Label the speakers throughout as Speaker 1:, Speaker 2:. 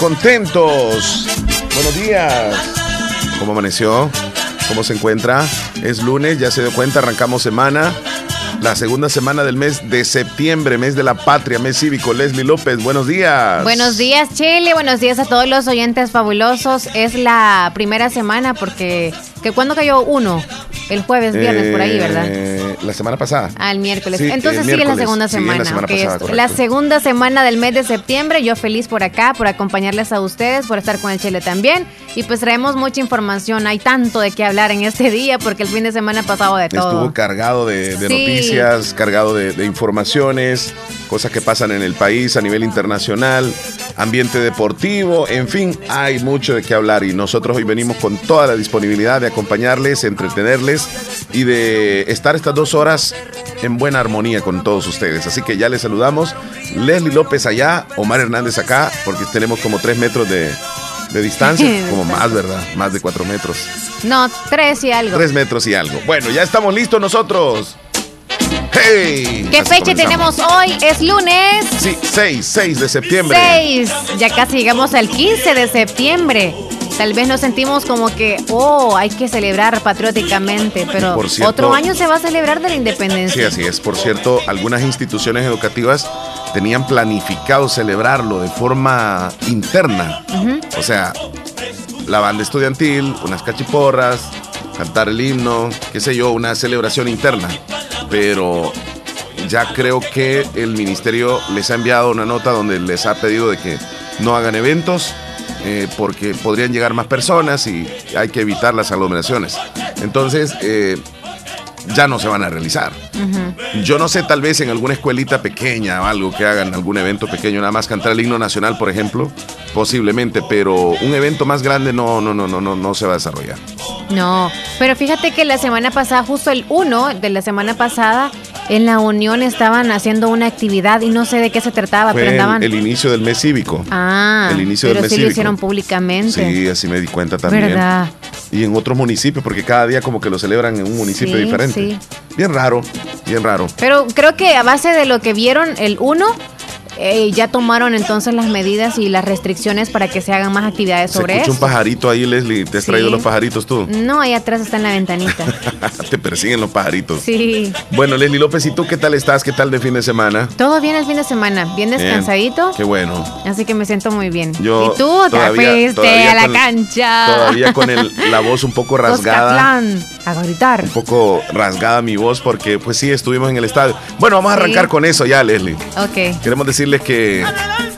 Speaker 1: Contentos. Buenos días. ¿Cómo amaneció? ¿Cómo se encuentra? Es lunes, ya se dio cuenta, arrancamos semana. La segunda semana del mes de septiembre, mes de la patria, mes cívico. Leslie López, buenos días.
Speaker 2: Buenos días, Chile. Buenos días a todos los oyentes fabulosos. Es la primera semana porque... ¿que ¿Cuándo cayó uno? El jueves, viernes, por ahí, ¿verdad?
Speaker 1: Eh, la semana pasada.
Speaker 2: Ah, miércoles. Entonces sigue la segunda semana. la, segunda semana del mes de septiembre. Yo feliz por acá, por acompañarles a ustedes, por estar con el Chile también. Y pues traemos mucha información. Hay tanto de qué hablar en este día porque el fin de semana ha pasado de todo.
Speaker 1: Estuvo cargado de, noticias, cargado de, de informaciones, cosas que pasan en el país a nivel internacional, ambiente deportivo, en fin, hay mucho de qué hablar y nosotros hoy venimos con toda la disponibilidad de acompañarles, entretenerles y de estar estas dos horas en buena armonía con todos ustedes. Así que ya les saludamos. Leslie López allá, Omar Hernández acá, porque tenemos como tres metros de, distancia, como más, ¿verdad? Más de cuatro metros.
Speaker 2: No, tres y algo.
Speaker 1: Tres metros y algo. Bueno, ya estamos listos nosotros. ¡Hey!
Speaker 2: ¿Qué fecha tenemos hoy? Es lunes.
Speaker 1: Sí, 6, 6 de septiembre.
Speaker 2: 6. Ya casi llegamos al 15 de septiembre. Tal vez nos sentimos como que, oh, hay que celebrar patrióticamente, pero otro año se va a celebrar de la independencia.
Speaker 1: Sí, así es. Por cierto, algunas instituciones educativas tenían planificado celebrarlo de forma interna. O sea, la banda estudiantil, unas cachiporras, cantar el himno, qué sé yo, una celebración interna. Pero ya creo que el ministerio les ha enviado una nota donde les ha pedido de que no hagan eventos eh, porque podrían llegar más personas y hay que evitar las aglomeraciones. Entonces, eh, ya no se van a realizar. Yo no sé, tal vez en alguna escuelita pequeña o algo que hagan, algún evento pequeño, nada más cantar el himno nacional, por ejemplo, posiblemente, pero un evento más grande no, no, no, no, no, no se va a desarrollar.
Speaker 2: No, pero fíjate que la semana pasada, justo el 1 de la semana pasada, en la Unión estaban haciendo una actividad y no sé de qué se trataba,
Speaker 1: pero andaban... El, inicio del mes cívico.
Speaker 2: Ah, el inicio del mes sí lo hicieron públicamente.
Speaker 1: Sí, así me di cuenta también. ¿Verdad? Y en otros municipios, porque cada día como que lo celebran en un municipio diferente. Sí. Bien raro, bien raro.
Speaker 2: Pero creo que a base de lo que vieron el 1, eh, ya tomaron entonces las medidas y las restricciones para que se hagan más actividades sobre eso.
Speaker 1: un pajarito ahí, Leslie. ¿Te has traído los pajaritos tú?
Speaker 2: No, ahí atrás está en la ventanita.
Speaker 1: Te persiguen los pajaritos.
Speaker 2: Sí.
Speaker 1: Bueno, Leslie López, ¿y tú qué tal estás? ¿Qué tal de fin de semana?
Speaker 2: Todo bien el fin de semana, bien descansadito.
Speaker 1: qué bueno.
Speaker 2: Así que me siento muy bien.
Speaker 1: Yo
Speaker 2: ¿Y tú te fuiste a la cancha?
Speaker 1: Todavía con la voz un poco rasgada.
Speaker 2: A gritar.
Speaker 1: Un poco rasgada mi voz porque pues sí, estuvimos en el estadio. Bueno, vamos a arrancar con eso ya, Leslie.
Speaker 2: Ok.
Speaker 1: Queremos decir que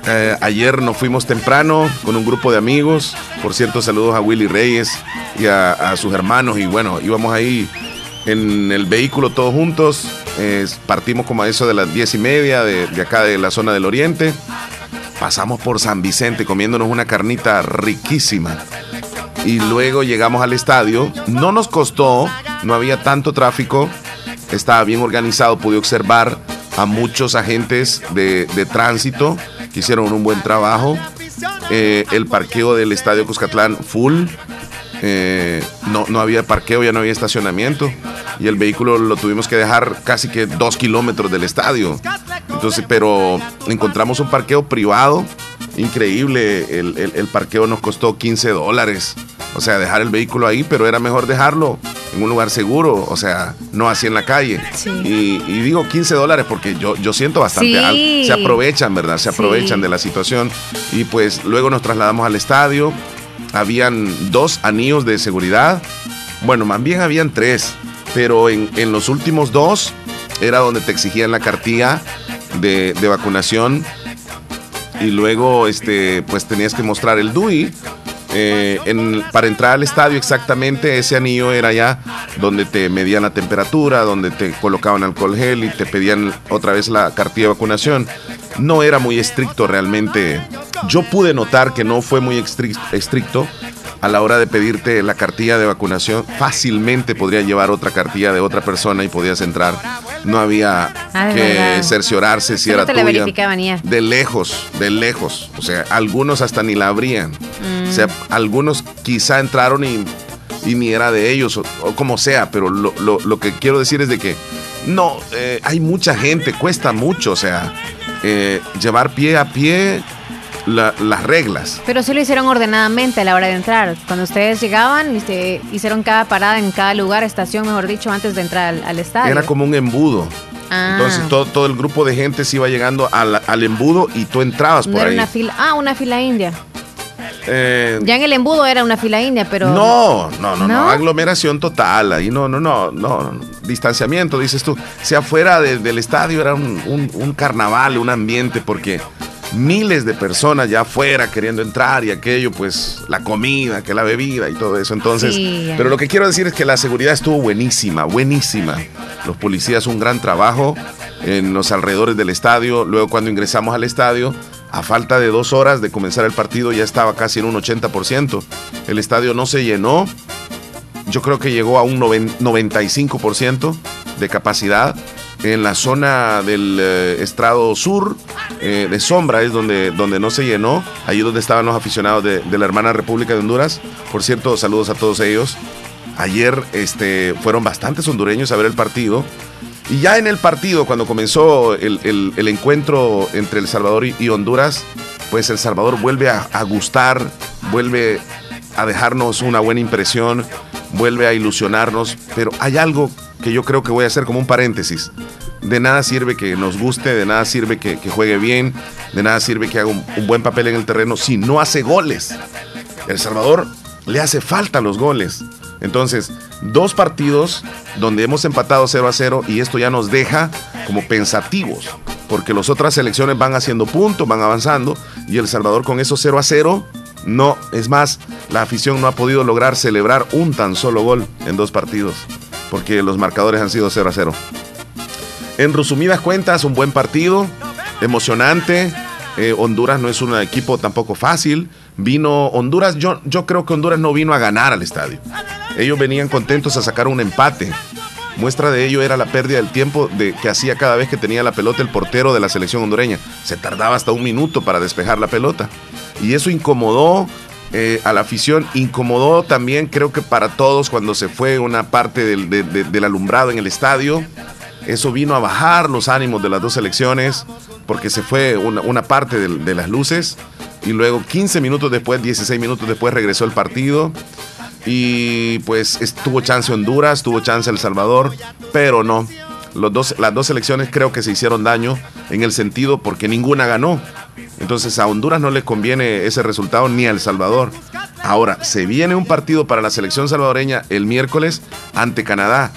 Speaker 1: eh, ayer nos fuimos temprano con un grupo de amigos. Por cierto, saludos a Willy Reyes y a, sus hermanos. Y bueno, íbamos ahí en el vehículo todos juntos. partimos como a eso de las diez y media de, de acá de la zona del oriente. Pasamos por San Vicente comiéndonos una carnita riquísima. Y luego llegamos al estadio. No nos costó, no había tanto tráfico. Estaba bien organizado, pude observar a muchos agentes de, tránsito que hicieron un buen trabajo. Eh, el parqueo del estadio Cuscatlán full. Eh, no, no había parqueo, ya no había estacionamiento. Y el vehículo lo tuvimos que dejar casi que dos kilómetros del estadio. Entonces, pero encontramos un parqueo privado. Increíble. El, el parqueo nos costó 15 dólares. O sea, dejar el vehículo ahí, pero era mejor dejarlo en un lugar seguro, o sea, no así en la calle. Y, digo 15 dólares porque yo, yo siento bastante Se aprovechan, ¿verdad? Se aprovechan de la situación. Y pues luego nos trasladamos al estadio. Habían dos anillos de seguridad. Bueno, más bien habían tres. Pero en, los últimos dos era donde te exigían la cartilla de, de vacunación. Y luego, este, pues tenías que mostrar el DUI eh, en, para entrar al estadio exactamente ese anillo era ya donde te medían la temperatura, donde te colocaban alcohol gel y te pedían otra vez la cartilla de vacunación. No era muy estricto realmente. Yo pude notar que no fue muy estricto a la hora de pedirte la cartilla de vacunación. Fácilmente podría llevar otra cartilla de otra persona y podías entrar. No había ah, que cerciorarse si era tuya. De lejos, de lejos. O sea, algunos hasta ni la abrían. O sea, algunos quizá entraron y, ni era de ellos, o, como sea, pero lo, que quiero decir es de que no, eh, hay mucha gente, cuesta mucho, o sea, eh, llevar pie a pie las reglas.
Speaker 2: Pero sí lo hicieron ordenadamente a la hora de entrar. Cuando ustedes llegaban, este, hicieron cada parada en cada lugar, estación, mejor dicho, antes de entrar al, estadio.
Speaker 1: Era como un embudo. Ah. Entonces todo, todo, el grupo de gente se iba llegando al, al embudo y tú entrabas por ahí.
Speaker 2: Una fila, ah, una fila india. Eh, ya en el embudo era una fila india, pero.
Speaker 1: No, no, no, no, aglomeración total. Ahí no, no, no, no, distanciamiento, dices tú. Si afuera del estadio era un, un, carnaval, un ambiente, porque miles de personas ya afuera queriendo entrar y aquello, pues la comida, que la bebida y todo eso. Entonces, pero lo que quiero decir es que la seguridad estuvo buenísima, buenísima. Los policías un gran trabajo en los alrededores del estadio. Luego cuando ingresamos al estadio, a falta de dos horas de comenzar el partido ya estaba casi en un 80%. El estadio no se llenó. Yo creo que llegó a un 95% de capacidad. En la zona del eh, estrado sur, eh, de sombra, es donde, donde no se llenó. Allí donde estaban los aficionados de, la hermana República de Honduras. Por cierto, saludos a todos ellos. Ayer este, fueron bastantes hondureños a ver el partido. Y ya en el partido, cuando comenzó el, encuentro entre El Salvador y, Honduras, pues El Salvador vuelve a, gustar, vuelve a dejarnos una buena impresión, vuelve a ilusionarnos, pero hay algo que yo creo que voy a hacer como un paréntesis. De nada sirve que nos guste, de nada sirve que, juegue bien, de nada sirve que haga un, buen papel en el terreno si no hace goles. El Salvador le hace falta los goles. Entonces, dos partidos donde hemos empatado 0 a 0 y esto ya nos deja como pensativos, porque las otras selecciones van haciendo puntos, van avanzando y El Salvador con esos 0 a 0 no, es más, la afición no ha podido lograr celebrar un tan solo gol en dos partidos, porque los marcadores han sido 0 a 0. En resumidas cuentas, un buen partido, emocionante. Eh, Honduras no es un equipo tampoco fácil. Vino Honduras, yo, yo creo que Honduras no vino a ganar al estadio. Ellos venían contentos a sacar un empate. Muestra de ello era la pérdida del tiempo de, que hacía cada vez que tenía la pelota el portero de la selección hondureña. Se tardaba hasta un minuto para despejar la pelota. Y eso incomodó eh, a la afición, incomodó también creo que para todos cuando se fue una parte del, alumbrado en el estadio. Eso vino a bajar los ánimos de las dos selecciones porque se fue una, una parte de las luces y luego 15 minutos después, 16 minutos después regresó el partido y pues tuvo chance Honduras, tuvo chance El Salvador, pero no. Dos, las dos selecciones creo que se hicieron daño en el sentido porque ninguna ganó. Entonces a Honduras no le conviene ese resultado ni a El Salvador. Ahora, se viene un partido para la selección salvadoreña el miércoles ante Canadá.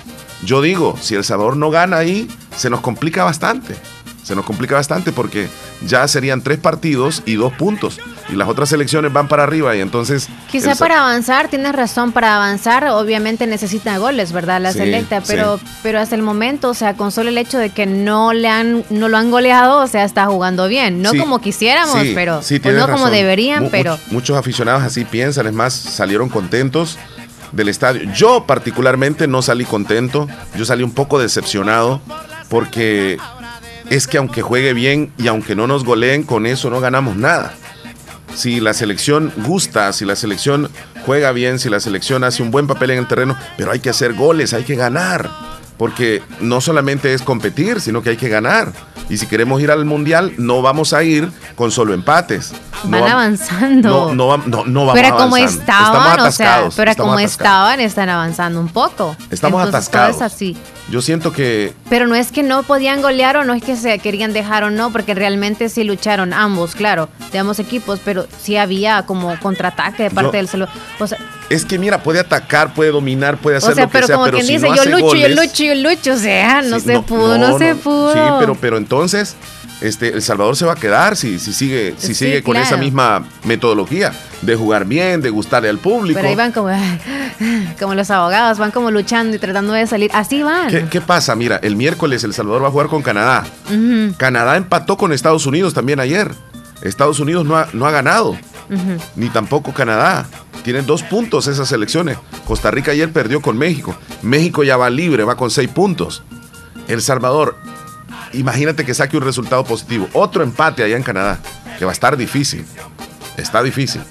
Speaker 1: Yo digo, si El Salvador no gana ahí, se nos complica bastante se nos complica bastante porque ya serían tres partidos y dos puntos. Y las otras selecciones van para arriba y entonces...
Speaker 2: Quizá para avanzar, tienes razón, para avanzar obviamente necesita goles, ¿verdad? La selecta, pero, pero hasta el momento, o sea, con solo el hecho de que no le han, no lo han goleado, o sea, está jugando bien. No como quisiéramos, pero no como deberían, pero...
Speaker 1: Muchos aficionados así piensan, es más, salieron contentos del estadio. Yo particularmente no salí contento, yo salí un poco decepcionado porque es que aunque juegue bien y aunque no nos goleen, con eso no ganamos nada. Si la selección gusta, si la selección juega bien, si la selección hace un buen papel en el terreno, pero hay que hacer goles, hay que ganar. Porque no solamente es competir, sino que hay que ganar. Y si queremos ir al mundial, no vamos a ir con solo empates.
Speaker 2: Van avanzando.
Speaker 1: No, no, no, vamos
Speaker 2: Pero como estaban, o sea, pero como estaban, están avanzando un poco.
Speaker 1: Estamos atascados.
Speaker 2: Todo es así.
Speaker 1: Yo siento que.
Speaker 2: Pero no es que no podían golear o no es que se querían dejar o no, porque realmente sí lucharon ambos, claro, de ambos equipos, pero sí había como contraataque de parte del celular. O sea,
Speaker 1: es que mira, puede atacar, puede dominar, puede hacer o sea, lo
Speaker 2: pero
Speaker 1: sea,
Speaker 2: como quien dice, yo lucho, yo lucho, yo lucho, o sea, no se pudo, no, se pudo.
Speaker 1: Sí, pero, pero entonces este, El Salvador se va a quedar si, si sigue, si sigue con esa misma metodología de jugar bien, de gustarle al público.
Speaker 2: Pero ahí van como, como los abogados, van como luchando y tratando de salir. Así van.
Speaker 1: ¿Qué, pasa? Mira, el miércoles El Salvador va a jugar con Canadá. Canadá empató con Estados Unidos también ayer. Estados Unidos no ha, no ha ganado, ni tampoco Canadá. Tienen dos puntos esas elecciones. Costa Rica ayer perdió con México. México ya va libre, va con seis puntos. El Salvador imagínate que saque un resultado positivo. Otro empate allá en Canadá, que va a estar difícil. Está difícil.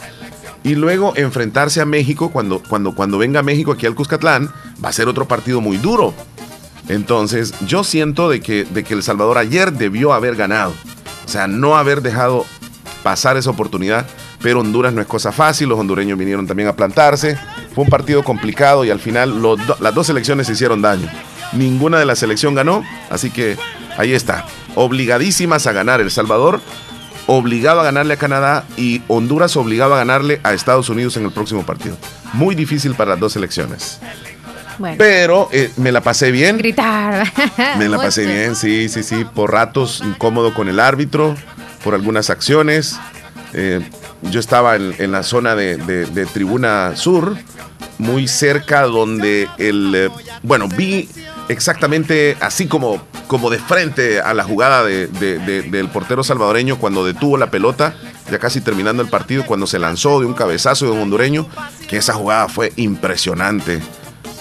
Speaker 1: Y luego enfrentarse a México, cuando, cuando, cuando venga México aquí al Cuscatlán, va a ser otro partido muy duro. Entonces, yo siento de que, de que El Salvador ayer debió haber ganado. O sea, no haber dejado pasar esa oportunidad, pero Honduras no es cosa fácil, los hondureños vinieron también a plantarse, fue un partido complicado y al final las dos selecciones se hicieron daño. Ninguna de la selección ganó, así que ahí está, obligadísimas a ganar El Salvador, obligado a ganarle a Canadá y Honduras obligado a ganarle a Estados Unidos en el próximo partido. Muy difícil para las dos selecciones. Pero eh, me la pasé bien.
Speaker 2: Gritar.
Speaker 1: Me la pasé bien, sí, sí, sí. Por ratos incómodo con el árbitro, por algunas acciones. Eh, yo estaba en, la zona de, Tribuna Sur, muy cerca donde el... Eh, bueno, vi exactamente así como, como de frente a la jugada del portero salvadoreño cuando detuvo la pelota, ya casi terminando el partido, cuando se lanzó de un cabezazo de un hondureño, que esa jugada fue impresionante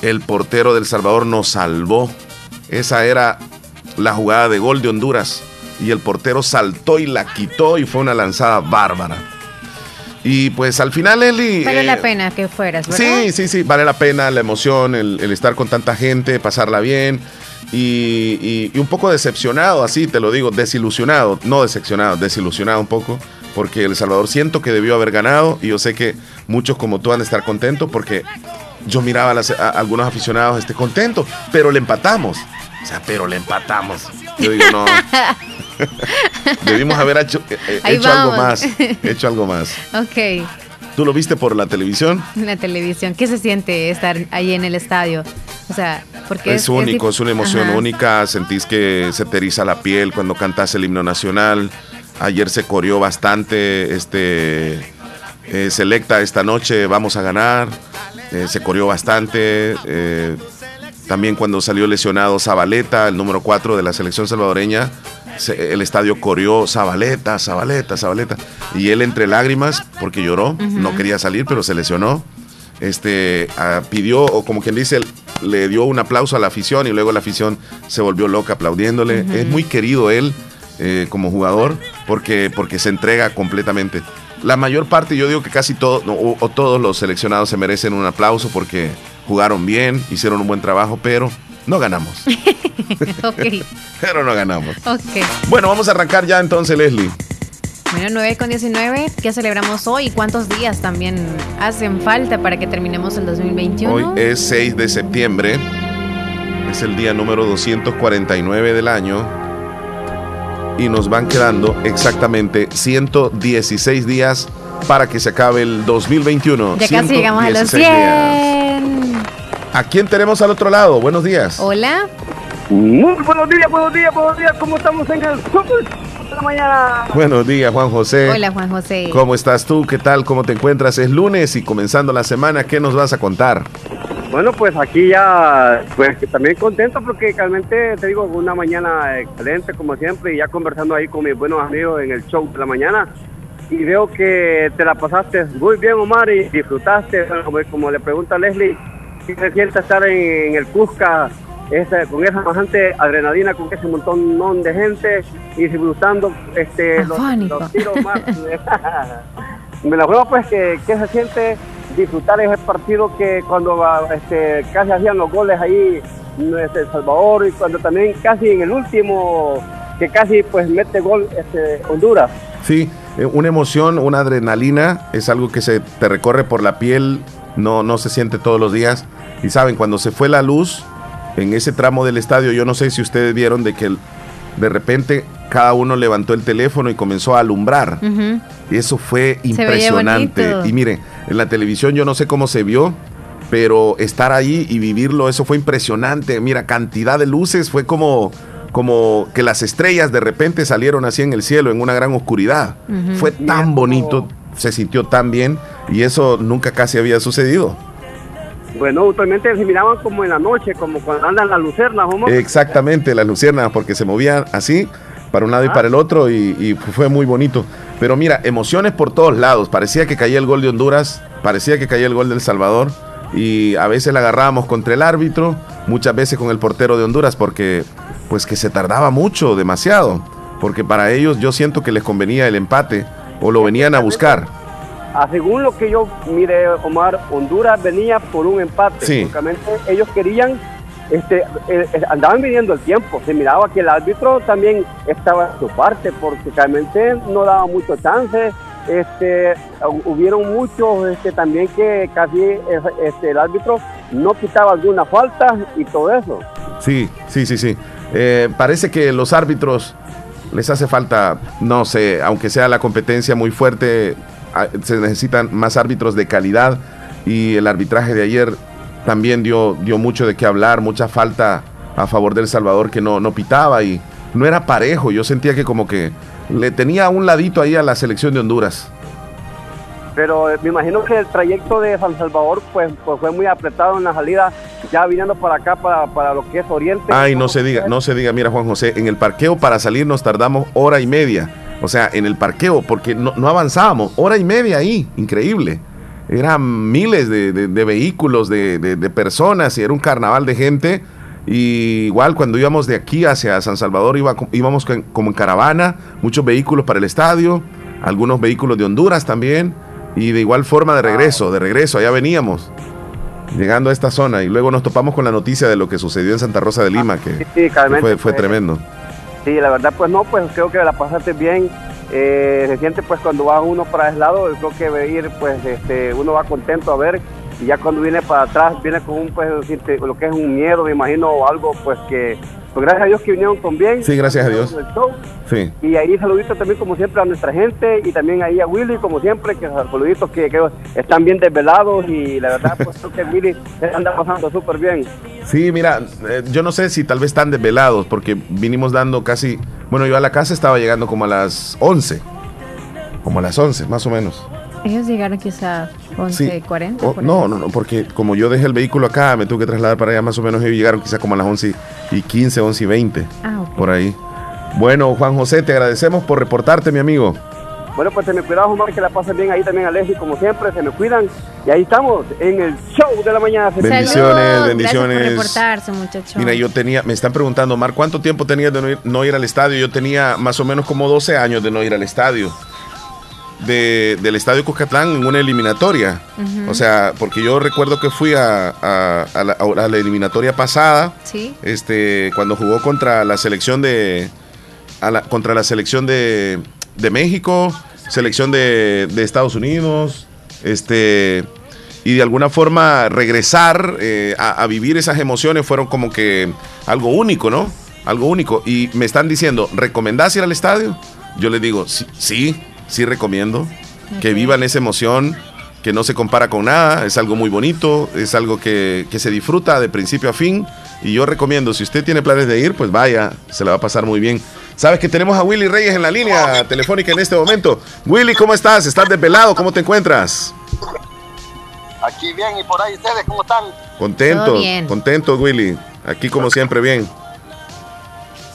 Speaker 1: el portero del Salvador nos salvó. Esa era la jugada de gol de Honduras. Y el portero saltó y la quitó y fue una lanzada bárbara. Y pues al final, Eli.
Speaker 2: Vale la eh, pena que fueras, ¿verdad?
Speaker 1: Sí, sí, sí. Vale la pena la emoción, el, estar con tanta gente, pasarla bien. Y, y, un poco decepcionado, así te lo digo, desilusionado. No decepcionado, desilusionado un poco. Porque El Salvador siento que debió haber ganado. Y yo sé que muchos como tú han de estar contentos porque yo miraba a, algunos aficionados este, contentos, pero le empatamos. O sea, pero le empatamos. Yo digo, no. Debimos haber hecho, eh, eh, algo más. Hecho algo más.
Speaker 2: Ok.
Speaker 1: ¿Tú lo viste por la televisión?
Speaker 2: La televisión. ¿Qué se siente estar ahí en el estadio? O sea, porque
Speaker 1: es, único, es, una emoción única. Sentís que se te eriza la piel cuando cantas el himno nacional. Ayer se corrió bastante. Este eh, selecta esta noche, vamos a ganar. Eh, se corrió bastante. Eh, también cuando salió lesionado Zabaleta, el número 4 de la selección salvadoreña, el estadio corrió Zabaleta, Zabaleta, Zabaleta. Y él entre lágrimas, porque lloró, no quería salir, pero se lesionó. Este, ah, pidió, o como quien dice, le dio un aplauso a la afición y luego la afición se volvió loca aplaudiéndole. Es muy querido él eh, como jugador porque, porque se entrega completamente la mayor parte, yo digo que casi todos o, todos los seleccionados se merecen un aplauso porque jugaron bien, hicieron un buen trabajo, pero no ganamos. pero no ganamos. Bueno, vamos a arrancar ya entonces, Leslie.
Speaker 2: Bueno, 9 con 19, ¿qué celebramos hoy? ¿Y cuántos días también hacen falta para que terminemos el 2021?
Speaker 1: Hoy es 6 de septiembre, es el día número 249 del año y nos van quedando exactamente 116 días para que se acabe el 2021.
Speaker 2: Ya casi llegamos a los 100.
Speaker 1: ¿A quién tenemos al otro lado? Buenos días.
Speaker 2: Hola.
Speaker 3: Muy buenos días, buenos días, buenos días. ¿Cómo estamos en el de la mañana?
Speaker 1: Buenos días, Juan José.
Speaker 2: Hola, Juan José.
Speaker 1: ¿Cómo estás tú? ¿Qué tal? ¿Cómo te encuentras? Es lunes y comenzando la semana, ¿qué nos vas a contar?
Speaker 3: Bueno, pues aquí ya, pues también contento porque realmente te digo, una mañana excelente como siempre y ya conversando ahí con mis buenos amigos en el show de la mañana y veo que te la pasaste muy bien Omar y disfrutaste, como, le pregunta Leslie, si se siente estar en, el Cusca con esa bastante adrenalina, con ese montón de gente y disfrutando este, los, tiros más. Me la juego pues que, que se siente disfrutar ese partido que cuando este, casi hacían los goles ahí este, El Salvador y cuando también casi en el último que casi pues mete gol este, Honduras.
Speaker 1: Sí, eh, una emoción, una adrenalina, es algo que se te recorre por la piel, no, no se siente todos los días. Y saben, cuando se fue la luz en ese tramo del estadio, yo no sé si ustedes vieron de que de repente cada uno levantó el teléfono y comenzó a alumbrar. Y eso fue impresionante. Y miren, en la televisión yo no sé cómo se vio, pero estar ahí y vivirlo, eso fue impresionante. Mira, cantidad de luces, fue como, como que las estrellas de repente salieron así en el cielo, en una gran oscuridad. Fue tan bonito, se sintió tan bien y eso nunca casi había sucedido.
Speaker 3: Bueno, usualmente se miraban como en la noche, como cuando andan las lucernas,
Speaker 1: Exactamente, las lucernas, porque se movían así para un lado y para el otro y, fue muy bonito. Pero mira, emociones por todos lados. Parecía que caía el gol de Honduras, parecía que caía el gol del Salvador y a veces la agarrábamos contra el árbitro, muchas veces con el portero de Honduras porque pues que se tardaba mucho, demasiado, porque para ellos yo siento que les convenía el empate o lo venían a buscar.
Speaker 3: Ah, según lo que yo mire, Omar, Honduras venía por un empate. Sí. ellos querían
Speaker 4: este, eh, eh, andaban midiendo el tiempo. Se miraba que el árbitro también estaba en su parte, porque realmente no daba mucho chance. Este, hubieron muchos este, también que casi este, el árbitro no quitaba alguna falta y todo eso.
Speaker 1: Sí, sí, sí, sí. Eh, parece que los árbitros les hace falta, no sé, aunque sea la competencia muy fuerte, se necesitan más árbitros de calidad y el arbitraje de ayer también dio, dio mucho de qué hablar, mucha falta a favor del Salvador que no, no pitaba y no era parejo. Yo sentía que como que le tenía un ladito ahí a la selección de Honduras.
Speaker 4: Pero eh, me imagino que el trayecto de San Salvador pues, pues, fue muy apretado en la salida, ya viniendo para acá, para, para lo que es Oriente.
Speaker 1: Ay, no se diga, no se diga, mira Juan José, en el parqueo para salir nos tardamos hora y media. O sea, en el parqueo, porque no, no avanzábamos, hora y media ahí, increíble eran miles de, vehículos, de, personas, y era un carnaval de gente. Y igual cuando íbamos de aquí hacia San Salvador íbamos como en caravana, muchos vehículos para el estadio, algunos vehículos de Honduras también, y de igual forma de regreso, de regreso, allá veníamos, llegando a esta zona, y luego nos topamos con la noticia de lo que sucedió en Santa Rosa de Lima, que, fue, fue tremendo.
Speaker 4: Sí, la verdad pues no, pues creo que la pasaste bien. Eh, se siente pues cuando va uno para ese lado, creo que ir pues este, uno va contento a ver. Y ya cuando viene para atrás viene con un pues lo que es un miedo, me imagino, o algo pues que pues gracias a Dios que vinieron con bien.
Speaker 1: Sí, gracias a Dios.
Speaker 4: Sí. Y ahí saluditos también como siempre a nuestra gente y también ahí a Willy como siempre, que saluditos que, están bien desvelados y la verdad pues creo que Willy anda pasando súper bien.
Speaker 1: Sí, mira, eh, yo no sé si tal vez están desvelados porque vinimos dando casi, bueno, yo a la casa estaba llegando como a las 11, como a las 11 más o menos.
Speaker 2: Ellos llegaron quizá 11.40.
Speaker 1: no, no, no, porque como yo dejé el vehículo acá, me tuve que trasladar para allá más o menos. Ellos llegaron quizá como a las 11 y 15, 11 y 20. Ah, Por ahí. Bueno, Juan José, te agradecemos por reportarte, mi amigo.
Speaker 4: Bueno, pues se me cuidado, Omar, que la pasen bien ahí también, Alexis, como siempre, se me cuidan. Y ahí estamos, en el show de la mañana.
Speaker 1: Bendiciones, bendiciones. Gracias por reportarse, muchachos. Mira, yo tenía, me están preguntando, Omar, ¿cuánto tiempo tenías de no ir, no ir al estadio? Yo tenía más o menos como 12 años de no ir al estadio del Estadio Cuscatlán en una eliminatoria. O sea, porque yo recuerdo que fui a, la, eliminatoria pasada, este, cuando jugó contra la selección de, contra la selección de, de México, selección de, de, Estados Unidos, este, y de alguna forma regresar eh, a, vivir esas emociones fueron como que algo único, ¿no? Algo único. Y me están diciendo, ¿recomendás ir al estadio? Yo les digo, sí, sí sí recomiendo que vivan esa emoción que no se compara con nada, es algo muy bonito, es algo que, se disfruta de principio a fin y yo recomiendo, si usted tiene planes de ir, pues vaya, se la va a pasar muy bien. Sabes que tenemos a Willy Reyes en la línea telefónica en este momento. Willy, ¿cómo estás? ¿Estás desvelado? ¿Cómo te encuentras?
Speaker 3: Aquí bien, y por ahí ustedes, ¿cómo están?
Speaker 1: Contento, contento, Willy. Aquí como siempre bien.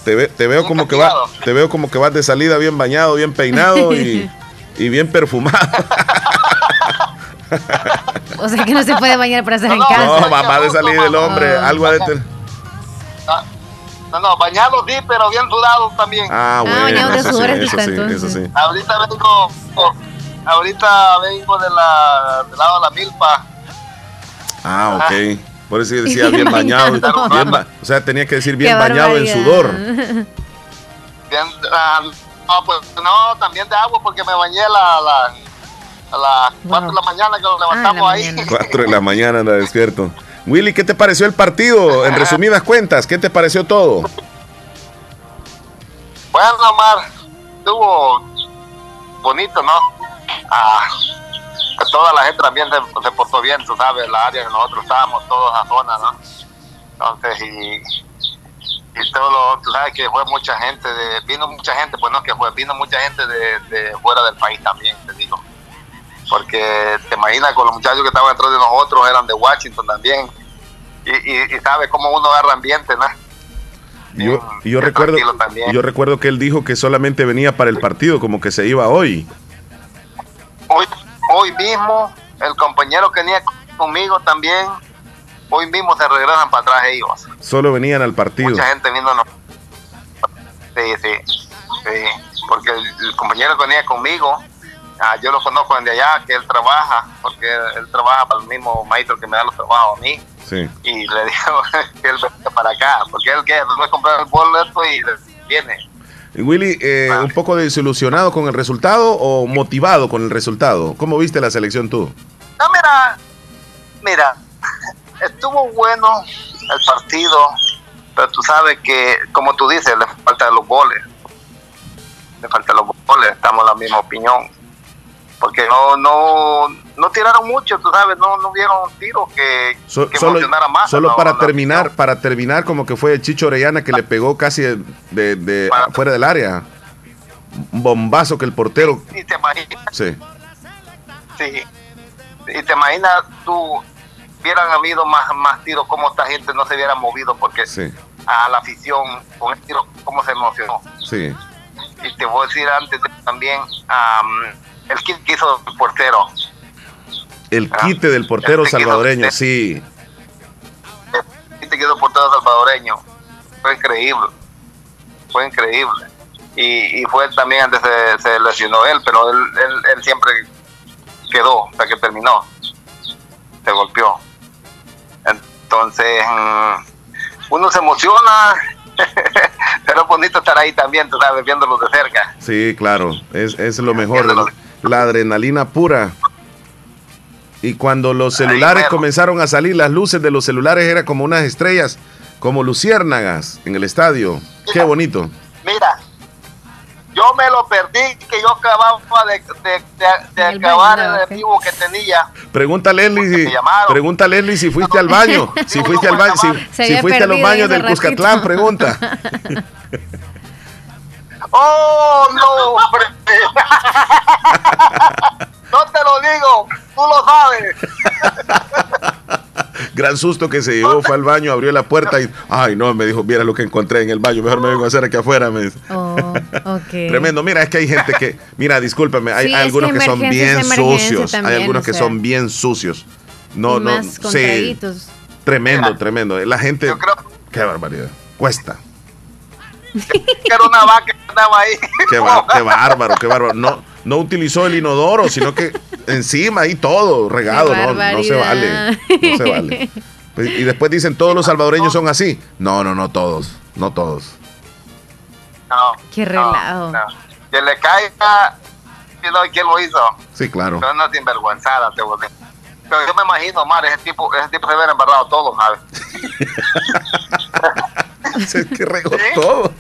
Speaker 1: Te, veo como que va, te veo como que vas de salida bien bañado, bien peinado y, bien perfumado.
Speaker 2: o sea que no se puede bañar para estar en casa.
Speaker 1: No, va de salir el hombre, algo de
Speaker 3: ah, No, no, bañado sí, pero bien sudado también.
Speaker 1: Ah, ah bueno, bañado de sudor eso, sí, eso sí.
Speaker 3: Ahorita vengo, ahorita vengo de la, del lado de la milpa.
Speaker 1: Ah, ok. Por eso decía bien bañado. o sea, tenía que decir bien bañado en sudor.
Speaker 3: Bien, ah, no, pues no, también de agua porque me bañé la, la, a las 4 de la mañana que nos ah, levantamos ahí.
Speaker 1: 4 de la mañana anda despierto. Willy, ¿qué te pareció el partido? En resumidas cuentas, ¿qué te pareció todo?
Speaker 3: Bueno, Omar, estuvo bonito, ¿no? Ah, toda la gente también se, portó bien, tú sabes, la área que nosotros estábamos, todos a zona, ¿no? Entonces, y, y todo lo, tú sabes que fue mucha gente, de, vino mucha gente, pues no que fue, vino mucha gente de, fuera del país también, te digo. Porque te imaginas con los muchachos que estaban detrás de nosotros, eran de Washington también. Y, y, sabes cómo uno agarra ambiente, ¿no?
Speaker 1: Yo, yo recuerdo, yo recuerdo que él dijo que solamente venía para el partido, como que se iba hoy.
Speaker 3: Hoy, hoy mismo el compañero que venía conmigo también, hoy mismo se regresan para atrás ellos.
Speaker 1: Solo venían al partido.
Speaker 3: Mucha gente viéndonos. Sí, sí, sí, porque el, compañero que venía conmigo, ah, yo lo conozco desde allá, que él trabaja, porque él, trabaja para el mismo maestro que me da los trabajos a mí. Sí. Y le dijo que él venga para acá, porque él quiere comprar el boleto y viene.
Speaker 1: Willy, eh, ¿un poco desilusionado con el resultado o motivado con el resultado? ¿Cómo viste la selección tú?
Speaker 3: No, mira, mira, estuvo bueno el partido, pero tú sabes que, como tú dices, le falta los goles. Le falta los goles, estamos en la misma opinión. Porque no, no, no tiraron mucho, tú sabes, no, no vieron tiros que, que
Speaker 1: solo, más. Solo para terminar, para terminar, como que fue Chicho Orellana que le pegó casi de, de, fuera del área. Un bombazo que el portero.
Speaker 3: Y, te imaginas. Sí. Sí. Y te imaginas tú, hubieran habido más, más tiros, como esta gente no se hubiera movido, porque a la afición con el tiro, cómo se emocionó.
Speaker 1: Sí.
Speaker 3: Y te voy a decir antes también, el kit que hizo el portero.
Speaker 1: El ah, kit del portero salvadoreño, sí.
Speaker 3: El kit que hizo el portero salvadoreño. Fue increíble. Fue increíble. Y, y fue también antes se, se lesionó él, pero él, él, él siempre quedó hasta que terminó. Se golpeó. Entonces, mm, uno se emociona, pero es bonito estar ahí también, tú sabes, viéndolo de cerca.
Speaker 1: Sí, claro, es, es lo mejor, la adrenalina pura. Y cuando los celulares comenzaron a salir, las luces de los celulares eran como unas estrellas, como luciérnagas en el estadio. Qué bonito.
Speaker 3: Mira, yo me lo perdí, que yo acababa de, de, acabar el vivo que tenía.
Speaker 1: Pregunta Leslie, si, pregunta a si fuiste al baño. Si fuiste al baño, si, fuiste a los baños del Cuscatlán, pregunta.
Speaker 3: ¡Oh, no, hombre!
Speaker 1: Gran susto que se llevó, fue al baño, abrió la puerta y, ay, no, me dijo, mira lo que encontré en el baño, mejor me vengo a hacer aquí afuera. Me
Speaker 2: oh,
Speaker 1: Tremendo. Mira, es que hay gente que, mira, discúlpame, hay, algunos que, son bien sucios, hay algunos que son bien sucios. No, no, sí. Tremendo, tremendo. La gente, qué barbaridad. Cuesta.
Speaker 3: Era una vaca que estaba ahí.
Speaker 1: Qué, qué bárbaro, qué bárbaro. No, no utilizó el inodoro, sino que encima ahí todo regado, no, no, se vale. No se vale. Pues, y después dicen, todos los salvadoreños son así. No, no, no todos, no todos.
Speaker 3: No.
Speaker 2: Qué relajo.
Speaker 3: Que le caiga, ¿quién lo hizo?
Speaker 1: Sí, claro.
Speaker 3: Pero no sinvergüenzada, te voy Pero yo me imagino, Mar, ese tipo, ese tipo se hubiera embarrado todo, ¿sabes?
Speaker 1: es que regó todo.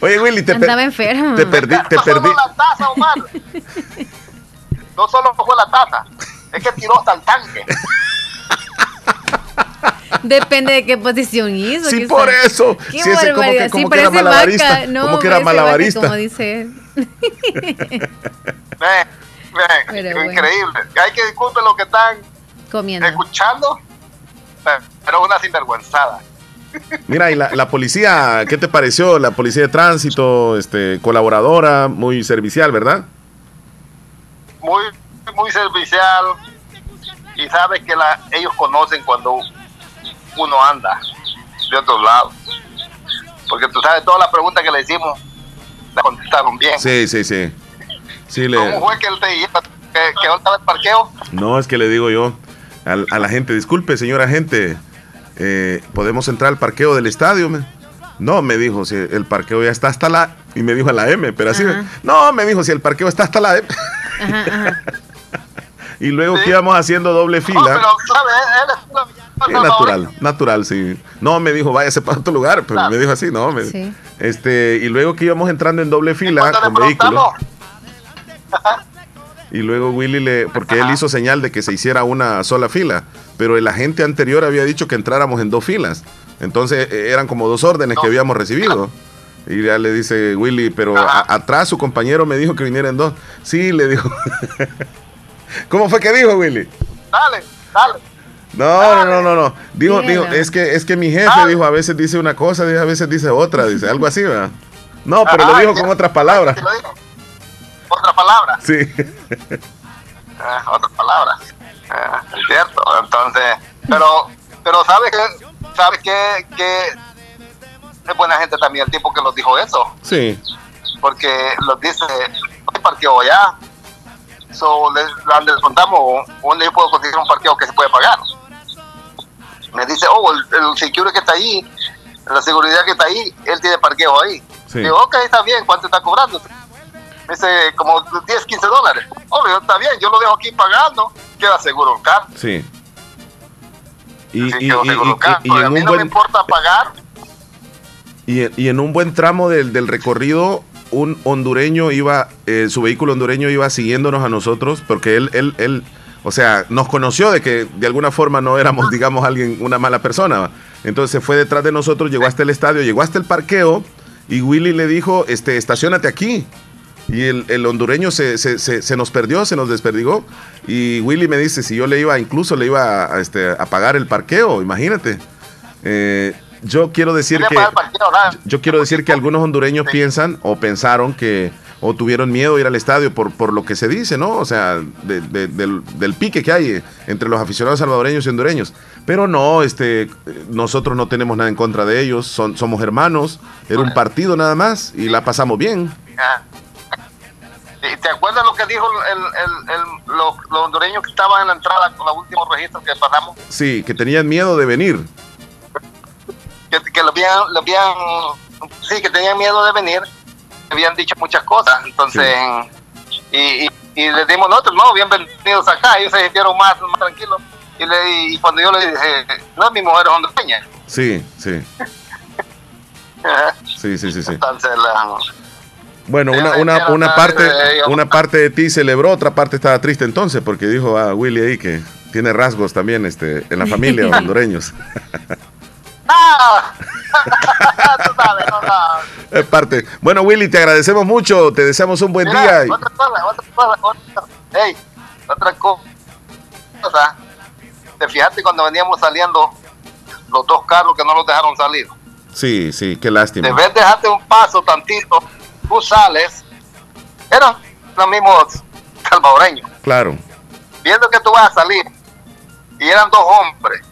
Speaker 1: Oye, Willy, te,
Speaker 2: Andaba enfermo.
Speaker 1: te perdí. Te
Speaker 3: no
Speaker 1: perdí.
Speaker 3: Solo la taza, Omar. No solo fue la taza, es que tiró hasta el tanque.
Speaker 2: Depende de qué posición hizo.
Speaker 1: Sí, por eso.
Speaker 2: Qué sí, ese como que, como que era malabarista. No, como que era malabarista. como dice él.
Speaker 3: ven, ven, increíble. Hay que disculpen lo que están
Speaker 2: comiendo.
Speaker 3: Escuchando, pero una sinvergüenzada.
Speaker 1: Mira, y la, policía, ¿qué te pareció? La policía de tránsito, este, colaboradora, muy servicial, ¿verdad?
Speaker 3: Muy, muy servicial. Y sabes que la, ellos conocen cuando uno anda de otro lado. Porque tú sabes, todas las preguntas que le hicimos, la contestaron bien.
Speaker 1: Sí, sí, sí. sí le...
Speaker 3: ¿Cómo fue que él te dijo que, que el parqueo?
Speaker 1: No, es que le digo yo a, a la gente, disculpe, señora gente eh, ¿podemos entrar al parqueo del estadio? No, me dijo, si el parqueo ya está hasta la... Y me dijo a la M, pero así... No, me dijo, si el parqueo está hasta la M. y luego que íbamos haciendo doble fila. es natural, natural, sí. No, me dijo, váyase para otro lugar, pero me dijo así, no. este, y luego que íbamos entrando en doble fila con vehículos. Y luego Willy le, porque él hizo señal de que se hiciera una sola fila, pero el agente anterior había dicho que entráramos en dos filas. Entonces eh, eran como dos órdenes que habíamos recibido. Y ya le dice Willy, pero atrás su compañero me dijo que viniera en dos. Sí, le dijo. ¿Cómo fue que dijo Willy?
Speaker 3: Dale, dale.
Speaker 1: No, no, no, no, Dijo, dijo, es que, es que mi jefe dijo, a veces dice una cosa, a veces dice otra, dice, algo así, ¿verdad? No, pero lo dijo con otras palabras
Speaker 3: otra palabra.
Speaker 1: Sí.
Speaker 3: Eh, otra palabra. Eh, es cierto. Entonces, pero, pero ¿sabes que ¿Sabes que, que es buena gente también el tipo que nos dijo eso?
Speaker 1: Sí.
Speaker 3: Porque los dice, hay parqueo allá. So, les, les preguntamos, ¿dónde yo puedo conseguir un parqueo que se puede pagar? Me el security que está ahí, la seguridad que está ahí, él tiene parqueo ahí. Digo, ok, está bien, ¿cuánto está cobrando? Me dice, como 10, 15 dólares. Obvio, está bien, yo lo dejo aquí pagando, queda seguro el carro.
Speaker 1: Sí.
Speaker 3: Y, y, a mí no me importa pagar.
Speaker 1: Y, en un buen tramo del, del recorrido, un hondureño iba, eh, su vehículo hondureño iba siguiéndonos a nosotros, porque él, él, él, o sea, nos conoció de que de alguna forma no éramos, digamos, alguien, una mala persona. Entonces se fue detrás de nosotros, llegó hasta el estadio, llegó hasta el parqueo y Willy le dijo, este, estacionate aquí. Y el, hondureño se, se, nos perdió, se nos desperdigó. Y Willy me dice, si yo le iba, incluso le iba a, este, a pagar el parqueo, imagínate. Eh, yo quiero decir que yo quiero decir que algunos hondureños piensan o pensaron que o tuvieron miedo de ir al estadio por, por lo que se dice, ¿no? O sea, del, pique que hay entre los aficionados salvadoreños y hondureños. Pero no, este, nosotros no tenemos nada en contra de ellos, son, somos hermanos, era un partido nada más y la pasamos bien. Ah.
Speaker 3: ¿Te acuerdas lo que dijo los, hondureños que estaban en la entrada con los últimos registros que pasamos?
Speaker 1: Sí, que tenían miedo de venir.
Speaker 3: Que, lo, habían, lo habían, sí, que tenían miedo de venir, habían dicho muchas cosas, entonces, y, y, les dimos nosotros, no, bienvenidos acá, ellos se sintieron más, más tranquilos, y, le, y cuando yo le dije, no, mi mujer es hondureña.
Speaker 1: Sí, sí. sí, sí, sí, sí.
Speaker 3: Entonces, la,
Speaker 1: bueno, una, una, una parte, una parte de ti celebró, otra parte estaba triste entonces, porque dijo a Willy ahí que tiene rasgos también este, en la familia hondureños. Es parte. Bueno, Willy, te agradecemos mucho, te deseamos un buen día.
Speaker 3: Otra cosa, otra cosa, otra, hey, otra cosa. Te fijaste cuando veníamos saliendo los dos carros que no los dejaron salir.
Speaker 1: Sí, sí, qué lástima.
Speaker 3: Debes dejarte un paso tantito tú sales, eran los mismos salvadoreños.
Speaker 1: Claro.
Speaker 3: Viendo que tú vas a salir, y eran dos hombres,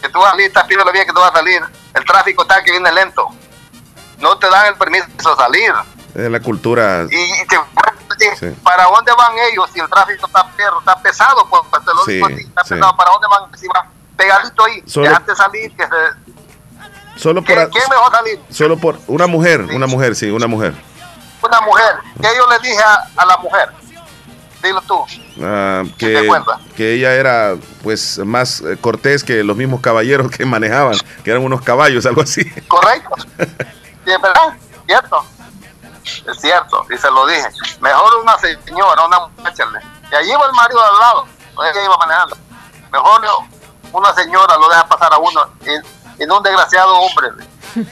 Speaker 3: que tú vas a salir, estás pidiendo bien que tú vas a salir, el tráfico está que viene lento, no te dan el permiso de salir.
Speaker 1: Es la cultura.
Speaker 3: Y, ¿para dónde van ellos si el tráfico está perro, está pesado? Pues, pues te lo digo está pesado, ¿para dónde van? Si van pegadito ahí, Solo... salir, que se
Speaker 1: Solo por,
Speaker 3: ¿Quién mejor salir?
Speaker 1: Solo por una mujer, una mujer, sí, una mujer.
Speaker 3: Una mujer. ¿Qué yo le dije a, la mujer? Dilo tú.
Speaker 1: Ah, que, que, ella era pues más eh, cortés que los mismos caballeros que manejaban, que eran unos caballos, algo así.
Speaker 3: Correcto. Sí, es verdad, cierto. Es cierto, y se lo dije. Mejor una señora, una muchacha. Y allí iba el marido al lado, ella iba manejando. Mejor una señora lo deja pasar a uno. Y, y no un desgraciado hombre.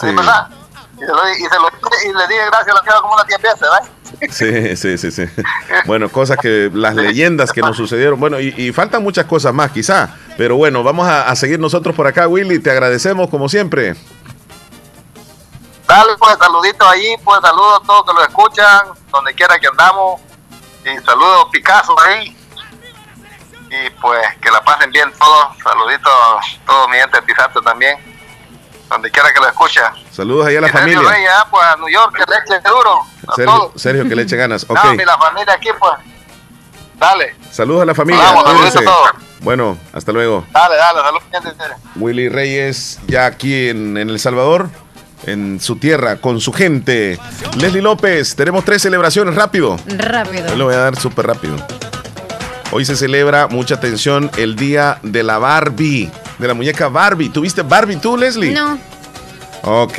Speaker 3: Sí. ¿verdad? Y, se lo, y, le dije gracias a la señora como una 10 veces, ¿verdad?
Speaker 1: Sí, sí, sí, sí. Bueno, cosas que las leyendas que nos sucedieron. Bueno, y, faltan muchas cosas más, quizá. Pero bueno, vamos a, seguir nosotros por acá, Willy. Te agradecemos como siempre.
Speaker 3: Dale, pues saluditos ahí, pues saludos a todos que lo escuchan, donde quiera que andamos. Y saludos Picasso ahí y pues que la pasen bien todos. Saluditos a todos mi gente de Pisato también, donde quiera que lo escuche.
Speaker 1: Saludos ahí a la familia.
Speaker 3: Ah, pues a New York, que le eche duro.
Speaker 1: Sergio, Sergio, que le eche ganas. Okay.
Speaker 3: No, la familia aquí, pues. Dale.
Speaker 1: Saludos a la familia.
Speaker 3: Vamos,
Speaker 1: Bueno, hasta luego.
Speaker 3: Dale, dale, saludos.
Speaker 1: Willy Reyes, ya aquí en, en El Salvador en su tierra, con su gente. Leslie López, tenemos tres celebraciones, rápido.
Speaker 2: Rápido.
Speaker 1: lo voy a dar súper rápido. Hoy se celebra, mucha atención, el día de la Barbie, de la muñeca Barbie. ¿Tuviste Barbie tú, Leslie?
Speaker 2: No.
Speaker 1: Ok,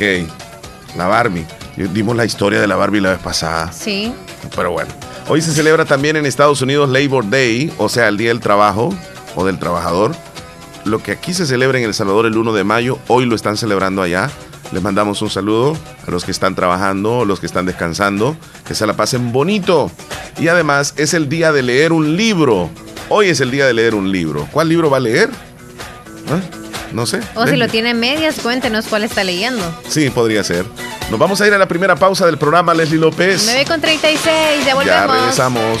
Speaker 1: la Barbie. Dimos la historia de la Barbie la vez pasada.
Speaker 2: Sí.
Speaker 1: Pero bueno. Hoy se celebra también en Estados Unidos Labor Day, o sea, el Día del Trabajo o del Trabajador. Lo que aquí se celebra en El Salvador el 1 de mayo, hoy lo están celebrando allá. Les mandamos un saludo a los que están trabajando, los que están descansando, que se la pasen bonito. Y además es el día de leer un libro. Hoy es el día de leer un libro. ¿Cuál libro va a leer? ¿Ah? No sé.
Speaker 2: O si lo tiene medias, cuéntenos cuál está leyendo.
Speaker 1: Sí, podría ser. Nos vamos a ir a la primera pausa del programa, Leslie López.
Speaker 2: 9 con 36, ya volvemos.
Speaker 1: Ya regresamos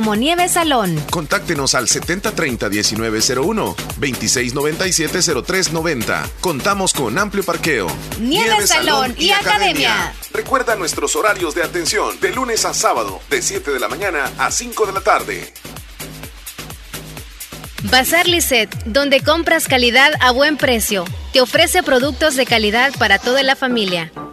Speaker 5: como Nieve Salón.
Speaker 6: Contáctenos al 7030-1901, 2697-0390. Contamos con amplio parqueo.
Speaker 5: Nieve, Salón, y, Academia.
Speaker 6: Recuerda nuestros horarios de atención de lunes a sábado, de 7 de la mañana a 5 de la tarde.
Speaker 5: Bazar Lisset, donde compras calidad a buen precio. Te ofrece productos de calidad para toda la familia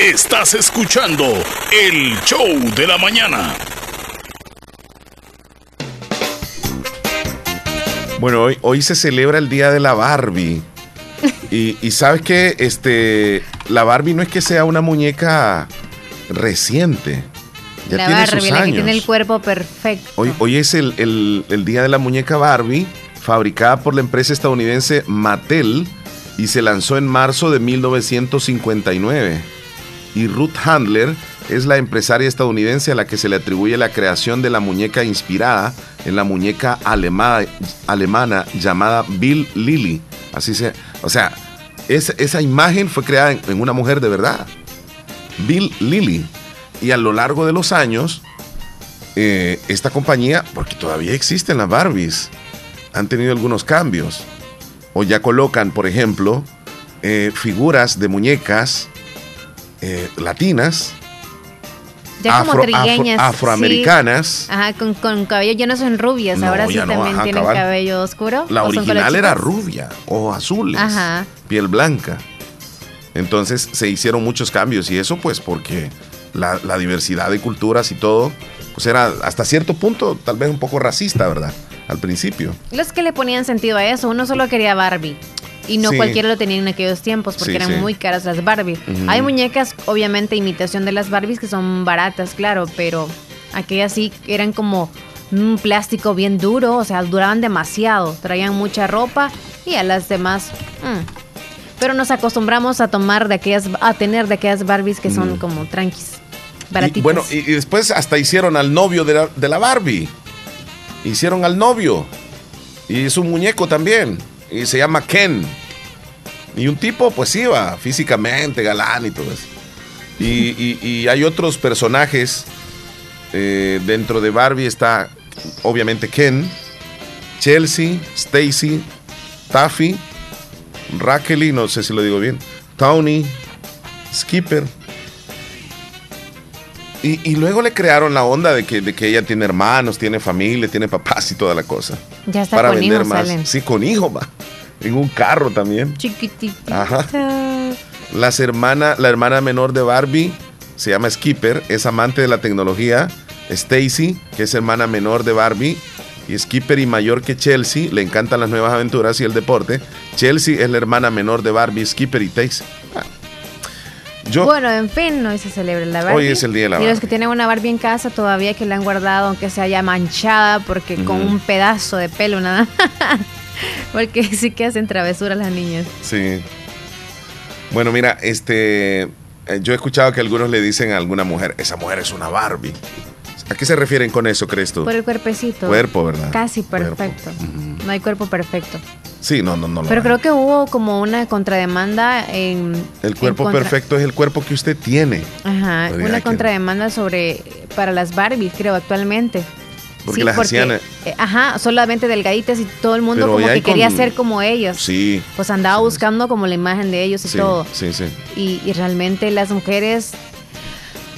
Speaker 7: Estás escuchando el show de la mañana.
Speaker 1: Bueno, hoy, hoy se celebra el día de la Barbie. Y, sabes que este, la Barbie no es que sea una muñeca reciente.
Speaker 2: Ya la tiene Barbie, la que tiene el cuerpo perfecto.
Speaker 1: Hoy, hoy es el, el día de la muñeca Barbie, fabricada por la empresa estadounidense Mattel y se lanzó en marzo de 1959 y Ruth Handler es la empresaria estadounidense a la que se le atribuye la creación de la muñeca inspirada en la muñeca alemana llamada Bill Lilly. Así se, o sea, esa imagen fue creada en, una mujer de verdad, Bill Lilly. Y a lo largo de los años, eh, esta compañía, porque todavía existen las Barbies, han tenido algunos cambios. O ya colocan, por ejemplo, eh, figuras de muñecas eh, latinas,
Speaker 2: ya como trigueñas.
Speaker 1: afroamericanas.
Speaker 2: Ajá, con, con cabello ya no son rubias, ahora sí también tienen cabello oscuro.
Speaker 1: La original era rubia, o azules, Ajá. piel blanca. Entonces se hicieron muchos cambios y eso pues porque la, la, diversidad de culturas y todo, pues era hasta cierto punto tal vez un poco racista, ¿verdad? Al principio.
Speaker 2: Los que le ponían sentido a eso, uno solo quería Barbie. Y no cualquiera lo tenía en aquellos tiempos porque eran muy caras las Barbies. Hay muñecas, obviamente, imitación de las Barbies que son baratas, claro, pero aquellas sí eran como un plástico bien duro, o sea, duraban demasiado, traían mucha ropa y a las demás... Mm. Pero nos acostumbramos a tomar de aquellas, a tener de aquellas Barbies que son mm. como tranquis, baratitas.
Speaker 1: bueno, y, después hasta hicieron al novio de la, de la Barbie. Hicieron al novio. Y es un muñeco también. Y se llama Ken. Y un tipo, pues iba físicamente, galán y todo eso. Y, hay otros personajes eh, dentro de Barbie. Está obviamente Ken, Chelsea, Stacy, Taffy, Raquel, no sé si lo digo bien, Tony, Skipper. Y, luego le crearon la onda de que, de que ella tiene hermanos, tiene familia, tiene papás y toda la cosa.
Speaker 2: Ya está para vender más.
Speaker 1: Sí, con hijo, va. En un carro también.
Speaker 2: Chiquitita.
Speaker 1: Ajá. Las hermana, la hermana menor de Barbie se llama Skipper, es amante de la tecnología. Stacy, que es hermana menor de Barbie, y Skipper y mayor que Chelsea, le encantan las nuevas aventuras y el deporte. Chelsea es la hermana menor de Barbie, Skipper y Stacy.
Speaker 2: Bueno, en fin, hoy se celebra la Barbie.
Speaker 1: Hoy es el día de la
Speaker 2: Barbie. Y los que tienen una Barbie en casa todavía que la han guardado, aunque se haya manchada, porque con un pedazo de pelo nada. porque sí que hacen travesuras las niñas.
Speaker 1: Sí. Bueno, mira, este. Eh, yo he escuchado que algunos le dicen a alguna mujer, esa mujer es una Barbie. ¿A qué se refieren con eso, crees tú?
Speaker 2: Por el cuerpecito.
Speaker 1: Cuerpo, ¿verdad?
Speaker 2: Casi perfecto. No hay cuerpo perfecto.
Speaker 1: Sí, no, no, no.
Speaker 2: Pero creo que hubo como una contrademanda en...
Speaker 1: El cuerpo perfecto es el cuerpo que usted tiene.
Speaker 2: Ajá, una contrademanda sobre... para las Barbies, creo, actualmente.
Speaker 1: Porque las hacían... Eh,
Speaker 2: ajá, solamente delgaditas y todo el mundo como que quería ser como ellos.
Speaker 1: Sí.
Speaker 2: Pues andaba buscando como la imagen de ellos y todo.
Speaker 1: Sí, sí.
Speaker 2: Y, y realmente las mujeres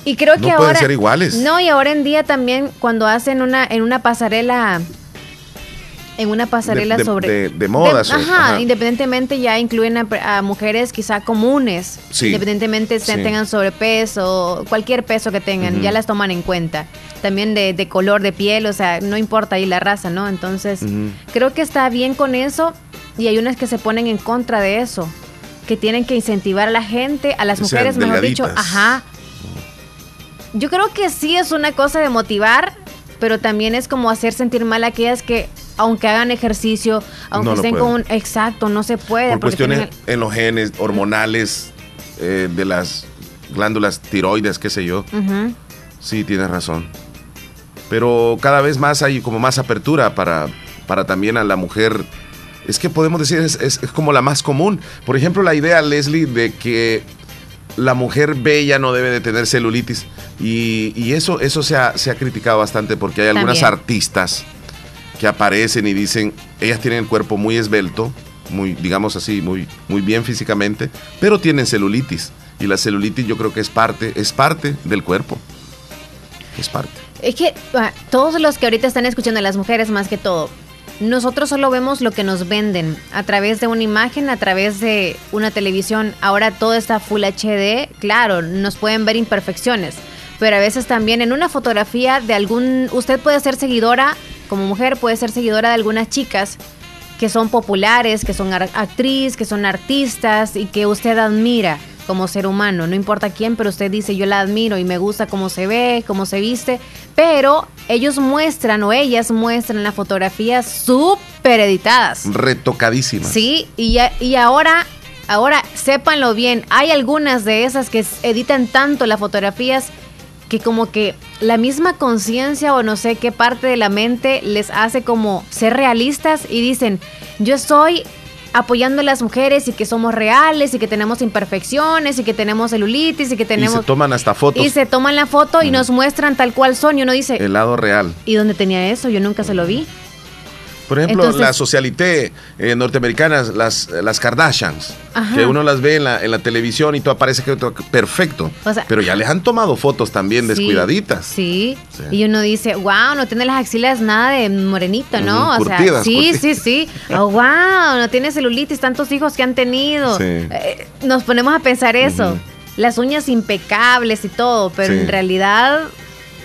Speaker 2: y creo que
Speaker 1: no
Speaker 2: ahora.
Speaker 1: Pueden ser iguales.
Speaker 2: No, y ahora en día también, cuando hacen una, en una pasarela. En una pasarela sobre.
Speaker 1: De, modas.
Speaker 2: ajá, independientemente ya incluyen a, mujeres quizá comunes. Independientemente tengan sobrepeso, cualquier peso que tengan, ya las toman en cuenta. También de, color de piel, o sea, no importa ahí la raza, ¿no? Entonces, creo que está bien con eso. Y hay unas que se ponen en contra de eso. Que tienen que incentivar a la gente, a las mujeres, mejor dicho, ajá, yo creo que sí es una cosa de motivar, pero también es como hacer sentir mal a aquellas que, aunque hagan ejercicio, aunque estén con un. Exacto, no se puede.
Speaker 1: Por cuestiones en los genes hormonales eh, de las glándulas tiroides, qué sé yo. Sí, tienes razón. Pero cada vez más hay como más apertura para, para también a la mujer. Es que podemos decir, es, es como la más común. Por ejemplo, la idea, Leslie, de que la mujer bella no debe de tener celulitis. Y, eso, eso se ha, criticado bastante porque hay algunas artistas que aparecen y dicen, ellas tienen el cuerpo muy esbelto, muy, digamos así, muy, muy bien físicamente, pero tienen celulitis. Y la celulitis yo creo que es parte, es parte del cuerpo. Es parte.
Speaker 2: Es que ah, todos los que ahorita están escuchando, las mujeres más que todo, nosotros solo vemos lo que nos venden a través de una imagen, a través de una televisión. Ahora todo está Full HD, claro, nos pueden ver imperfecciones, pero a veces también en una fotografía de algún, usted puede ser seguidora, como mujer puede ser seguidora de algunas chicas que son populares, que son actriz, que son artistas y que usted admira como ser humano, no importa quién, pero usted dice yo la admiro y me gusta cómo se ve, cómo se viste, pero ellos muestran o ellas muestran las fotografías súper editadas.
Speaker 1: Retocadísimas.
Speaker 2: Sí, y, y ahora, ahora sépanlo bien, hay algunas de esas que editan tanto las fotografías que como que la misma conciencia o no sé qué parte de la mente les hace como ser realistas y dicen, yo soy apoyando a las mujeres y que somos reales y que tenemos imperfecciones y que tenemos celulitis y que tenemos... Y
Speaker 1: se toman hasta fotos.
Speaker 2: Y se toman la foto y nos muestran tal cual son y uno dice...
Speaker 1: El lado real.
Speaker 2: ¿Y dónde tenía eso? Yo nunca se lo vi.
Speaker 1: Por ejemplo, las socialité eh, norteamericanas, las, las Kardashians, que uno las ve en la, en la televisión y todo aparece que perfecto. pero ya les han tomado fotos también descuidaditas.
Speaker 2: Sí, Y uno dice, wow, no tiene las axilas nada de morenito, ¿no? o sea, sí, sí, sí. Oh, wow, no tiene celulitis, tantos hijos que han tenido. Eh, nos ponemos a pensar eso. Las uñas impecables y todo, pero en realidad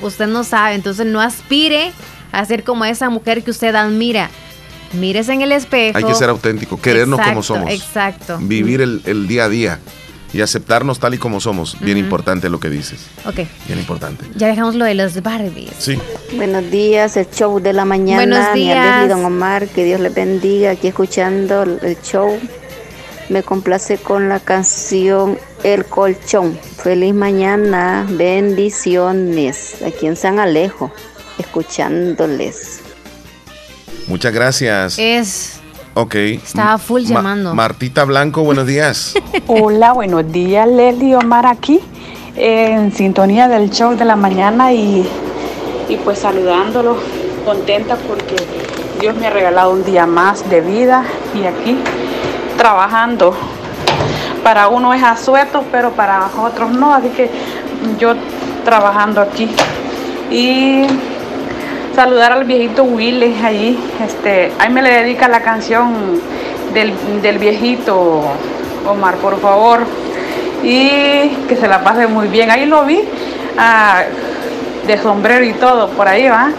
Speaker 2: usted no sabe, entonces no aspire a ser como esa mujer que usted admira. Mírese en el espejo.
Speaker 1: Hay que ser auténtico, querernos como somos.
Speaker 2: Exacto.
Speaker 1: Vivir el, día a día y aceptarnos tal y como somos. Bien importante lo que dices.
Speaker 2: Ok.
Speaker 1: Bien importante.
Speaker 2: Ya dejamos lo de los Barbies.
Speaker 1: Sí.
Speaker 8: Buenos días, el show de la mañana.
Speaker 2: Buenos días.
Speaker 8: don Omar, que Dios le bendiga. Aquí escuchando el show. Me complace con la canción El Colchón. Feliz mañana, bendiciones. Aquí en San Alejo escuchándoles.
Speaker 1: Muchas gracias.
Speaker 2: Es
Speaker 1: Ok.
Speaker 2: Estaba full llamando.
Speaker 1: Martita Blanco, buenos días.
Speaker 9: Hola, buenos días, Leslie Omar aquí, en sintonía del show de la mañana y, y pues saludándolo, contenta porque Dios me ha regalado un día más de vida y aquí trabajando. Para uno es asueto, pero para otros no, así que yo trabajando aquí. Y saludar al viejito Willy allí. Este, ahí me le dedica la canción del, viejito Omar, por favor. Y que se la pase muy bien. Ahí lo vi ah, de sombrero y todo, por ahí va.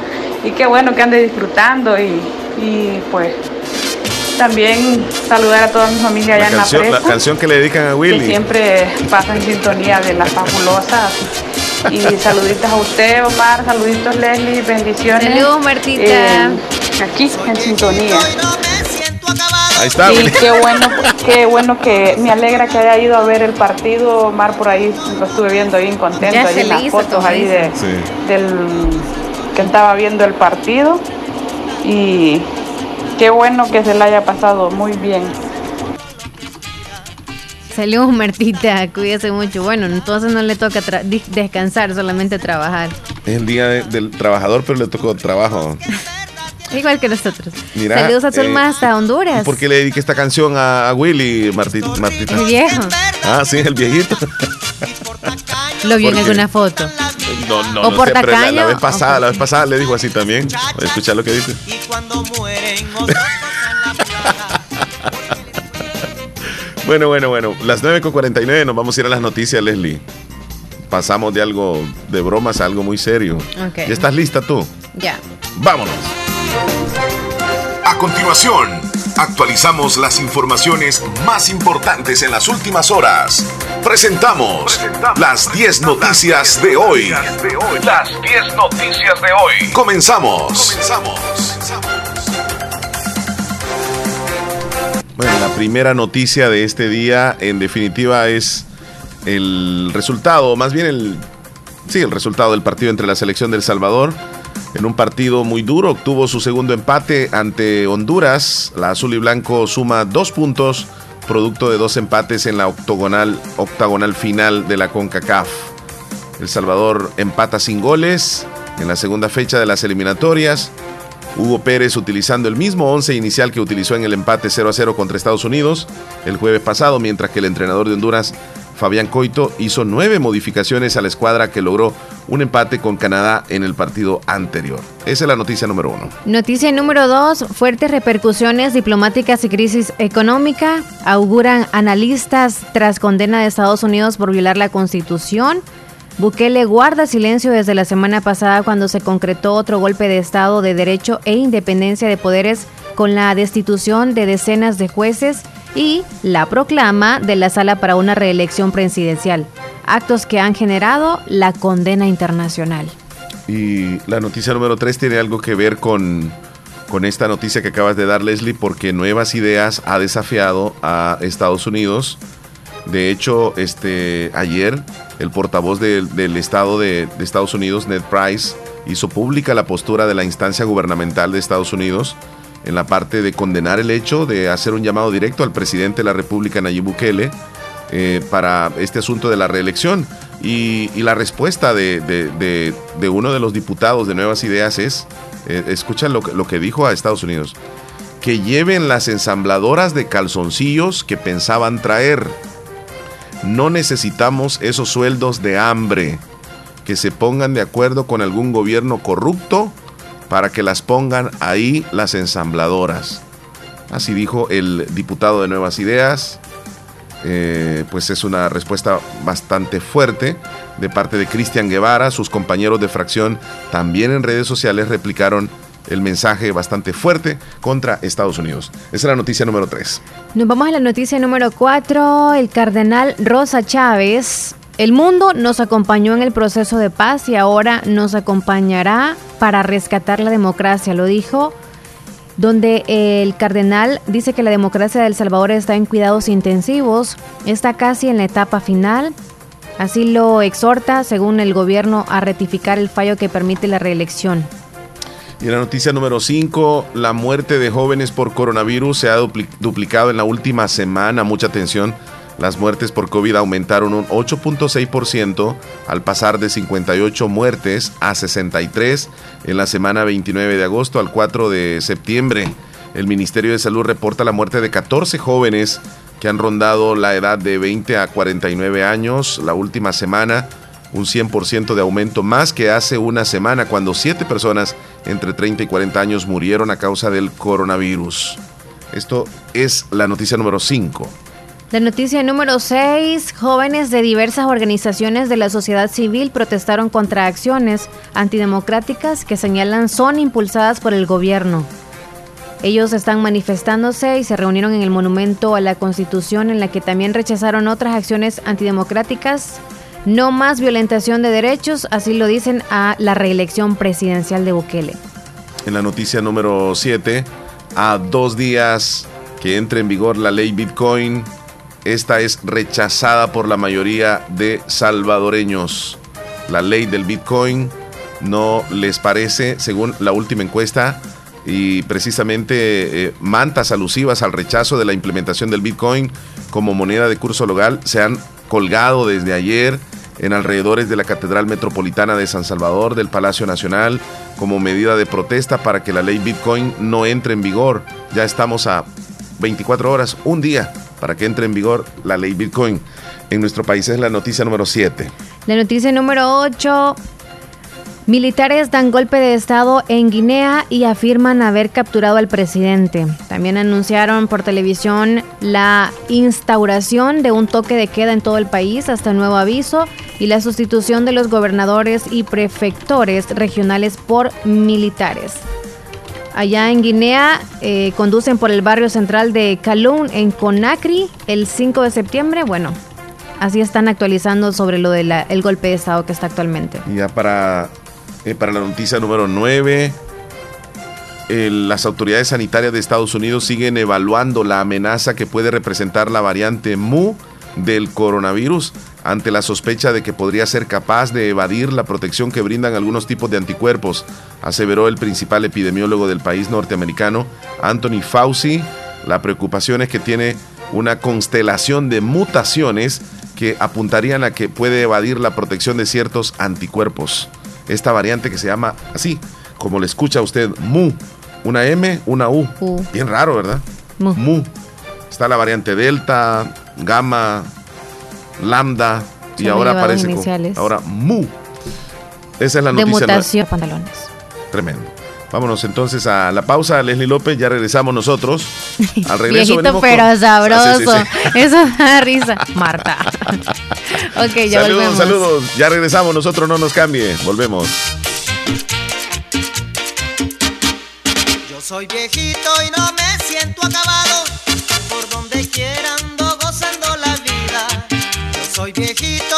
Speaker 9: Y qué bueno que ande disfrutando y, pues también saludar a toda mi familia allá en la presa.
Speaker 1: La canción que le dedican a Willy.
Speaker 9: Que siempre pasa en sintonía de las fabulosas y saluditos a usted, Omar, saluditos Leslie, bendiciones.
Speaker 2: Saludos, Martita. Eh,
Speaker 9: aquí en sintonía.
Speaker 1: Ahí está.
Speaker 9: Y qué bueno, qué bueno que me alegra que haya ido a ver el partido, Omar, por ahí lo estuve viendo bien contento, ahí en las fotos ahí de, del que estaba viendo el partido y qué bueno que se le haya pasado muy bien.
Speaker 2: Saludos, Martita. Cuídese mucho. Bueno, entonces no le toca descansar, solamente trabajar.
Speaker 1: Es el día del trabajador, pero le tocó trabajo.
Speaker 2: Igual que nosotros. Saludos a Zulma eh, hasta Honduras.
Speaker 1: ¿Por qué le dediqué esta canción a, Willy, Martita, Martita?
Speaker 2: El viejo.
Speaker 1: Ah, sí, el viejito.
Speaker 2: Lo vi en alguna foto.
Speaker 1: No, no, o no por sé, la, la, vez pasada, la vez pasada le dijo así también. Voy a escuchar lo que dice. Y cuando mueren Bueno, bueno, bueno. Las 9.49 nos vamos a ir a las noticias, Leslie. Pasamos de algo de bromas a algo muy serio. ¿Ya estás lista tú?
Speaker 2: Ya.
Speaker 1: Vámonos.
Speaker 6: A continuación, actualizamos las informaciones más importantes en las últimas horas. Presentamos, las 10 noticias, de hoy. Las 10 noticias de hoy. Comenzamos. Comenzamos.
Speaker 1: Bueno, la primera noticia de este día, en definitiva, es el resultado, más bien el, sí, el resultado del partido entre la selección del Salvador. En un partido muy duro, obtuvo su segundo empate ante Honduras. La azul y blanco suma dos puntos, producto de dos empates en la octogonal, octagonal final de la CONCACAF. El Salvador empata sin goles en la segunda fecha de las eliminatorias. Hugo Pérez utilizando el mismo 11 inicial que utilizó en el empate 0 a 0 contra Estados Unidos el jueves pasado, mientras que el entrenador de Honduras, Fabián Coito, hizo nueve modificaciones a la escuadra que logró un empate con Canadá en el partido anterior. Esa es la noticia número uno.
Speaker 2: Noticia número dos, fuertes repercusiones diplomáticas y crisis económica auguran analistas tras condena de Estados Unidos por violar la Constitución. Bukele guarda silencio desde la semana pasada cuando se concretó otro golpe de Estado de derecho e independencia de poderes con la destitución de decenas de jueces y la proclama de la sala para una reelección presidencial, actos que han generado la condena internacional.
Speaker 1: Y la noticia número tres tiene algo que ver con, con esta noticia que acabas de dar, Leslie, porque Nuevas Ideas ha desafiado a Estados Unidos de hecho, este, ayer el portavoz del Estado de, Estados Unidos, Ned Price, hizo pública la postura de la instancia gubernamental de Estados Unidos en la parte de condenar el hecho de hacer un llamado directo al presidente de la República, Nayib Bukele, eh, para este asunto de la reelección. Y, la respuesta de, uno de los diputados de Nuevas Ideas es, eh, escucha lo, lo que dijo a Estados Unidos, que lleven las ensambladoras de calzoncillos que pensaban traer no necesitamos esos sueldos de hambre. Que se pongan de acuerdo con algún gobierno corrupto para que las pongan ahí las ensambladoras. Así dijo el diputado de Nuevas Ideas. Eh, pues es una respuesta bastante fuerte de parte de Cristian Guevara. Sus compañeros de fracción también en redes sociales replicaron el mensaje bastante fuerte contra Estados Unidos. Esa es la noticia número 3.
Speaker 2: Nos vamos a la noticia número 4. El cardenal Rosa Chávez. El mundo nos acompañó en el proceso de paz y ahora nos acompañará para rescatar la democracia, lo dijo donde el cardenal dice que la democracia de El Salvador está en cuidados intensivos, está casi en la etapa final. Así lo exhorta, según el gobierno, a rectificar el fallo que permite la reelección.
Speaker 1: Y la noticia número 5, la muerte de jóvenes por coronavirus se ha duplicado en la última semana. Mucha atención. Las muertes por COVID aumentaron un 8.6% al pasar de 58 muertes a 63 en la semana 29 de agosto al 4 de septiembre. El Ministerio de Salud reporta la muerte de 14 jóvenes que han rondado la edad de 20 a 49 años la última semana, un 100% de aumento más que hace una semana cuando 7 personas entre 30 y 40 años murieron a causa del coronavirus. Esto es la noticia número 5.
Speaker 2: La noticia número 6. Jóvenes de diversas organizaciones de la sociedad civil protestaron contra acciones antidemocráticas que señalan son impulsadas por el gobierno. Ellos están manifestándose y se reunieron en el monumento a la Constitución en la que también rechazaron otras acciones antidemocráticas. No más violentación de derechos, así lo dicen a la reelección presidencial de Bukele.
Speaker 1: En la noticia número 7, a dos días que entre en vigor la ley Bitcoin, esta es rechazada por la mayoría de salvadoreños. La ley del Bitcoin no les parece, según la última encuesta, y precisamente eh, mantas alusivas al rechazo de la implementación del Bitcoin como moneda de curso local se han colgado desde ayer en alrededores de la Catedral Metropolitana de San Salvador, del Palacio Nacional, como medida de protesta para que la ley Bitcoin no entre en vigor. Ya estamos a 24 horas, un día, para que entre en vigor la ley Bitcoin. En nuestro país es la noticia número 7.
Speaker 2: La noticia número 8. Militares dan golpe de Estado en Guinea y afirman haber capturado al presidente. También anunciaron por televisión la instauración de un toque de queda en todo el país hasta nuevo aviso y la sustitución de los gobernadores y prefectores regionales por militares. Allá en Guinea eh, conducen por el barrio central de Kaloun en Conakry el 5 de septiembre. Bueno, así están actualizando sobre lo del golpe de Estado que está actualmente.
Speaker 1: Ya para eh, para la noticia número 9, las autoridades sanitarias de Estados Unidos siguen evaluando la amenaza que puede representar la variante Mu del coronavirus ante la sospecha de que podría ser capaz de evadir la protección que brindan algunos tipos de anticuerpos, aseveró el principal epidemiólogo del país norteamericano, Anthony Fauci. La preocupación es que tiene una constelación de mutaciones que apuntarían a que puede evadir la protección de ciertos anticuerpos esta variante que se llama así, como le escucha usted, Mu. Una M, una U. Bien raro, ¿verdad? Mu. Está la variante Delta, Gamma, Lambda y ahora aparece ahora Mu. Esa es la noticia.
Speaker 2: De mutación pantalones.
Speaker 1: Tremendo. Vámonos entonces a la pausa, Leslie López, ya regresamos nosotros.
Speaker 2: Al regreso Viejito pero sabroso. Eso da risa. Marta. ok, ya
Speaker 1: saludos,
Speaker 2: volvemos.
Speaker 1: Saludos, ya regresamos, nosotros no nos cambie. Volvemos.
Speaker 10: Yo soy viejito y no me siento acabado. Por donde quiera ando gozando la vida. Yo soy viejito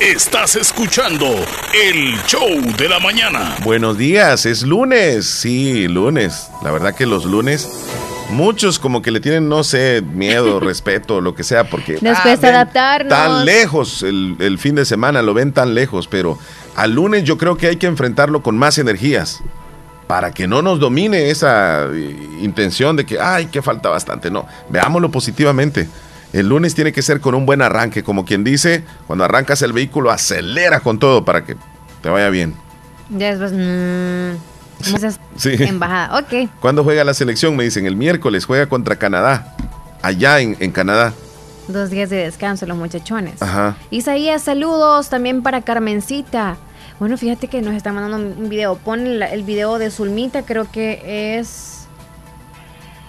Speaker 7: Estás escuchando el show de la mañana.
Speaker 1: Buenos días, es lunes. Sí, lunes. La verdad que los lunes muchos como que le tienen, no sé, miedo, respeto, lo que sea, porque...
Speaker 2: Nos cuesta adaptarnos.
Speaker 1: Tan lejos el, el, fin de semana, lo ven tan lejos, pero al lunes yo creo que hay que enfrentarlo con más energías para que no nos domine esa eh, intención de que, ay, que falta bastante. No, veámoslo positivamente. El lunes tiene que ser con un buen arranque, como quien dice, cuando arrancas el vehículo, acelera con todo para que te vaya bien.
Speaker 2: Ya después, mmm, sí. embajada, ok.
Speaker 1: ¿Cuándo juega la selección? Me dicen, el miércoles juega contra Canadá, allá en, Canadá.
Speaker 2: Dos días de descanso los muchachones. Ajá. Isaías, saludos también para Carmencita. Bueno, fíjate que nos está mandando un video. Pon el, video de Zulmita, creo que es...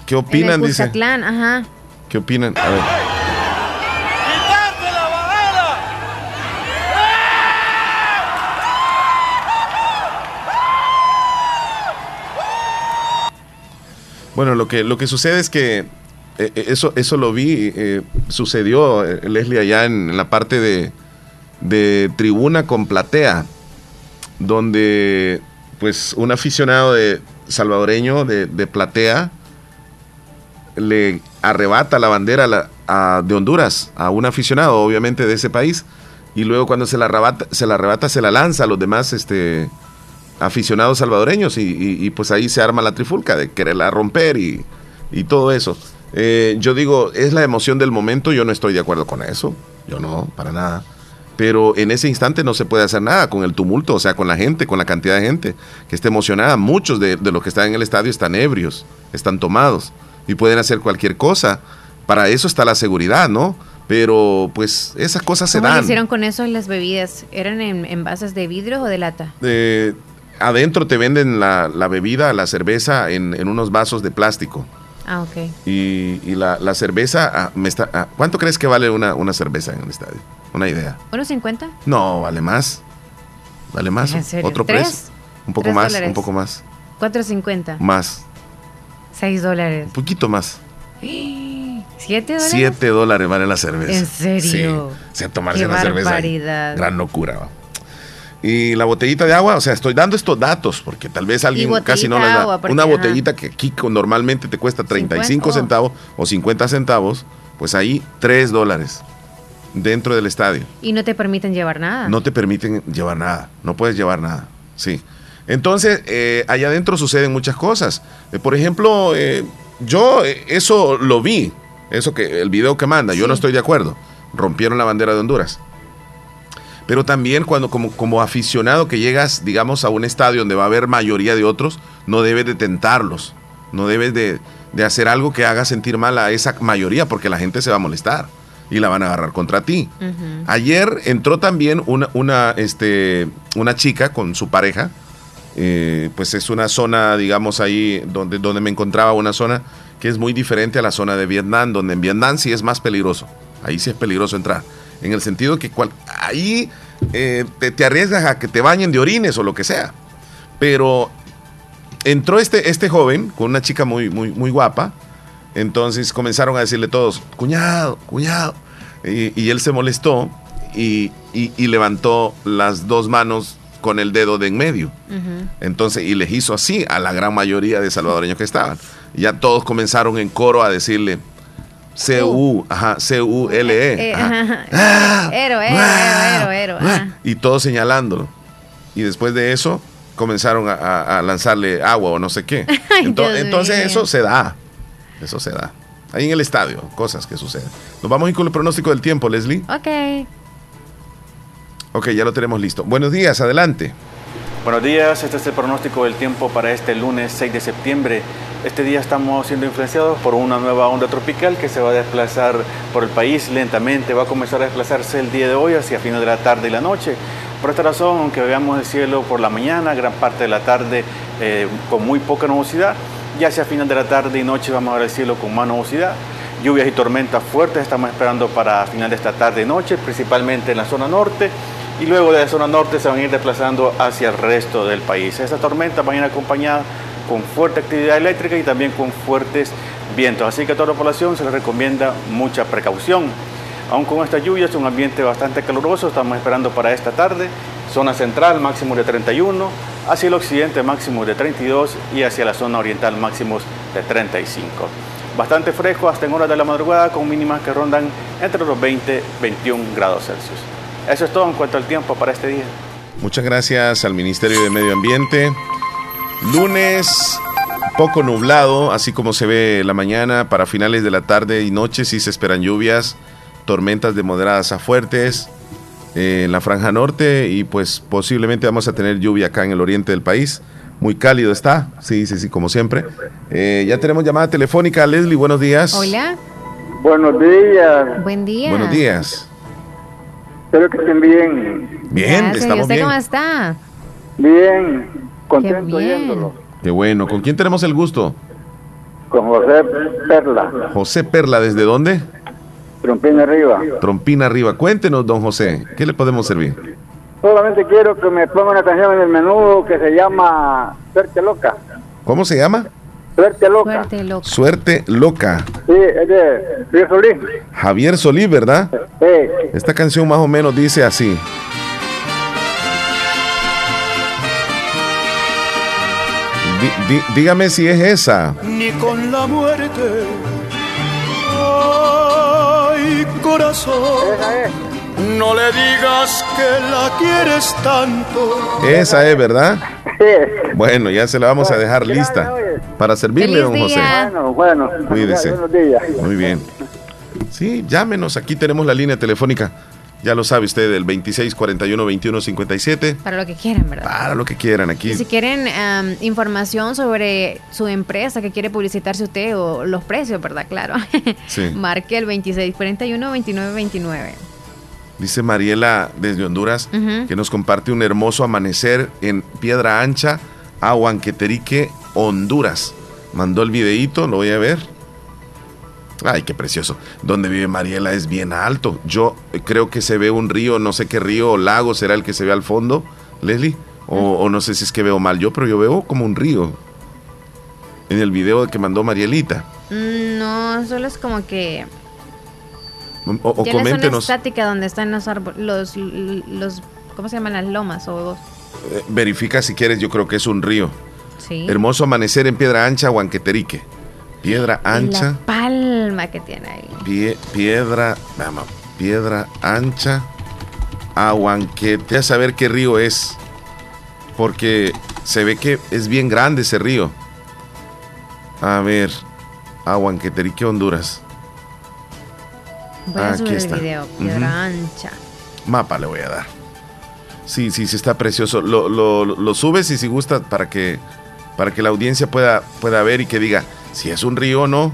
Speaker 1: ¿Qué opinan?
Speaker 2: dice. Ajá.
Speaker 1: ¿Qué opinan? A ver. Bueno, lo que, lo que sucede es que eh, eh, eso, eso lo vi, eh, sucedió, Leslie, allá en, la parte de, de, tribuna con platea, donde pues un aficionado de salvadoreño de, de platea le arrebata la bandera de Honduras a un aficionado, obviamente, de ese país, y luego cuando se la arrebata, se la, arrebata, se la lanza a los demás este, aficionados salvadoreños, y, pues ahí se arma la trifulca de quererla romper y, todo eso. Eh, yo digo, es la emoción del momento, yo no estoy de acuerdo con eso, yo no, para nada. Pero en ese instante no se puede hacer nada con el tumulto, o sea, con la gente, con la cantidad de gente que está emocionada. Muchos de, de los que están en el estadio están ebrios, están tomados y pueden hacer cualquier cosa. Para eso está la seguridad, ¿no? Pero pues esas cosas se dan. ¿Cómo
Speaker 2: hicieron con eso las bebidas? ¿Eran en envases de vidrio o de lata?
Speaker 1: adentro te venden la, bebida, la cerveza en, unos vasos de plástico.
Speaker 2: Ah, ok.
Speaker 1: Y, la, cerveza, ah, me está, ah, ¿cuánto crees que vale una, una cerveza en el estadio? Una idea.
Speaker 2: ¿Unos 50?
Speaker 1: No, vale más. Vale más. Otro precio. Un poco más, un poco más.
Speaker 2: 4.50.
Speaker 1: Más.
Speaker 2: 6 dólares.
Speaker 1: Un poquito más.
Speaker 2: ¿7 dólares?
Speaker 1: 7 dólares vale la cerveza.
Speaker 2: ¿En serio?
Speaker 1: Sí. O tomarse una cerveza. Gran locura. Y la botellita de agua, o sea, estoy dando estos datos porque tal vez alguien casi no le da. una botellita que aquí normalmente te cuesta 35 centavos o 50 centavos, pues ahí 3 dólares dentro del estadio.
Speaker 2: Y no te permiten llevar nada.
Speaker 1: No te permiten llevar nada, no puedes llevar nada, sí. Entonces, eh, allá adentro suceden muchas cosas. Eh, por ejemplo, eh, yo eso lo vi, Eso que el video que manda, yo no estoy de acuerdo. Rompieron la bandera de Honduras. Pero también cuando como, como aficionado que llegas, digamos, a un estadio donde va a haber mayoría de otros, no debes de tentarlos. No debes de, hacer algo que haga sentir mal a esa mayoría porque la gente se va a molestar y la van a agarrar contra ti. Ayer entró también una, una, este, una chica con su pareja. Eh, pues es una zona, digamos, ahí donde, donde me encontraba una zona que es muy diferente a la zona de Vietnam, donde en Vietnam sí es más peligroso. Ahí sí es peligroso entrar. En el sentido que ahí eh, te, arriesgas a que te bañen de orines o lo que sea. Pero entró este, este joven con una chica muy, muy, muy guapa. Entonces comenzaron a decirle todos, cuñado, cuñado. Y, él se molestó y, levantó las dos manos con el dedo de en medio. Entonces, y les hizo así a la gran mayoría de salvadoreños que estaban. Ya todos comenzaron en coro a decirle, C-U, ajá, C-U-L-E. Y todos señalándolo. Y después de eso comenzaron a, lanzarle agua o no sé qué. entonces, eso se da. Eso se da. Ahí en el estadio, cosas que suceden. Nos vamos a ir con el pronóstico del tiempo, Leslie.
Speaker 2: Ok.
Speaker 1: Ok, ya lo tenemos listo. Buenos días, adelante.
Speaker 11: Buenos días, este es el pronóstico del tiempo para este lunes 6 de septiembre. Este día estamos siendo influenciados por una nueva onda tropical que se va a desplazar por el país lentamente, va a comenzar a desplazarse el día de hoy hacia final de la tarde y la noche. Por esta razón, aunque veamos el cielo por la mañana, gran parte de la tarde eh, con muy poca nubosidad, ya hacia final de la tarde y noche vamos a ver el cielo con más nubosidad. Lluvias y tormentas fuertes estamos esperando para final de esta tarde y noche, principalmente en la zona norte y luego de la zona norte se van a ir desplazando hacia el resto del país. Esas tormentas van a ir acompañadas con fuerte actividad eléctrica y también con fuertes vientos, así que a toda la población se les recomienda mucha precaución. Aún con esta lluvia es un ambiente bastante caluroso, estamos esperando para esta tarde, zona central máximo de 31, hacia el occidente máximo de 32 y hacia la zona oriental máximos de 35. Bastante fresco hasta en horas de la madrugada con mínimas que rondan entre los 20 y 21 grados Celsius. Eso es todo en cuanto al tiempo para este día.
Speaker 1: Muchas gracias al Ministerio de Medio Ambiente. Lunes poco nublado, así como se ve la mañana, para finales de la tarde y noche sí se esperan lluvias, tormentas de moderadas a fuertes eh, en la franja norte y pues posiblemente vamos a tener lluvia acá en el oriente del país. Muy cálido está, sí, sí, sí, como siempre. Eh, ya tenemos llamada telefónica. Leslie, buenos días.
Speaker 2: Hola.
Speaker 12: Buenos días.
Speaker 2: Buen día.
Speaker 1: Buenos días.
Speaker 12: Espero que estén bien.
Speaker 1: Bien,
Speaker 2: Gracias.
Speaker 1: estamos
Speaker 2: ¿Y usted
Speaker 1: bien.
Speaker 2: cómo está?
Speaker 12: Bien, contento
Speaker 2: Qué
Speaker 12: oyéndolo.
Speaker 1: Qué bueno. ¿Con quién tenemos el gusto?
Speaker 12: Con José Perla,
Speaker 1: José Perla, ¿desde dónde?
Speaker 12: Trompín arriba.
Speaker 1: Trompina arriba. Cuéntenos, don José, ¿qué le podemos servir?
Speaker 12: Solamente quiero que me ponga una canción en el menú que se llama Suerte Loca.
Speaker 1: ¿Cómo se llama?
Speaker 12: Suerte Loca.
Speaker 2: Suerte loca.
Speaker 1: Suerte loca.
Speaker 12: Sí, es de Luis Solís.
Speaker 1: Javier Solí, ¿verdad?
Speaker 12: Sí.
Speaker 1: Esta canción más o menos dice así. Dígame si es esa.
Speaker 13: ni con la muerte. Ay, corazón, no le digas que la quieres tanto.
Speaker 1: Esa es, ¿verdad? Bueno, ya se la vamos a dejar lista para servirle, don José.
Speaker 12: Bueno, bueno.
Speaker 1: Cuídese. Muy bien. Sí, llámenos. Aquí tenemos la línea telefónica. Ya lo sabe usted, el 2641-2157.
Speaker 2: Para lo que quieran, ¿verdad?
Speaker 1: Para lo que quieran aquí.
Speaker 2: Y si quieren información sobre su empresa que quiere publicitarse usted o los precios, ¿verdad? Claro.
Speaker 1: Sí.
Speaker 2: Marque el 2641-2929.
Speaker 1: Dice Mariela desde Honduras que nos comparte un hermoso amanecer en Piedra Ancha, Aguanqueterique, Honduras. Mandó el videíto, lo voy a ver. Ay, qué precioso. Donde vive Mariela es bien alto. Yo eh, creo que se ve un río, no sé qué río o lago será el que se ve al fondo, Leslie. O, o no sé si es que veo mal yo, pero yo veo como un río. En el video que mandó Marielita.
Speaker 2: Mm, No, solo es como que
Speaker 1: O, coméntenos.
Speaker 2: estática donde están los los, los, ¿cómo se llaman? Las lomas o
Speaker 1: eh, verifica si quieres, yo creo que es un río.
Speaker 2: sí.
Speaker 1: Hermoso amanecer en Piedra Ancha, Huanqueterique. Piedra Ancha,
Speaker 2: La palma que tiene ahí.
Speaker 1: pie- piedra, vamos, Piedra Ancha, Aguanquete. A saber qué río es, porque se ve que es bien grande ese río. A ver, Aguanqueterique, Honduras.
Speaker 2: Voy a subir el video, piedra ancha.
Speaker 1: Mapa le voy a dar. Sí, sí, sí, está precioso. Lo, lo, lo, subes y si gusta para que, para que la audiencia pueda, pueda ver y que diga si es un río o no.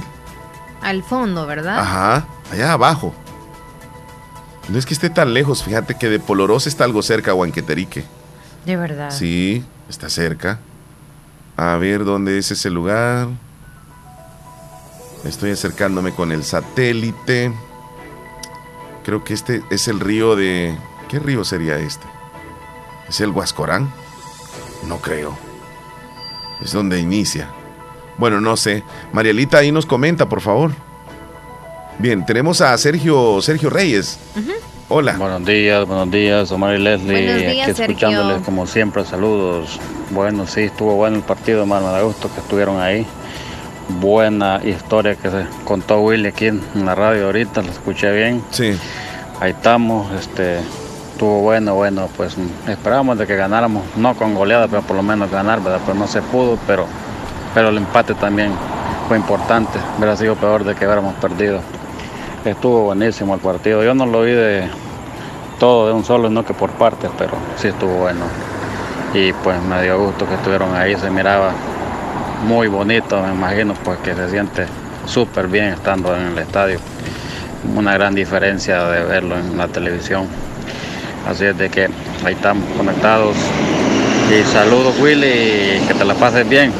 Speaker 2: Al fondo, ¿verdad?
Speaker 1: Ajá, allá abajo. No es que esté tan lejos, fíjate que de Polorosa está algo cerca Huanqueterique.
Speaker 2: De verdad.
Speaker 1: Sí, está cerca. A ver dónde es ese lugar. Estoy acercándome con el satélite. Creo que este es el río de... ¿Qué río sería este? ¿Es el Huascorán? No creo. Es donde inicia. Bueno, no sé. Marielita ahí nos comenta, por favor. Bien, tenemos a Sergio, Sergio Reyes. Hola.
Speaker 14: Buenos días, buenos días, Omar y Leslie. Buenos días, aquí escuchándoles como siempre, saludos. Bueno, sí, estuvo bueno el partido, hermano, me da gusto que estuvieron ahí. Buena historia que se contó Willy aquí en la radio ahorita, lo escuché bien.
Speaker 1: Sí.
Speaker 14: Ahí estamos, este, estuvo bueno, bueno, pues esperábamos de que ganáramos, no con goleada, pero por lo menos ganar, ¿verdad? Pero no se pudo, pero, pero el empate también fue importante, hubiera sido peor de que hubiéramos perdido. Estuvo buenísimo el partido. Yo no lo vi de todo de un solo, no que por partes, pero sí estuvo bueno. Y pues me dio gusto que estuvieron ahí, se miraba muy bonito, me imagino, pues que se siente súper bien estando en el estadio. Una gran diferencia de verlo en la televisión. Así es de que ahí estamos conectados. Y saludos Willy, que te la pases bien.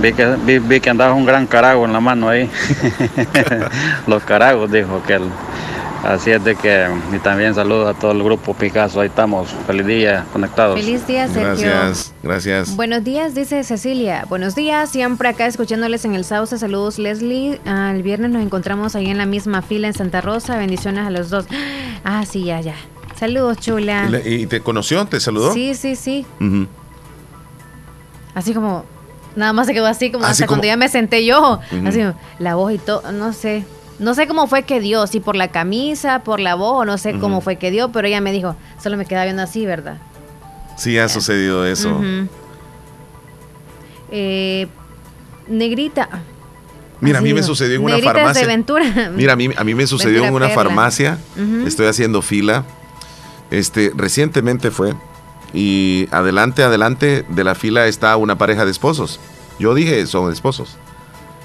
Speaker 14: Vi que, vi, que andabas un gran carago en la mano ahí. Los caragos, dijo que él. Así es de que, y también saludos a todo el grupo Picasso, ahí estamos, feliz día, conectados.
Speaker 2: Feliz día, Sergio.
Speaker 1: Gracias, gracias.
Speaker 2: Buenos días, dice Cecilia. Buenos días, siempre acá escuchándoles en el Sauce. Saludos, Leslie. el viernes nos encontramos ahí en la misma fila en Santa Rosa. Bendiciones a los dos. Ah, sí, ya, ya. Saludos, chula.
Speaker 1: ¿Y, te conoció? ¿Te saludó?
Speaker 2: Sí, sí, sí. Así como, Nada más se quedó así como hasta cuando ya me senté yo. Así, la voz y todo, no sé. No sé cómo fue que dio, si por la camisa, por la voz, no sé cómo fue que dio, pero ella me dijo, solo me quedaba viendo así, ¿verdad?
Speaker 1: Sí, ha sucedido eso.
Speaker 2: Eh, negrita.
Speaker 1: Mira, a mí me sucedió en una farmacia. Mira, a mí, a mí me sucedió en una farmacia. Estoy haciendo fila. Este, recientemente fue y adelante, adelante de la fila está una pareja de esposos. Yo dije, son esposos.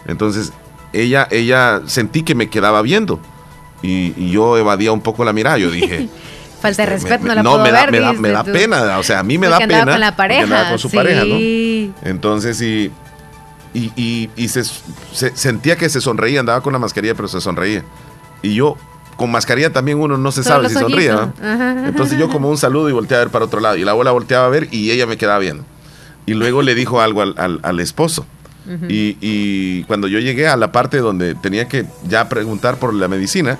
Speaker 1: Entonces, ella, ella sentí que me quedaba viendo. Y, yo evadía un poco la mirada. Yo dije.
Speaker 2: Falta de este, respeto, no la
Speaker 1: no,
Speaker 2: me
Speaker 1: da, me, da, pena. O sea, a mí me da pena.
Speaker 2: con la pareja.
Speaker 1: con su pareja, ¿no? Entonces, y. Y, y, se, sentía que se sonreía, andaba con la mascarilla, pero se sonreía. Y yo con mascarilla también uno no se sabe si sonríe. Entonces yo como un saludo y volteé a ver para otro lado. Y la abuela volteaba a ver y ella me quedaba viendo. Y luego le dijo algo al, esposo. Y, cuando yo llegué a la parte donde tenía que ya preguntar por la medicina,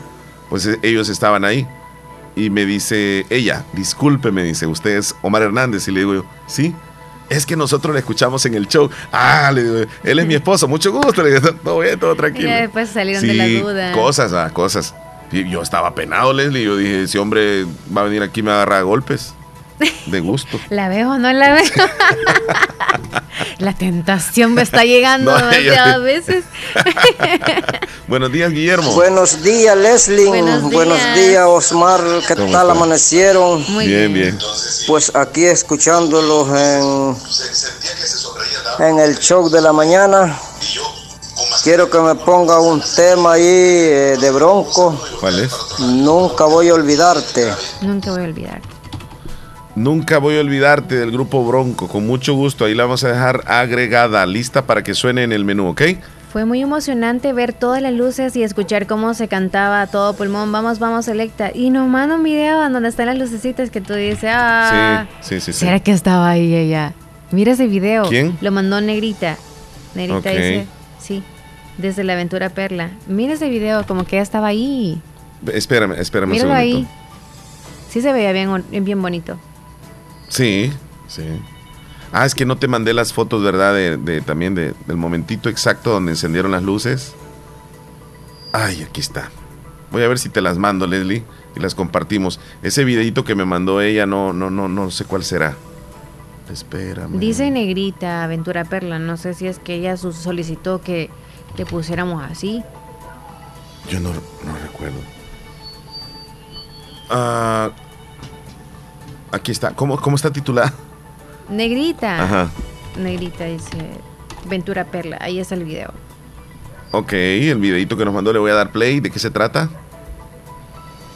Speaker 1: pues eh, ellos estaban ahí. Y me dice ella, disculpe, me dice, usted es Omar Hernández. Y le digo yo, sí. Es que nosotros le escuchamos en el show. Ah, le digo, él es mi esposo, mucho gusto. Le digo, todo bien, todo tranquilo. Y
Speaker 2: después salieron de la duda.
Speaker 1: Cosas, ah, cosas yo estaba penado, Leslie. Yo dije, ese hombre va a venir aquí y me agarra a golpes. De gusto.
Speaker 2: ¿La veo o no la veo? la tentación me está llegando demasiadas veces.
Speaker 1: Buenos días, Guillermo.
Speaker 15: Buenos días, Leslie. Buenos días, Osmar. ¿Qué tal amanecieron?
Speaker 1: Muy bien, bien.
Speaker 15: Pues aquí escuchándolos en, en el show de la mañana. Quiero que me ponga un tema ahí eh, de Bronco.
Speaker 1: ¿Cuál es?
Speaker 15: Nunca voy a olvidarte.
Speaker 2: Nunca voy a olvidarte.
Speaker 1: Nunca voy a olvidarte del grupo Bronco. Con mucho gusto. Ahí la vamos a dejar agregada, lista para que suene en el menú, ¿ok?
Speaker 2: Fue muy emocionante ver todas las luces y escuchar cómo se cantaba a todo pulmón. Vamos, vamos, Selecta. Y nos manda un video donde están las lucecitas que tú dices, ah.
Speaker 1: Sí, sí, sí.
Speaker 2: ¿Será que estaba ahí ella? Mira ese video.
Speaker 1: ¿Quién?
Speaker 2: Lo mandó Negrita. Negrita dice, sí desde la aventura Perla. Mira ese video, como que ella estaba ahí.
Speaker 1: Espérame, espérame
Speaker 2: Míralo un ahí. Sí se veía bien, bien bonito.
Speaker 1: Sí, sí. Ah, es que no te mandé las fotos, ¿verdad? De, también de, del momentito exacto donde encendieron las luces. Ay, aquí está. Voy a ver si te las mando, Leslie, y las compartimos. Ese videito que me mandó ella, no, no, no, no sé cuál será. Espérame.
Speaker 2: Dice Negrita, Aventura Perla. No sé si es que ella solicitó que le pusiéramos así.
Speaker 1: Yo no, no recuerdo. Ah, aquí está. ¿Cómo, ¿Cómo está titulada?
Speaker 2: Negrita. Ajá. Negrita dice Ventura Perla. Ahí está el video.
Speaker 1: Ok, el videito que nos mandó le voy a dar play. ¿De qué se trata?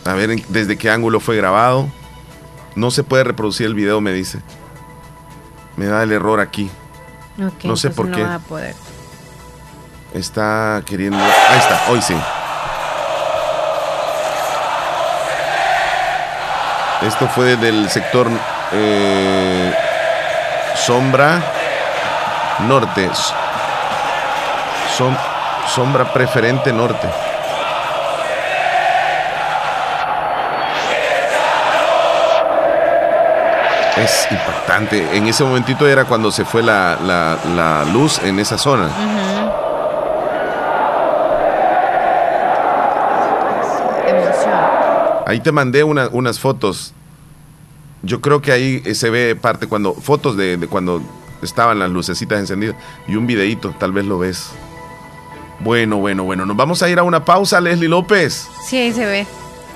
Speaker 1: A ver desde qué ángulo fue grabado. No se puede reproducir el video, me dice. Me da el error aquí. no sé por qué. a poder. Está queriendo. Ahí está, hoy sí. Esto fue del sector eh, sombra norte. sombra preferente norte. Es impactante. En ese momentito era cuando se fue la, luz en esa zona. Ahí te mandé unas fotos. Yo creo que ahí se ve parte cuando fotos de, cuando estaban las lucecitas encendidas y un videíto, tal vez lo ves. Bueno, bueno, bueno, nos vamos a ir a una pausa, Leslie López.
Speaker 2: Sí, ahí se ve.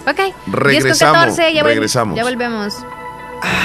Speaker 2: Ok.
Speaker 1: Regresamos. regresamos.
Speaker 2: Ya volvemos.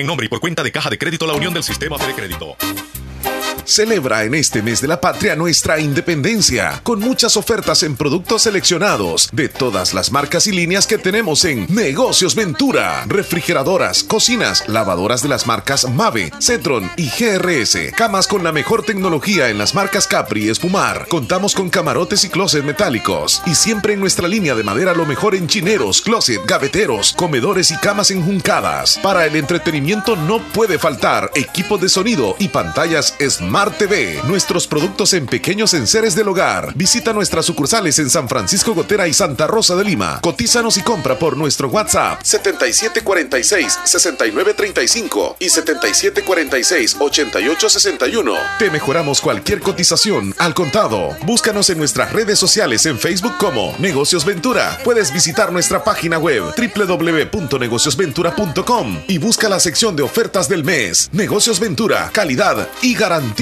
Speaker 16: en nombre y por cuenta de Caja de Crédito La Unión del Sistema de Crédito.
Speaker 6: Celebra en este mes de la patria nuestra independencia con muchas ofertas en productos seleccionados de todas las marcas y líneas que tenemos en Negocios Ventura. Refrigeradoras, cocinas, lavadoras de las marcas Mave, Cetron y GRS. Camas con la mejor tecnología en las marcas Capri y Espumar. Contamos con camarotes y closets metálicos. Y siempre en nuestra línea de madera lo mejor en chineros, closet, gaveteros, comedores y camas enjuncadas. Para el entretenimiento no puede faltar equipo de sonido y pantallas Smart Smart TV, nuestros productos en pequeños enseres del hogar. Visita nuestras sucursales en San Francisco Gotera y Santa Rosa de Lima. Cotízanos y compra por nuestro WhatsApp 7746-6935 y 7746-8861. Te mejoramos cualquier cotización al contado. Búscanos en nuestras redes sociales en Facebook como Negocios Ventura. Puedes visitar nuestra página web www.negociosventura.com y busca la sección de ofertas del mes. Negocios Ventura, calidad y garantía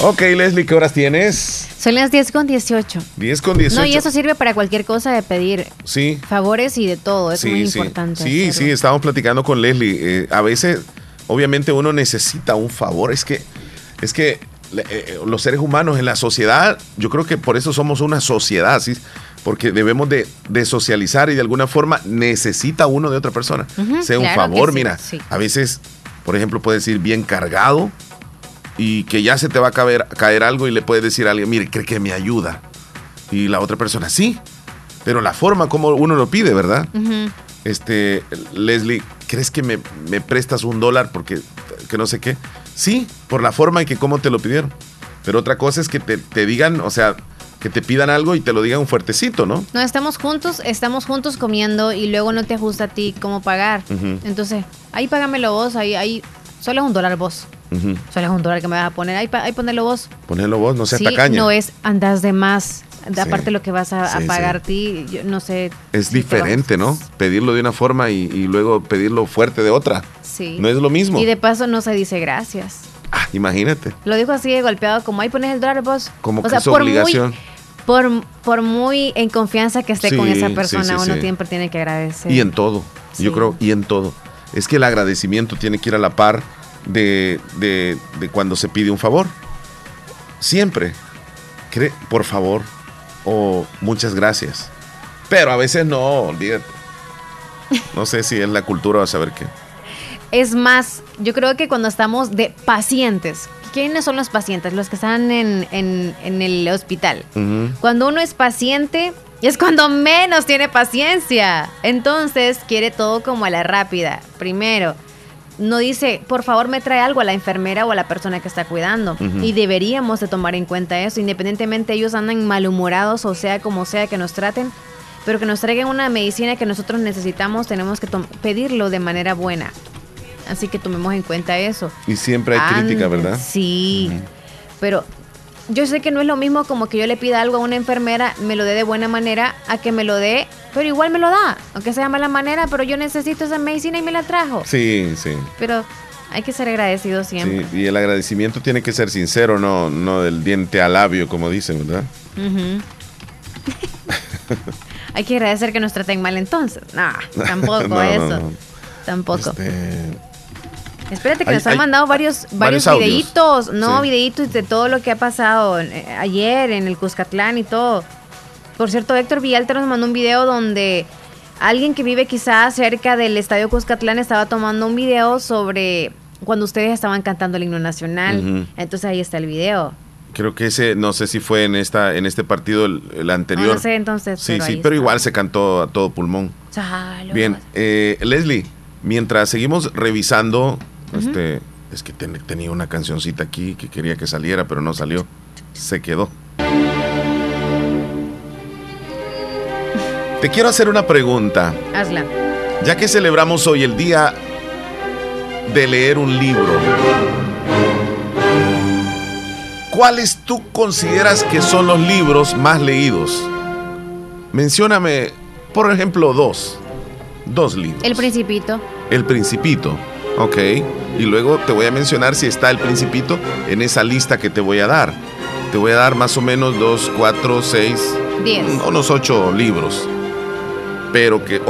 Speaker 1: Ok, Leslie, ¿qué horas tienes?
Speaker 2: Son las 10 con 18.
Speaker 1: 10 con 18.
Speaker 2: No, y eso sirve para cualquier cosa de pedir
Speaker 1: sí.
Speaker 2: favores y de todo. Es muy
Speaker 1: sí.
Speaker 2: importante.
Speaker 1: Sí, sí, estábamos platicando con Leslie. Eh, a veces, obviamente, uno necesita un favor. Es que, es que eh, eh, los seres humanos en la sociedad, yo creo que por eso somos una sociedad, ¿sí? Porque debemos de, socializar y de alguna forma necesita uno de otra persona. sea un favor, mira, a veces, por ejemplo, puedes ir bien cargado y que ya se te va a caer, caer algo y le puedes decir a alguien, mire, cree que me ayuda. Y la otra persona, sí, pero la forma como uno lo pide, ¿verdad? Este, Leslie, ¿crees que me, prestas un dólar porque que no sé qué? Sí, por la forma en que cómo te lo pidieron. Pero otra cosa es que te, digan, o sea, que te pidan algo y te lo digan un fuertecito, ¿no?
Speaker 2: No, estamos juntos, estamos juntos comiendo y luego no te ajusta a ti cómo pagar. Entonces, ahí págamelo vos, ahí, ahí, solo es un dólar vos. Solo es un dólar que me vas a poner. Ahí, ahí ponelo vos.
Speaker 1: Ponelo vos, no seas sí, tacaña.
Speaker 2: No es andas de más. Aparte lo que vas a, pagar ti, yo no sé.
Speaker 1: Es diferente, ¿no? Pedirlo de una forma y, luego pedirlo fuerte de otra. Sí. No es lo mismo.
Speaker 2: Y de paso no se dice gracias.
Speaker 1: Ah, imagínate.
Speaker 2: Lo dijo así de golpeado, como ahí pones el dólar vos.
Speaker 1: Como que es obligación.
Speaker 2: por, por muy en confianza que esté con esa persona, uno siempre tiene que agradecer.
Speaker 1: Y en todo, yo creo, y en todo. Es que el agradecimiento tiene que ir a la par de, de, cuando se pide un favor. Siempre, cree, por favor, o muchas gracias. Pero a veces no, olvídate. No sé si es la cultura o a saber qué.
Speaker 2: Es más, yo creo que cuando estamos de pacientes, ¿quiénes son los pacientes? Los que están en, en, el hospital. Cuando uno es paciente, es cuando menos tiene paciencia. Entonces quiere todo como a la rápida. Primero, no dice, por favor me trae algo a la enfermera o a la persona que está cuidando. Y deberíamos de tomar en cuenta eso, independientemente ellos andan malhumorados o sea como sea que nos traten, pero que nos traigan una medicina que nosotros necesitamos, tenemos que pedirlo de manera buena. Así que tomemos en cuenta eso.
Speaker 1: Y siempre hay crítica, ¿verdad?
Speaker 2: Sí, pero yo sé que no es lo mismo como que yo le pida algo a una enfermera, me lo dé de buena manera, a que me lo dé, pero igual me lo da, aunque sea mala manera, pero yo necesito esa medicina y me la trajo.
Speaker 1: Sí, sí.
Speaker 2: Pero hay que ser agradecido siempre.
Speaker 1: Sí, y el agradecimiento tiene que ser sincero, no, no del diente al labio, como dicen, ¿verdad?
Speaker 2: hay que agradecer que nos traten mal entonces. No, tampoco eso. Tampoco. Este, Espérate que nos han mandado varios, varios, videitos, no, videitos de todo lo que ha pasado eh, ayer en el Cuscatlán y todo. Por cierto, Héctor Villalta nos mandó un video donde alguien que vive quizás cerca del Estadio Cuscatlán estaba tomando un video sobre cuando ustedes estaban cantando el himno nacional. Entonces ahí está el video.
Speaker 1: Creo que ese, no sé si fue en esta en este partido el, anterior. No,
Speaker 2: sé entonces.
Speaker 1: Sí, sí, pero igual se cantó a todo pulmón. Bien, eh, Leslie, mientras seguimos revisando este, es que tenía una cancioncita aquí que quería que saliera, pero no salió. Se quedó. Te quiero hacer una pregunta.
Speaker 2: Hazla.
Speaker 1: Ya que celebramos hoy el día de leer un libro, ¿cuáles tú consideras que son los libros más leídos? Mencióname, por ejemplo, dos. Dos libros.
Speaker 2: El Principito.
Speaker 1: El Principito. Ok. Y luego te voy a mencionar si está el principito en esa lista que te voy a dar. Te voy a dar más o menos dos, cuatro, seis,
Speaker 2: diez,
Speaker 1: unos ocho libros. Pero que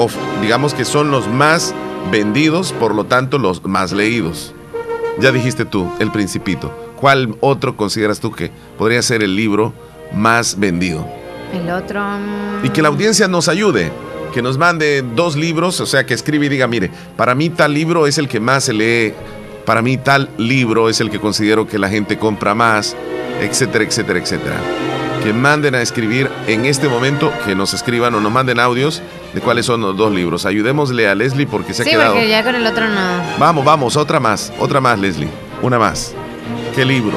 Speaker 1: digamos que son los más vendidos, por lo tanto los más leídos. Ya dijiste tú, el principito. ¿Cuál otro consideras tú que podría ser el libro más vendido?
Speaker 2: El otro...
Speaker 1: Y que la audiencia nos ayude que nos mande dos libros, o sea, que escribe y diga, mire, para mí tal libro es el que más se lee, para mí tal libro es el que considero que la gente compra más, etcétera, etcétera, etcétera. Que manden a escribir en este momento, que nos escriban o nos manden audios de cuáles son los dos libros. Ayudémosle a Leslie porque se ha quedado.
Speaker 2: Sí, porque ya con el otro no.
Speaker 1: Vamos, vamos, otra más, otra más, Leslie. Una más. ¿Qué libro?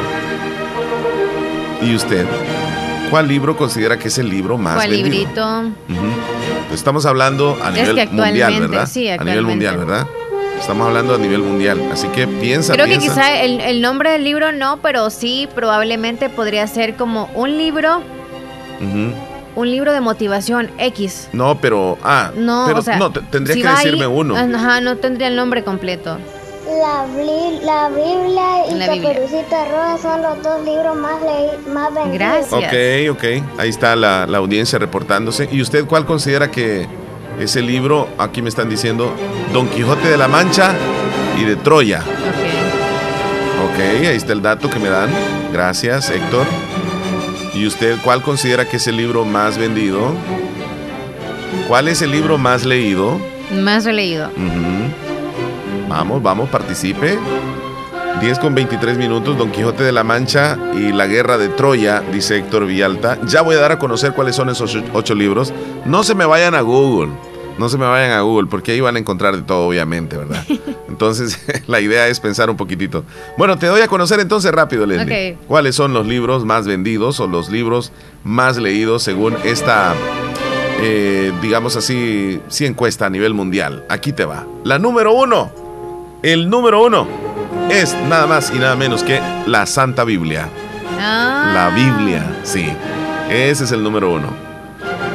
Speaker 1: ¿Y usted? ¿Cuál libro considera que es el libro más
Speaker 2: ¿Cuál librito?
Speaker 1: Estamos hablando a nivel mundial, ¿verdad?
Speaker 2: Sí,
Speaker 1: a nivel mundial, ¿verdad? Estamos hablando a nivel mundial, así que piensa.
Speaker 2: Creo que quizá el, nombre del libro no, pero sí probablemente podría ser como un libro. Un libro de motivación X.
Speaker 1: No, pero ah, no, pero, no, tendría que decirme uno.
Speaker 2: Ajá, no tendría el nombre completo.
Speaker 17: La, la Biblia y la Caperucita Roja son los dos libros más, más vendidos.
Speaker 2: Gracias.
Speaker 1: Ok, ok. Ahí está la, la audiencia reportándose. ¿Y usted cuál considera que ese libro, aquí me están diciendo, Don Quijote de la Mancha y de Troya. Ok. Ok, ahí está el dato que me dan. Gracias, Héctor. ¿Y usted cuál considera que es el libro más vendido? ¿Cuál es el libro más leído?
Speaker 2: Más leído.
Speaker 1: Vamos, vamos, participe. 10 con 23 minutos, Don Quijote de la Mancha y la Guerra de Troya, dice Héctor Villalta. Ya voy a dar a conocer cuáles son esos ocho libros. No se me vayan a Google, no se me vayan a Google, porque ahí van a encontrar de todo, obviamente, ¿verdad? Entonces, la idea es pensar un poquitito. Bueno, te doy a conocer entonces rápido, Leslie. ¿Cuáles son los libros más vendidos o los libros más leídos según esta, eh, digamos así, sí encuesta a nivel mundial? Aquí te va. La número uno. El número uno es nada más y nada menos que la Santa Biblia.
Speaker 2: Ah.
Speaker 1: La Biblia, sí. Ese es el número uno.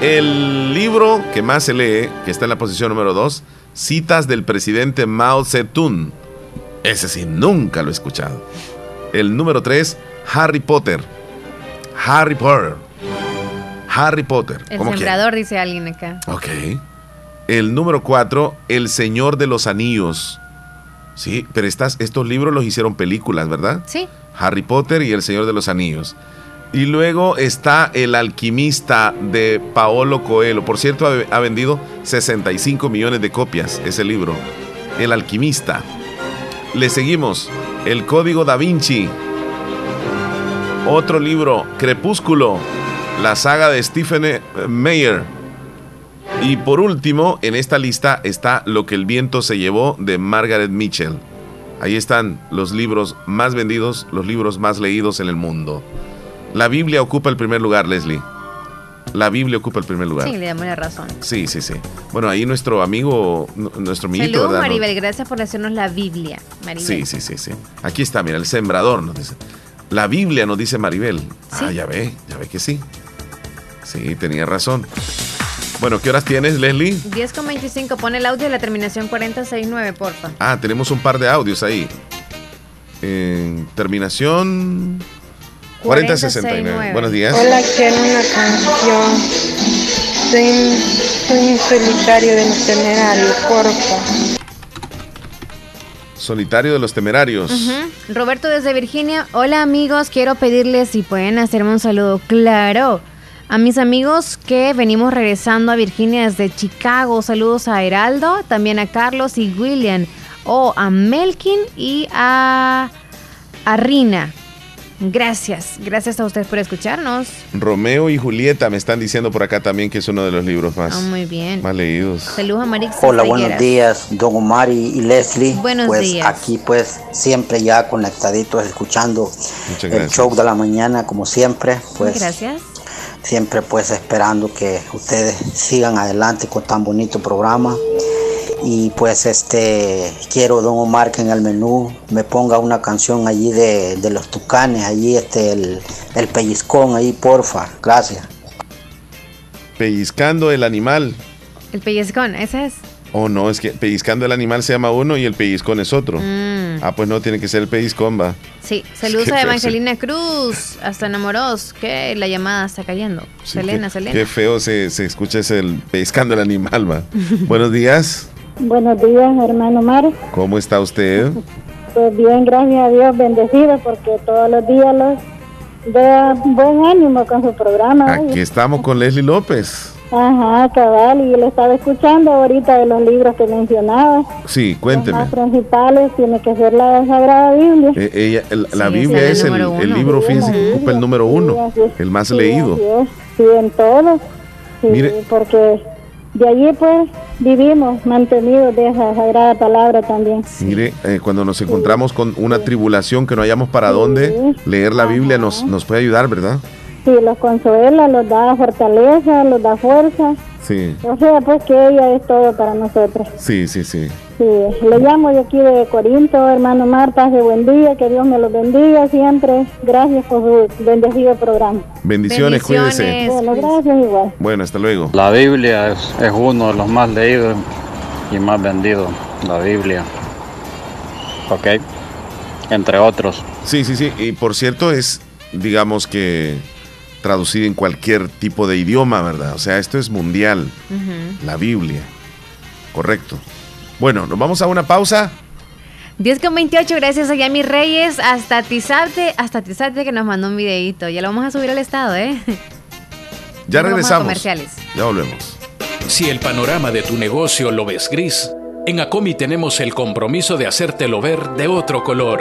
Speaker 1: El libro que más se lee, que está en la posición número dos, Citas del presidente Mao Zedong. Ese sí, nunca lo he escuchado. El número tres, Harry Potter. Harry Potter. Harry Potter.
Speaker 2: El sembrador, dice alguien acá.
Speaker 1: Ok. El número cuatro, El Señor de los Anillos. Sí, pero estas, estos libros los hicieron películas, ¿verdad?
Speaker 2: Sí.
Speaker 1: Harry Potter y El Señor de los Anillos. Y luego está El Alquimista de Paolo Coelho. Por cierto, ha, vendido 65 millones de copias ese libro. El Alquimista. Le seguimos. El Código da Vinci. Otro libro, Crepúsculo. La saga de Stephen Meyer. Y por último, en esta lista está Lo que el viento se llevó de Margaret Mitchell. Ahí están los libros más vendidos, los libros más leídos en el mundo. La Biblia ocupa el primer lugar, Leslie. La Biblia ocupa el primer lugar.
Speaker 2: Sí, le damos la razón.
Speaker 1: Sí, sí, sí. Bueno, ahí nuestro amigo, nuestro amiguito,
Speaker 2: Saludos, Maribel, gracias por decirnos la Biblia, Maribel.
Speaker 1: Sí, sí, sí, sí. Aquí está, mira, el sembrador nos dice. La Biblia nos dice Maribel. Ah, ya ve, ya ve que sí. Sí, tenía razón. Bueno, ¿qué horas tienes, Leslie?
Speaker 2: 10 con 25. Pone el audio de la terminación 469, porfa.
Speaker 1: Ah, tenemos un par de audios ahí. terminación 4069. Buenos días.
Speaker 18: Hola, quiero una canción. Soy, un solitario de los temerarios, porfa.
Speaker 1: Solitario de los temerarios.
Speaker 2: Roberto desde Virginia. Hola amigos, quiero pedirles si pueden hacerme un saludo. Claro a mis amigos que venimos regresando a Virginia desde Chicago. Saludos a Heraldo, también a Carlos y William, o a Melkin y a, a Rina. Gracias, gracias a ustedes por escucharnos.
Speaker 1: Romeo y Julieta me están diciendo por acá también que es uno de los libros más,
Speaker 2: ah, muy bien.
Speaker 1: más leídos.
Speaker 2: Saludos a Marix.
Speaker 19: Hola, buenos días, don Omar y, Leslie.
Speaker 2: Buenos
Speaker 19: pues
Speaker 2: días.
Speaker 19: aquí pues siempre ya conectaditos escuchando el show de la mañana como siempre. Pues
Speaker 2: gracias
Speaker 19: siempre pues esperando que ustedes sigan adelante con tan bonito programa. Y pues este quiero don Omar que en el menú me ponga una canción allí de, los tucanes allí este el, el pellizcón ahí porfa. Gracias.
Speaker 1: Pellizcando el animal.
Speaker 2: El pellizcón ese es
Speaker 1: Oh, no, es que pellizcando el animal se llama uno y el pellizcón es otro. Mm. Ah, pues no, tiene que ser el pellizcón, va.
Speaker 2: Sí, saludos a Evangelina Cruz, hasta enamorados, que la llamada está cayendo. Selena, Selena.
Speaker 1: Qué feo se, se escucha ese pellizcando el animal, va. Buenos días.
Speaker 17: Buenos días, hermano Mar.
Speaker 1: ¿Cómo está usted?
Speaker 17: Pues bien, gracias a Dios, bendecido, porque todos los días los da buen ánimo con su programa.
Speaker 1: Aquí estamos con Leslie López.
Speaker 17: Ajá, cabal, y le estaba escuchando ahorita de los libros que mencionaba.
Speaker 1: Sí, cuénteme.
Speaker 17: Los principales tiene que ser la Sagrada Biblia.
Speaker 1: Eh, ella, la Biblia es el, el, libro, fíjense, que ocupa el número uno, el más leído.
Speaker 17: sí, en todo. Mire. Porque de allí pues vivimos mantenidos de esa sagrada palabra también.
Speaker 1: Mire, eh, cuando nos encontramos con una tribulación que no hayamos para dónde, leer la Biblia nos, nos puede ayudar, ¿verdad?
Speaker 17: Sí, los consuela, los da fortaleza, los da fuerza.
Speaker 1: Sí.
Speaker 17: O sea, pues que ella es todo para nosotros.
Speaker 1: Sí, sí, sí.
Speaker 17: Sí, le llamo de aquí de Corinto, hermano Marta, de buen día, que Dios me los bendiga siempre. Gracias por su bendecido programa.
Speaker 1: Bendiciones, cuídese.
Speaker 17: Bueno, gracias igual.
Speaker 1: Bueno, hasta luego.
Speaker 14: La Biblia es, es uno de los más leídos y más vendidos, la Biblia. ¿Ok? Entre otros.
Speaker 1: Sí, sí, sí. Y por cierto, es, digamos que traducida en cualquier tipo de idioma, ¿verdad? O sea, esto es mundial. La Biblia. Correcto. Bueno, nos vamos a una pausa.
Speaker 2: 10 con 28, gracias a Yami Reyes, hasta Tizarte, hasta Tizarte que nos mandó un videito. Ya lo vamos a subir al estado, ¿eh?
Speaker 1: Ya regresamos.
Speaker 2: Comerciales.
Speaker 1: Ya volvemos.
Speaker 7: Si el panorama de tu negocio lo ves gris, en Acomi tenemos el compromiso de hacértelo ver de otro color.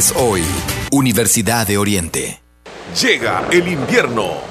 Speaker 20: hoy. Universidad de Oriente.
Speaker 6: Llega el invierno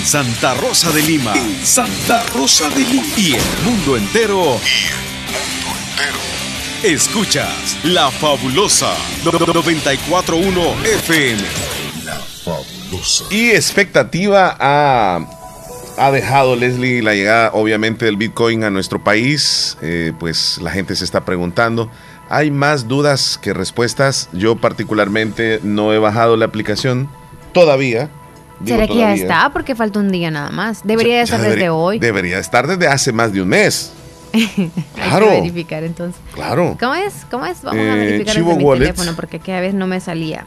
Speaker 21: En Santa Rosa de Lima. Santa Rosa de Lima. Y el mundo entero. Y el mundo entero. Escuchas La Fabulosa 941 FM.
Speaker 1: La Fabulosa. Y expectativa ha, ha dejado Leslie la llegada obviamente del Bitcoin a nuestro país. Eh, pues la gente se está preguntando. Hay más dudas que respuestas. Yo particularmente no he bajado la aplicación todavía
Speaker 2: ¿Será que ya está? Porque falta un día nada más. Debería estar desde hoy.
Speaker 1: Debería estar desde hace más de un mes.
Speaker 2: claro. Hay que verificar entonces.
Speaker 1: Claro.
Speaker 2: ¿Cómo es? ¿Cómo es? Vamos a eh, verificar desde mi teléfono porque cada vez no me salía.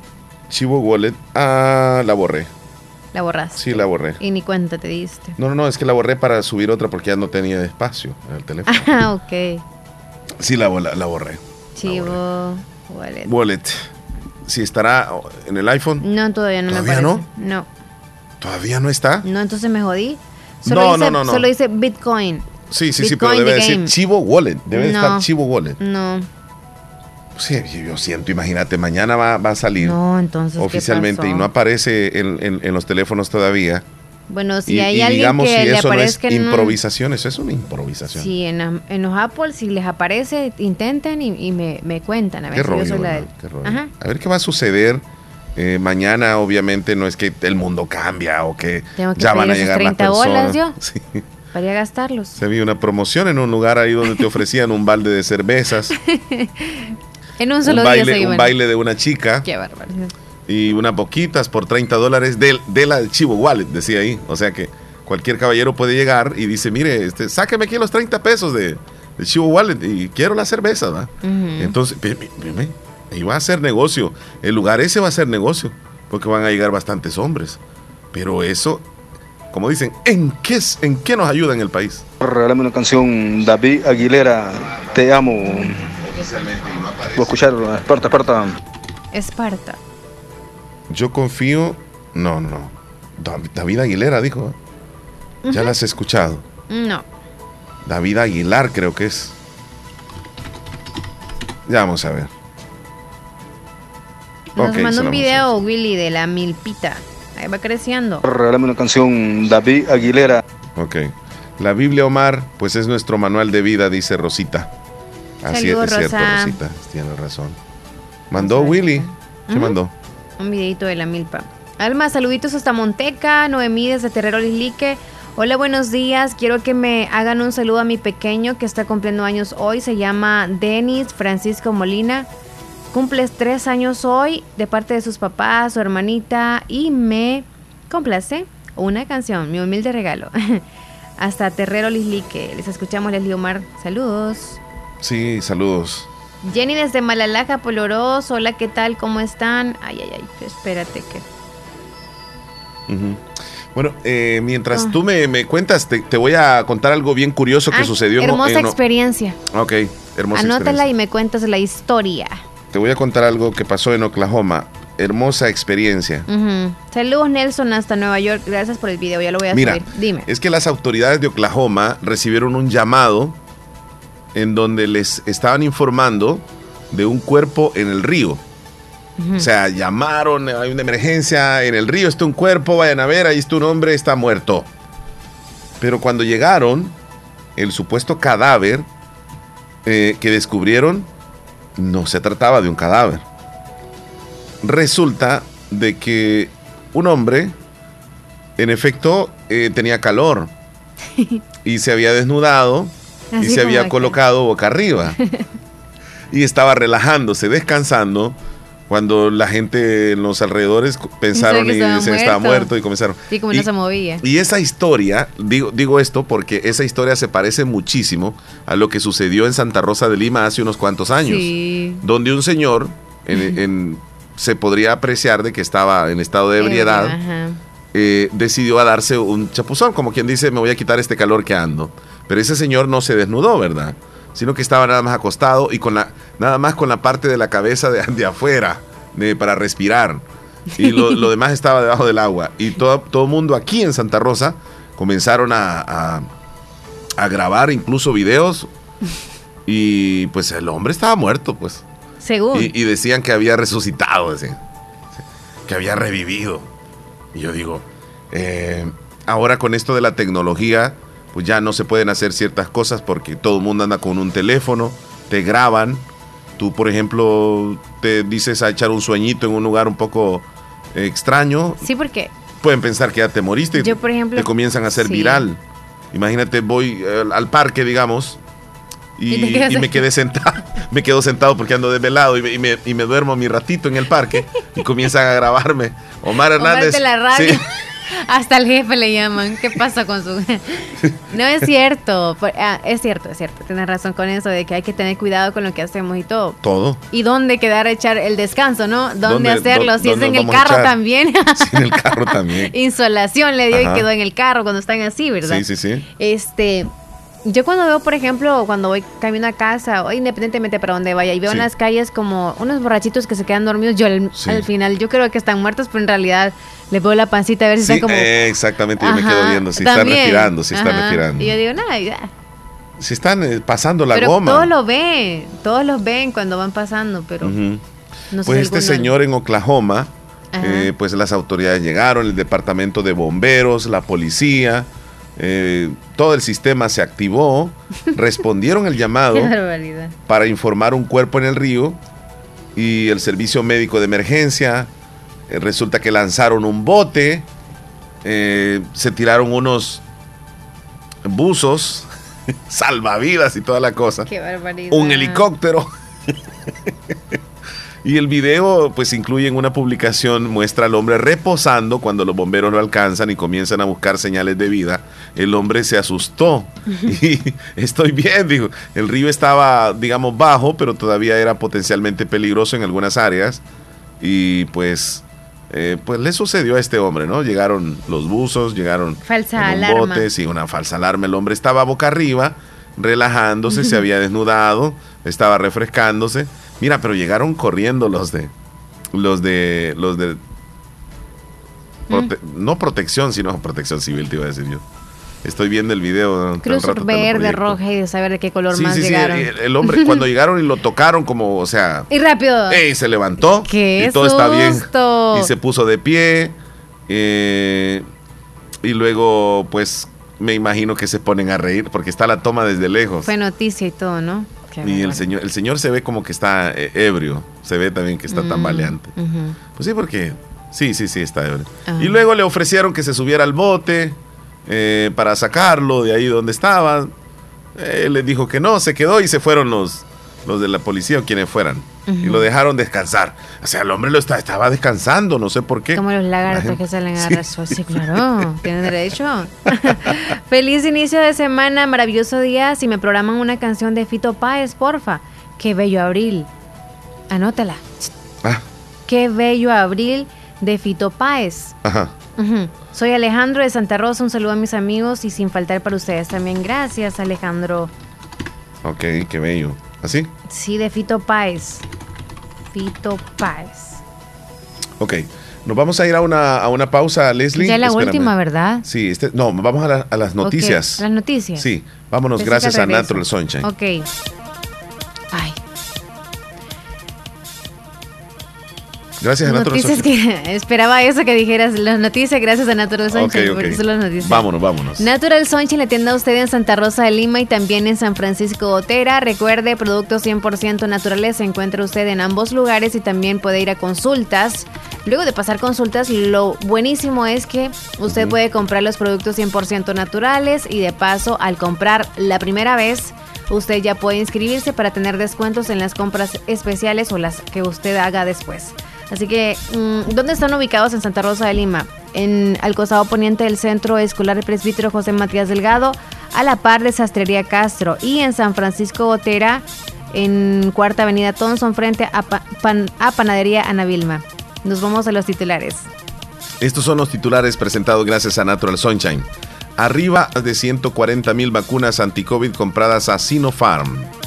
Speaker 1: Chivo Wallet. Ah, la borré.
Speaker 2: ¿La borraste?
Speaker 1: Sí, la borré.
Speaker 2: Y ni cuenta te diste.
Speaker 1: No, no, no, es que la borré para subir otra porque ya no tenía espacio en el teléfono.
Speaker 2: Ah, ok.
Speaker 1: Sí, la, la, borré.
Speaker 2: Chivo Wallet.
Speaker 1: Wallet. Sí, estará en el iPhone.
Speaker 2: No, todavía no
Speaker 1: ¿Todavía
Speaker 2: me
Speaker 1: no?
Speaker 2: No.
Speaker 1: ¿Todavía no está?
Speaker 2: No, entonces me jodí. Solo no, no, no, Solo dice Bitcoin.
Speaker 1: Sí, sí, sí, pero debe decir Chivo Wallet. Debe estar Chivo Wallet.
Speaker 2: No.
Speaker 1: Sí, yo siento, imagínate, mañana va, va a salir
Speaker 2: no, entonces,
Speaker 1: oficialmente y no aparece en, en, los teléfonos todavía.
Speaker 2: Bueno, si hay alguien digamos, que si le eso aparezca
Speaker 1: no es improvisación, eso es una improvisación.
Speaker 2: Sí, en, en, los Apple, si les aparece, intenten y, y me, me, cuentan. A ver,
Speaker 1: qué si la A ver qué va a suceder eh, mañana obviamente no es que el mundo cambia o que, ya van a llegar 30 las personas.
Speaker 2: yo para gastarlos.
Speaker 1: Se vi una promoción en un lugar ahí donde te ofrecían un balde de cervezas.
Speaker 2: en un solo día
Speaker 1: Un baile de una chica.
Speaker 2: Qué barbaridad.
Speaker 1: Y unas boquitas por 30 dólares de, de la Chivo Wallet, decía ahí. O sea que cualquier caballero puede llegar y dice, mire, este, sáqueme aquí los 30 pesos de, Chivo Wallet y quiero la cerveza, ¿va? Entonces, y va a ser negocio. El lugar ese va a ser negocio, porque van a llegar bastantes hombres. Pero eso, como dicen, ¿en qué, en qué nos ayuda en el país?
Speaker 22: Regálame una canción, David Aguilera, Te amo. Voy a escuchar Esparta, Esparta.
Speaker 2: Esparta.
Speaker 1: Yo confío. No, no. David Aguilera dijo. ¿Ya las has escuchado?
Speaker 2: No.
Speaker 1: David Aguilar creo que es. Ya vamos a ver.
Speaker 2: Nos mandó un video Willy de la milpita. Ahí va creciendo.
Speaker 22: Regálame una canción David Aguilera.
Speaker 1: Ok. La Biblia Omar, pues es nuestro manual de vida, dice Rosita. Así es, cierto, Rosita. Tiene razón. Mandó Willy. ¿Qué mandó?
Speaker 2: Un videito de la milpa. Alma, saluditos hasta Monteca, Noemí desde Terrero Lislique. Hola, buenos días. Quiero que me hagan un saludo a mi pequeño que está cumpliendo años hoy. Se llama Denis Francisco Molina. Cumples tres años hoy de parte de sus papás, su hermanita y me complace una canción, mi humilde regalo. Hasta Terrero Lislique. Les escuchamos, Leslie Omar. Saludos.
Speaker 1: Sí, saludos.
Speaker 2: Jenny desde Malalaja, Poloros. Hola, ¿qué tal? ¿Cómo están? Ay, ay, ay. Espérate que.
Speaker 1: Bueno, eh, mientras ah. tú me, cuentas, te, voy a contar algo bien curioso que sucedió.
Speaker 2: Hermosa experiencia.
Speaker 1: Ok, hermosa
Speaker 2: Anótala y me cuentas la historia.
Speaker 1: Te voy a contar algo que pasó en Oklahoma. Hermosa experiencia.
Speaker 2: Saludos Nelson hasta Nueva York. Gracias por el video, ya lo voy a
Speaker 1: Mira, Dime. Es que las autoridades de Oklahoma recibieron un llamado en donde les estaban informando de un cuerpo en el río. O sea, llamaron, hay una emergencia, en el río está un cuerpo, vayan a ver, ahí está un hombre, está muerto. Pero cuando llegaron, el supuesto cadáver eh, que descubrieron no se trataba de un cadáver. Resulta de que un hombre, en efecto, eh, tenía calor y se había desnudado y se había colocado boca arriba y estaba relajándose, descansando cuando la gente en los alrededores pensaron y se estaba muerto y comenzaron.
Speaker 2: Sí, como no se movía.
Speaker 1: Y esa historia, digo, digo esto porque esa historia se parece muchísimo a lo que sucedió en Santa Rosa de Lima hace unos cuantos años, donde un señor se podría apreciar de que estaba en estado de ebriedad, eh, decidió a darse un chapuzón, como quien dice, me voy a quitar este calor que ando. Pero ese señor no se desnudó, ¿verdad? Sino que estaba nada más acostado y con la, nada más con la parte de la cabeza de, de afuera para respirar. Y lo, demás estaba debajo del agua. Y todo, todo el mundo aquí en Santa Rosa comenzaron a, a, grabar incluso videos. Y pues el hombre estaba muerto, pues.
Speaker 2: Según.
Speaker 1: Y, decían que había resucitado, que había revivido. Y yo digo, eh, ahora con esto de la tecnología, pues ya no se pueden hacer ciertas cosas porque todo el mundo anda con un teléfono, te graban. Tú, por ejemplo, te dices a echar un sueñito en un lugar un poco extraño.
Speaker 2: Sí, porque
Speaker 1: pueden pensar que ya te moriste y por ejemplo, te comienzan a hacer viral. Imagínate, voy eh, al parque, digamos, y, me quedé sentado, me quedo sentado porque ando desvelado y, y, me, y me duermo mi ratito en el parque y comienzan a grabarme. Omar Hernández.
Speaker 2: la radio. Hasta el jefe le llaman. ¿Qué pasa con su.? no es cierto. Ah, es cierto, es cierto. Tienes razón con eso de que hay que tener cuidado con lo que hacemos y todo.
Speaker 1: Todo.
Speaker 2: Y dónde quedar a echar el descanso, ¿no? ¿Dónde, hacerlo? si es en el carro también.
Speaker 1: sí, en el carro también.
Speaker 2: Insolación le dio y quedó en el carro cuando están así, ¿verdad?
Speaker 1: Sí, sí, sí.
Speaker 2: Este. Yo cuando veo, por ejemplo, cuando voy camino a casa, o independientemente para donde vaya, y veo en las calles como unos borrachitos que se quedan dormidos, yo al, final, yo creo que están muertos, pero en realidad le veo la pancita a ver si están como...
Speaker 1: Eh, exactamente, yo me quedo viendo, si están respirando, si están respirando.
Speaker 2: Y yo digo, nada, ya.
Speaker 1: Si están eh, pasando la
Speaker 2: pero
Speaker 1: goma.
Speaker 2: Todos lo ven, todos los ven cuando van pasando, pero...
Speaker 1: pues este señor en Oklahoma, eh, pues las autoridades llegaron, el departamento de bomberos, la policía eh, todo el sistema se activó, respondieron el llamado para informar un cuerpo en el río y el servicio médico de emergencia. Eh, resulta que lanzaron un bote, eh, se tiraron unos buzos, salvavidas y toda la cosa. Un helicóptero. Y el video, pues incluye en una publicación, muestra al hombre reposando cuando los bomberos lo alcanzan y comienzan a buscar señales de vida. El hombre se asustó y estoy bien, dijo. El río estaba, digamos, bajo, pero todavía era potencialmente peligroso en algunas áreas. Y pues, eh, pues le sucedió a este hombre, ¿no? Llegaron los buzos, llegaron
Speaker 2: falsa alarma.
Speaker 1: bote, sí, una falsa alarma. El hombre estaba boca arriba, relajándose, se había desnudado estaba refrescándose. Mira, pero llegaron corriendo los de los de los de ¿Mm? no protección, sino protección civil, te iba a decir yo. Estoy viendo el video.
Speaker 2: Cruz verde, roja y de saber de qué color más llegaron. Sí,
Speaker 1: el, hombre, cuando llegaron y lo tocaron, como, o sea.
Speaker 2: Y rápido.
Speaker 1: Eh, se levantó.
Speaker 2: y
Speaker 1: todo
Speaker 2: está bien.
Speaker 1: Y se puso de pie. Eh, y luego, pues, me imagino que se ponen a reír porque está la toma desde lejos.
Speaker 2: Fue noticia y todo, ¿no?
Speaker 1: Y el señor, el señor se ve como que está eh, ebrio. Se ve también que está mm, tambaleante. Pues sí, porque. Sí, sí, sí, está ebrio. Y luego le ofrecieron que se subiera al bote eh, para sacarlo de ahí donde estaba. Él le dijo que no, se quedó y se fueron los, los de la policía o quienes fueran. Y lo dejaron descansar. O sea, el hombre lo estaba descansando, no sé por qué.
Speaker 2: Como los lagartos que salen a sí. sí, claro, tienen derecho. Feliz inicio de semana, maravilloso día. Si me programan una canción de Fito Páez, porfa. Qué bello abril. Anótala. Ah. Qué bello abril de Fito Páez. Ajá. Soy Alejandro de Santa Rosa, un saludo a mis amigos y sin faltar para ustedes también. Gracias, Alejandro.
Speaker 1: Ok, qué bello. ¿Así?
Speaker 2: Sí, de Fito Páez. Fito Páez.
Speaker 1: Ok. Nos vamos a ir a una, a una pausa, Leslie.
Speaker 2: Ya la última, ¿verdad?
Speaker 1: Sí, este, no, vamos a, las noticias.
Speaker 2: las noticias.
Speaker 1: Sí, vámonos, gracias a Natural Sunshine.
Speaker 2: Ok.
Speaker 1: Gracias a Natural
Speaker 2: Noticias que esperaba eso que dijeras las noticias gracias a Natural Sunshine porque son las noticias.
Speaker 1: Vámonos, vámonos.
Speaker 2: Natural Sunshine la tienda usted en Santa Rosa de Lima y también en San Francisco Otera. Recuerde, productos 100% naturales se encuentra usted en ambos lugares y también puede ir a consultas. Luego de pasar consultas, lo buenísimo es que usted puede comprar los productos 100% naturales y de paso al comprar la primera vez usted ya puede inscribirse para tener descuentos en las compras especiales o las que usted haga después. Así que, mm, ¿dónde están ubicados en Santa Rosa de Lima? En al costado poniente del Centro Escolar Presbítero José Matías Delgado, a la par de Sastrería Castro. Y en San Francisco Botera, en Cuarta Avenida Thompson, frente a, Panadería Ana Vilma. Nos vamos a los titulares.
Speaker 1: Estos son los titulares presentados gracias a Natural Sunshine. Arriba de 140 mil vacunas anti-COVID compradas a Sinopharm.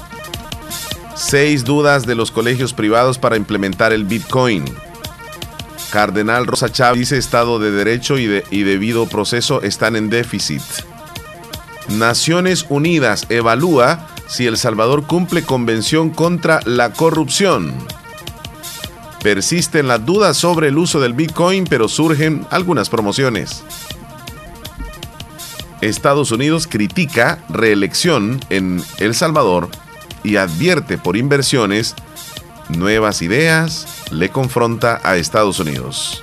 Speaker 1: Seis dudas de los colegios privados para implementar el Bitcoin. Cardenal Rosa Chávez dice Estado de Derecho y, y debido proceso están en déficit. Naciones Unidas evalúa si El Salvador cumple convención contra la corrupción. Persisten las dudas sobre el uso del Bitcoin, pero surgen algunas promociones. Estados Unidos critica reelección en El Salvador y advierte por inversiones, nuevas ideas le confronta a Estados Unidos.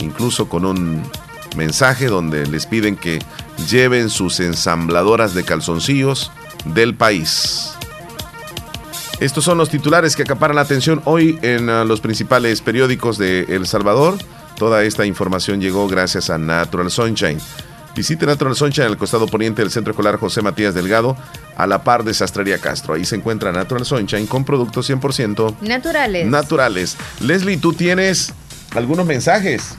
Speaker 1: Incluso con un mensaje donde les piden que lleven sus ensambladoras de calzoncillos del país. Estos son los titulares que acaparan la atención hoy en ah, los principales periódicos de El Salvador. Toda esta información llegó gracias a Natural Sunshine. Visite Natural Sunshine en el costado poniente del Centro Escolar José Matías Delgado, a la par de Sastrería Castro. Ahí se encuentra Natural Sunshine con productos 100%
Speaker 2: naturales.
Speaker 1: Naturales. Leslie, ¿tú tienes algunos mensajes?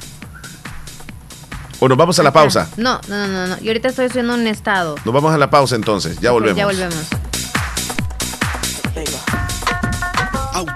Speaker 1: ¿O nos vamos a la pausa?
Speaker 2: No, no, no, no. Y ahorita estoy haciendo un estado.
Speaker 1: Nos vamos a la pausa entonces. Ya volvemos.
Speaker 2: Ya volvemos.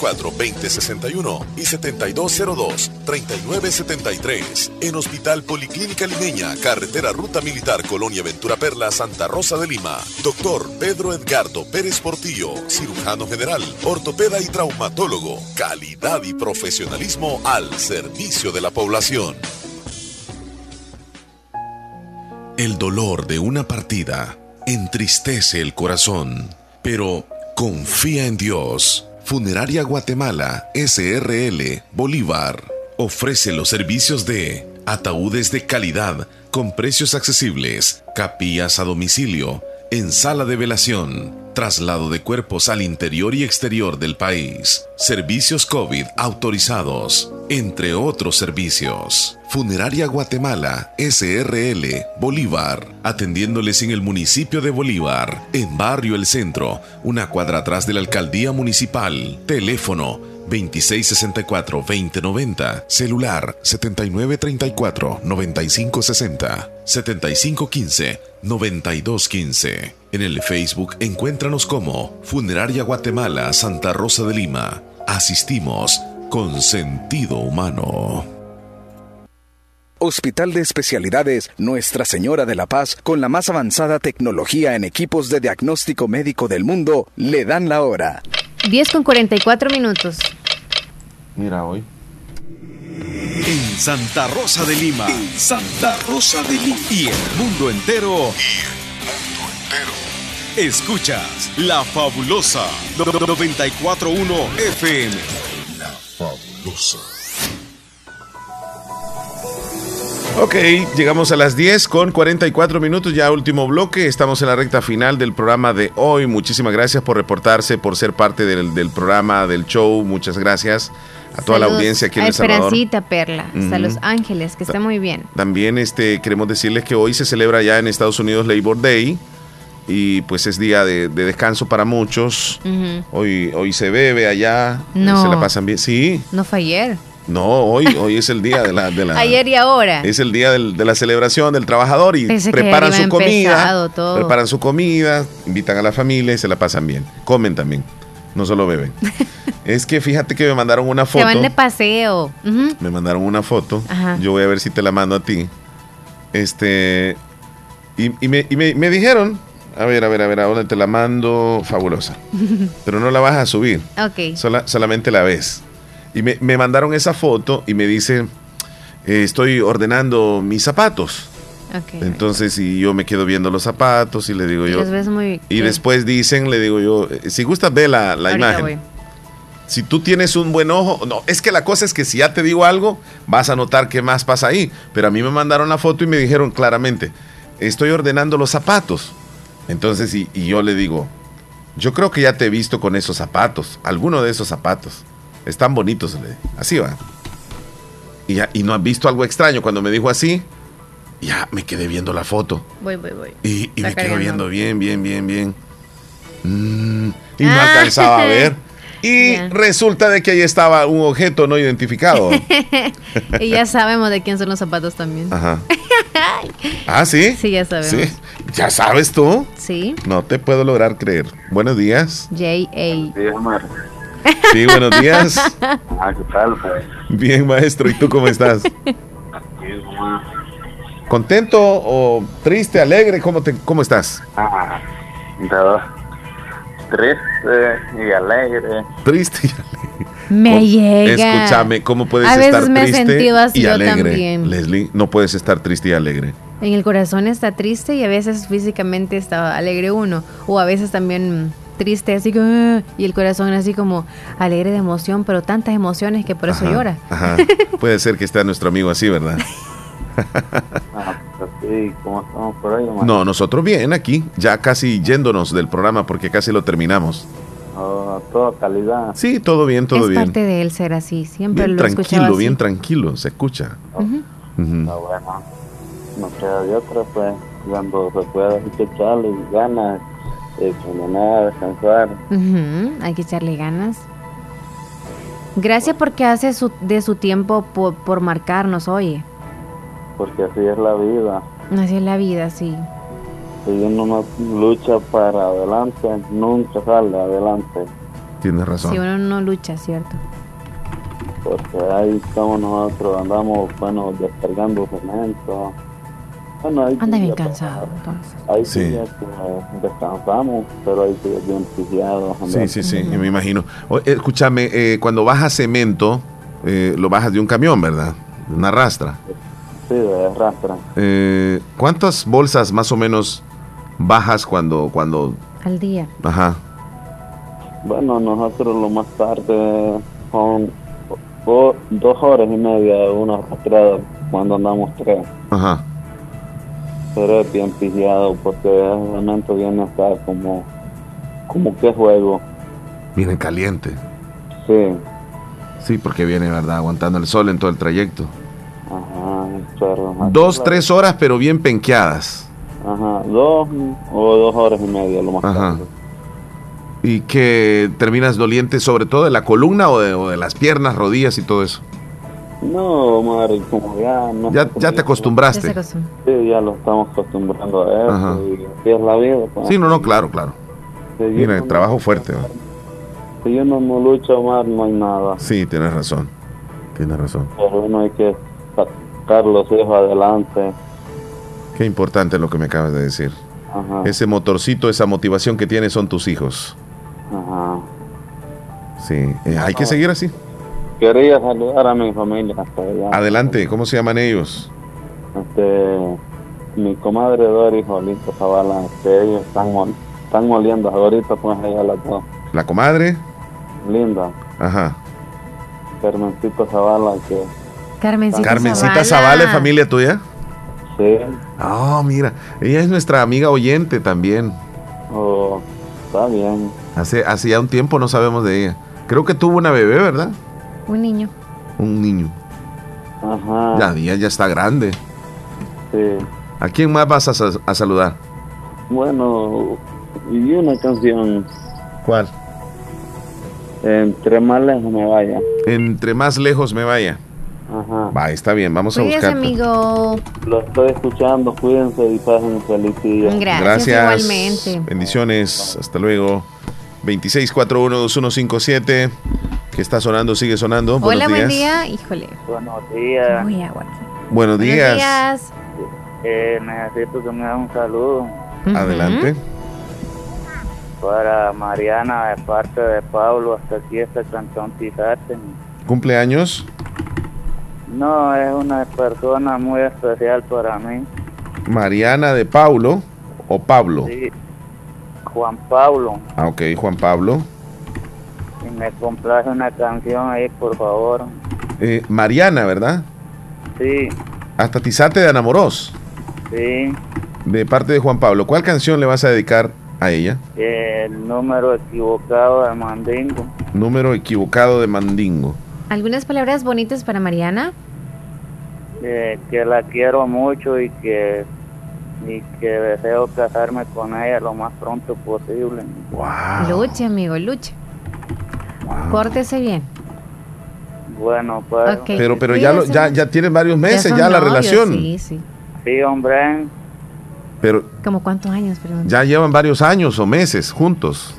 Speaker 6: 2061 y 7202-3973. En Hospital Policlínica Limeña, Carretera Ruta Militar Colonia Ventura Perla, Santa Rosa de Lima. Doctor Pedro Edgardo Pérez Portillo, cirujano general, ortopeda y traumatólogo. Calidad y profesionalismo al servicio de la población. El dolor de una partida entristece el corazón, pero confía en Dios Funeraria Guatemala SRL Bolívar. Ofrece los servicios de ataúdes de calidad con precios accesibles, capillas a domicilio, en sala de velación, traslado de cuerpos al interior y exterior del país, servicios COVID autorizados, entre otros servicios. Funeraria Guatemala, SRL, Bolívar, atendiéndoles en el municipio de Bolívar, en Barrio El Centro, una cuadra atrás de la alcaldía municipal. Teléfono 2664-2090, celular 7934-9560, 7515-9215. En el Facebook encuéntranos como Funeraria Guatemala Santa Rosa de Lima. Asistimos con sentido humano.
Speaker 23: Hospital de Especialidades Nuestra Señora de la Paz, con la más avanzada tecnología en equipos de diagnóstico médico del mundo, le dan la hora.
Speaker 2: 10 con 44 minutos.
Speaker 1: Mira hoy.
Speaker 21: En Santa Rosa de Lima. Santa Rosa de Lima. Y el mundo entero. Y el mundo entero. Escuchas La Fabulosa 941 FM. La Fabulosa.
Speaker 1: Ok, llegamos a las 10 con 44 minutos, ya último bloque. Estamos en la recta final del programa de hoy. Muchísimas gracias por reportarse, por ser parte del, programa, del show. Muchas gracias a toda la audiencia aquí en El
Speaker 2: Salvador. Perla, hasta Los Ángeles, que está muy bien.
Speaker 1: También este, queremos decirles que hoy se celebra ya en Estados Unidos Labor Day y pues es día de, descanso para muchos. hoy, hoy se bebe allá, no. se la pasan bien. Sí.
Speaker 2: No fue ayer.
Speaker 1: No, hoy, hoy es el día de la, de la
Speaker 2: Ayer y ahora.
Speaker 1: Es el día de la celebración del trabajador y preparan su comida. Preparan su comida, invitan a la familia y se la pasan bien. Comen también, no solo beben. es que fíjate que me mandaron una foto.
Speaker 2: Se van de paseo.
Speaker 1: Me mandaron una foto. Yo voy a ver si te la mando a ti. Este. Y, me, me, dijeron, a ver, a ver, a ver, ¿a dónde te la mando? Fabulosa. Pero no la vas a subir.
Speaker 2: Ok.
Speaker 1: solamente la ves. Y me, mandaron esa foto y me dice, eh, estoy ordenando mis zapatos. Entonces, y yo me quedo viendo los zapatos y le digo yo. y después dicen, le digo yo, eh, si gustas, ve la, imagen. Si tú tienes un buen ojo, no, es que la cosa es que si ya te digo algo, vas a notar qué más pasa ahí. Pero a mí me mandaron la foto y me dijeron claramente, estoy ordenando los zapatos. Entonces, y, y yo le digo, yo creo que ya te he visto con esos zapatos, alguno de esos zapatos. Están bonitos, así va. Y, y no has visto algo extraño cuando me dijo así. Ya me quedé viendo la foto.
Speaker 2: Voy, voy, voy.
Speaker 1: Y, me quedo viendo bien, bien, bien, bien. Mm, y no ah. alcanzaba a ver. Y resulta de que ahí estaba un objeto no identificado.
Speaker 2: y ya sabemos de quién son los zapatos también.
Speaker 1: Ajá. ah, sí.
Speaker 2: Sí, ya sabemos. ¿Sí?
Speaker 1: ¿Ya sabes tú?
Speaker 2: Sí.
Speaker 1: No te puedo lograr creer. Buenos días.
Speaker 2: J.A.
Speaker 1: Sí, buenos días.
Speaker 12: Ah, ¿qué tal? Pues?
Speaker 1: Bien, maestro. ¿Y tú cómo estás? ¿Contento o triste, alegre? ¿Cómo, te, cómo estás?
Speaker 12: Ah, triste y alegre.
Speaker 1: Triste y alegre.
Speaker 2: Me llega.
Speaker 1: Escúchame, ¿cómo puedes
Speaker 2: a
Speaker 1: estar
Speaker 2: me
Speaker 1: triste
Speaker 2: así
Speaker 1: y
Speaker 2: yo
Speaker 1: alegre?
Speaker 2: También.
Speaker 1: Leslie, no puedes estar triste y alegre.
Speaker 2: En el corazón está triste y a veces físicamente está alegre uno. O a veces también triste, así que, ah", y el corazón así como alegre de emoción, pero tantas emociones que por eso llora.
Speaker 1: Puede ser que esté nuestro amigo así, ¿verdad?
Speaker 12: Ah, pues ¿cómo estamos por ahí?
Speaker 1: No, nosotros bien aquí, ya casi yéndonos del programa porque casi lo terminamos.
Speaker 24: Oh, toda calidad.
Speaker 1: Sí, todo bien, todo bien.
Speaker 2: Es parte de él ser así, siempre
Speaker 1: bien
Speaker 2: lo
Speaker 1: tranquilo, bien tranquilo, se escucha.
Speaker 24: bueno, no queda de otra, pues, cuando se pueda, hay que echarle ganas, eh, descansar.
Speaker 2: Hay que echarle ganas. Gracias porque hace su, de su tiempo por, por marcarnos, oye.
Speaker 24: Porque así es la vida.
Speaker 2: Así es la vida, sí
Speaker 24: si uno no lucha para adelante, nunca sale adelante.
Speaker 1: Tienes razón.
Speaker 2: Si uno no lucha, ¿cierto?
Speaker 24: Porque ahí estamos nosotros, andamos, bueno, descargando cemento.
Speaker 2: Bueno, ahí Anda bien cansado, entonces.
Speaker 24: Ahí sí. descansamos, pero ahí sigue bien pillado.
Speaker 1: Sí, sí, sí, me imagino. escúchame, eh, cuando bajas cemento, eh, lo bajas de un camión, ¿verdad? De una rastra.
Speaker 24: Sí, de rastra.
Speaker 1: Eh, ¿Cuántas bolsas más o menos bajas cuando, cuando...
Speaker 2: Al día.
Speaker 1: Ajá.
Speaker 24: Bueno, nosotros lo más tarde son dos horas y media, una arrastrada cuando andamos tres.
Speaker 1: Ajá.
Speaker 24: Pero es bien pillado porque momento viene a estar como, como que juego.
Speaker 1: Viene caliente.
Speaker 24: Sí.
Speaker 1: Sí, porque viene, ¿verdad? Aguantando el sol en todo el trayecto.
Speaker 24: Ajá.
Speaker 1: Dos, tres horas, pero bien penqueadas.
Speaker 24: Ajá, dos o dos horas y media, lo más Ajá.
Speaker 1: ¿Y que terminas doliente sobre todo de la columna o de, las piernas, rodillas y todo eso?
Speaker 24: No, madre, como ya... No
Speaker 1: ya, ya te acostumbraste.
Speaker 24: sí, ya lo estamos acostumbrando a eso y así es la vida.
Speaker 1: Pues. Sí, no, no, claro, claro. Mira, el trabajo fuerte.
Speaker 24: Si uno no lucha más, no hay nada.
Speaker 1: Sí, tienes razón. Tienes razón.
Speaker 24: Pero uno hay que sacar los hijos adelante.
Speaker 1: Qué importante lo que me acabas de decir. Ese motorcito, esa motivación que tienes son tus hijos.
Speaker 24: Ajá.
Speaker 1: Sí, eh, hay que seguir así.
Speaker 24: Quería saludar a mi familia.
Speaker 1: Adelante, ¿cómo se llaman ellos?
Speaker 24: Este, mi comadre Doris Jolito Zavala, que ellos están, están moliendo ahorita, pues ella las dos.
Speaker 1: ¿La comadre?
Speaker 24: Linda.
Speaker 1: Ajá.
Speaker 24: Carmencita Zavala, que...
Speaker 2: Carmencita,
Speaker 1: Carmencita Zavala, familia tuya?
Speaker 24: Sí.
Speaker 1: Ah, mira, ella es nuestra amiga oyente también.
Speaker 24: Oh, está bien.
Speaker 1: Hace, hace ya un tiempo no sabemos de ella. Creo que tuvo una bebé, ¿verdad?
Speaker 2: Un niño.
Speaker 1: Un niño.
Speaker 24: Ajá.
Speaker 1: Ya, ya, ya está grande.
Speaker 24: Sí.
Speaker 1: ¿A quién más vas a, a saludar?
Speaker 24: Bueno, y una canción.
Speaker 1: ¿Cuál?
Speaker 24: Entre más lejos me vaya.
Speaker 1: Entre más lejos me vaya.
Speaker 24: Ajá.
Speaker 1: Va, está bien, vamos a buscar.
Speaker 2: amigo.
Speaker 24: Lo estoy escuchando, cuídense y pasen feliz día.
Speaker 2: Gracias, igualmente.
Speaker 1: Bendiciones, hasta luego. 26412157 que está sonando, sigue sonando.
Speaker 2: Hola, buen día. Híjole.
Speaker 24: Buenos días.
Speaker 2: Muy agua.
Speaker 1: Buenos días.
Speaker 24: Eh, necesito que me haga un saludo.
Speaker 1: Adelante.
Speaker 24: Para Mariana, de parte de Pablo, hasta aquí este cantón Tizate.
Speaker 1: ¿Cumpleaños?
Speaker 24: No, es una persona muy especial para mí.
Speaker 1: Mariana de Paulo o Pablo.
Speaker 24: Sí, Juan Pablo.
Speaker 1: Ah, ok, Juan Pablo.
Speaker 24: Y me complace una canción ahí, por favor.
Speaker 1: Eh, Mariana, ¿verdad?
Speaker 24: Sí.
Speaker 1: Hasta Tizate de Anamoros.
Speaker 24: Sí.
Speaker 1: De parte de Juan Pablo. ¿Cuál canción le vas a dedicar a ella?
Speaker 24: El número equivocado de Mandingo.
Speaker 1: Número equivocado de Mandingo.
Speaker 2: ¿Algunas palabras bonitas para Mariana?
Speaker 24: que la quiero mucho y que y que deseo casarme con ella lo más pronto posible.
Speaker 1: Wow.
Speaker 2: Luche, amigo, luche. Córtese bien.
Speaker 24: Bueno, pues.
Speaker 1: Pero, pero ya, lo, ya, ya tienen varios meses ya, la relación.
Speaker 2: Sí, sí.
Speaker 24: Sí, hombre.
Speaker 1: Pero.
Speaker 2: ¿Como cuántos años? Perdón?
Speaker 1: Ya llevan varios años o meses juntos.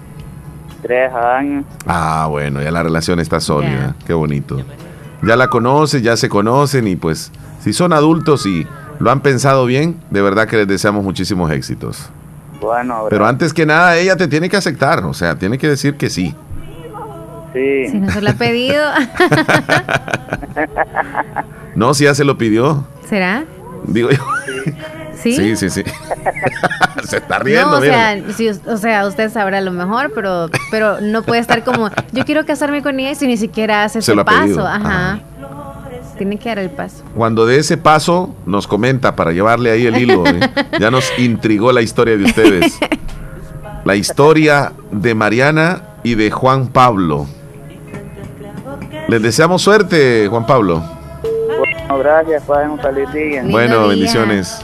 Speaker 24: Tres años.
Speaker 1: Ah, bueno, ya la relación está sólida. Qué bonito. Ya la conoces, ya se conocen y pues si son adultos y lo han pensado bien, de verdad que les deseamos muchísimos éxitos.
Speaker 24: Bueno,
Speaker 1: Pero antes que nada, ella te tiene que aceptar, o sea, tiene que decir que sí.
Speaker 24: Sí.
Speaker 2: Si no se lo ha pedido.
Speaker 1: no, si ya se lo pidió.
Speaker 2: ¿Será?
Speaker 1: Digo yo.
Speaker 2: ¿Sí?
Speaker 1: Sí, sí, sí. Se está riendo,
Speaker 2: no, o sea, o sea, usted sabrá lo mejor, pero, pero no puede estar como, yo quiero casarme con ella si ni siquiera hace ese paso. Ajá. Tiene que dar el paso.
Speaker 1: Cuando de ese paso nos comenta para llevarle ahí el hilo. ¿eh? Ya nos intrigó la historia de ustedes. La historia de Mariana y de Juan Pablo. Les deseamos suerte, Juan Pablo.
Speaker 12: Bueno, gracias, Padre, un feliz día.
Speaker 1: Bueno, bendiciones.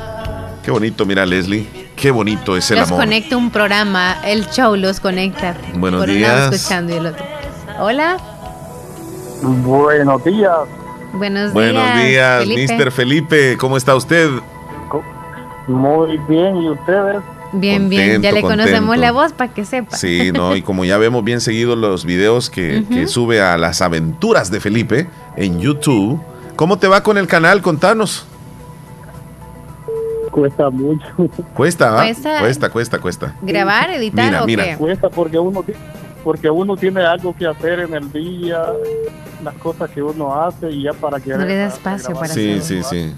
Speaker 1: Qué bonito, mira, Leslie. Qué bonito es el
Speaker 2: los
Speaker 1: amor.
Speaker 2: Los conecta un programa, el show los conecta.
Speaker 1: Buenos días.
Speaker 2: escuchando y el otro. Hola.
Speaker 25: Buenos días.
Speaker 2: Buenos días.
Speaker 1: Buenos días, Mr. Felipe. ¿Cómo está usted?
Speaker 25: Muy bien, ¿y ustedes?
Speaker 2: Bien, bien, ya le conocemos la voz para que sepa.
Speaker 1: Sí, no, y como ya vemos bien seguido los videos que, que, sube a las aventuras de Felipe en YouTube, ¿cómo te va con el canal? Contanos.
Speaker 25: Cuesta mucho.
Speaker 1: Cuesta, ¿va? Cuesta, cuesta, cuesta,
Speaker 2: ¿Grabar, editar
Speaker 1: mira,
Speaker 2: o
Speaker 1: mira.
Speaker 2: qué?
Speaker 25: Cuesta porque uno, porque uno tiene algo que hacer en el día, las cosas que uno hace y ya para que...
Speaker 2: No le da espacio para
Speaker 1: Sí,
Speaker 2: hacerlo.
Speaker 1: sí, sí.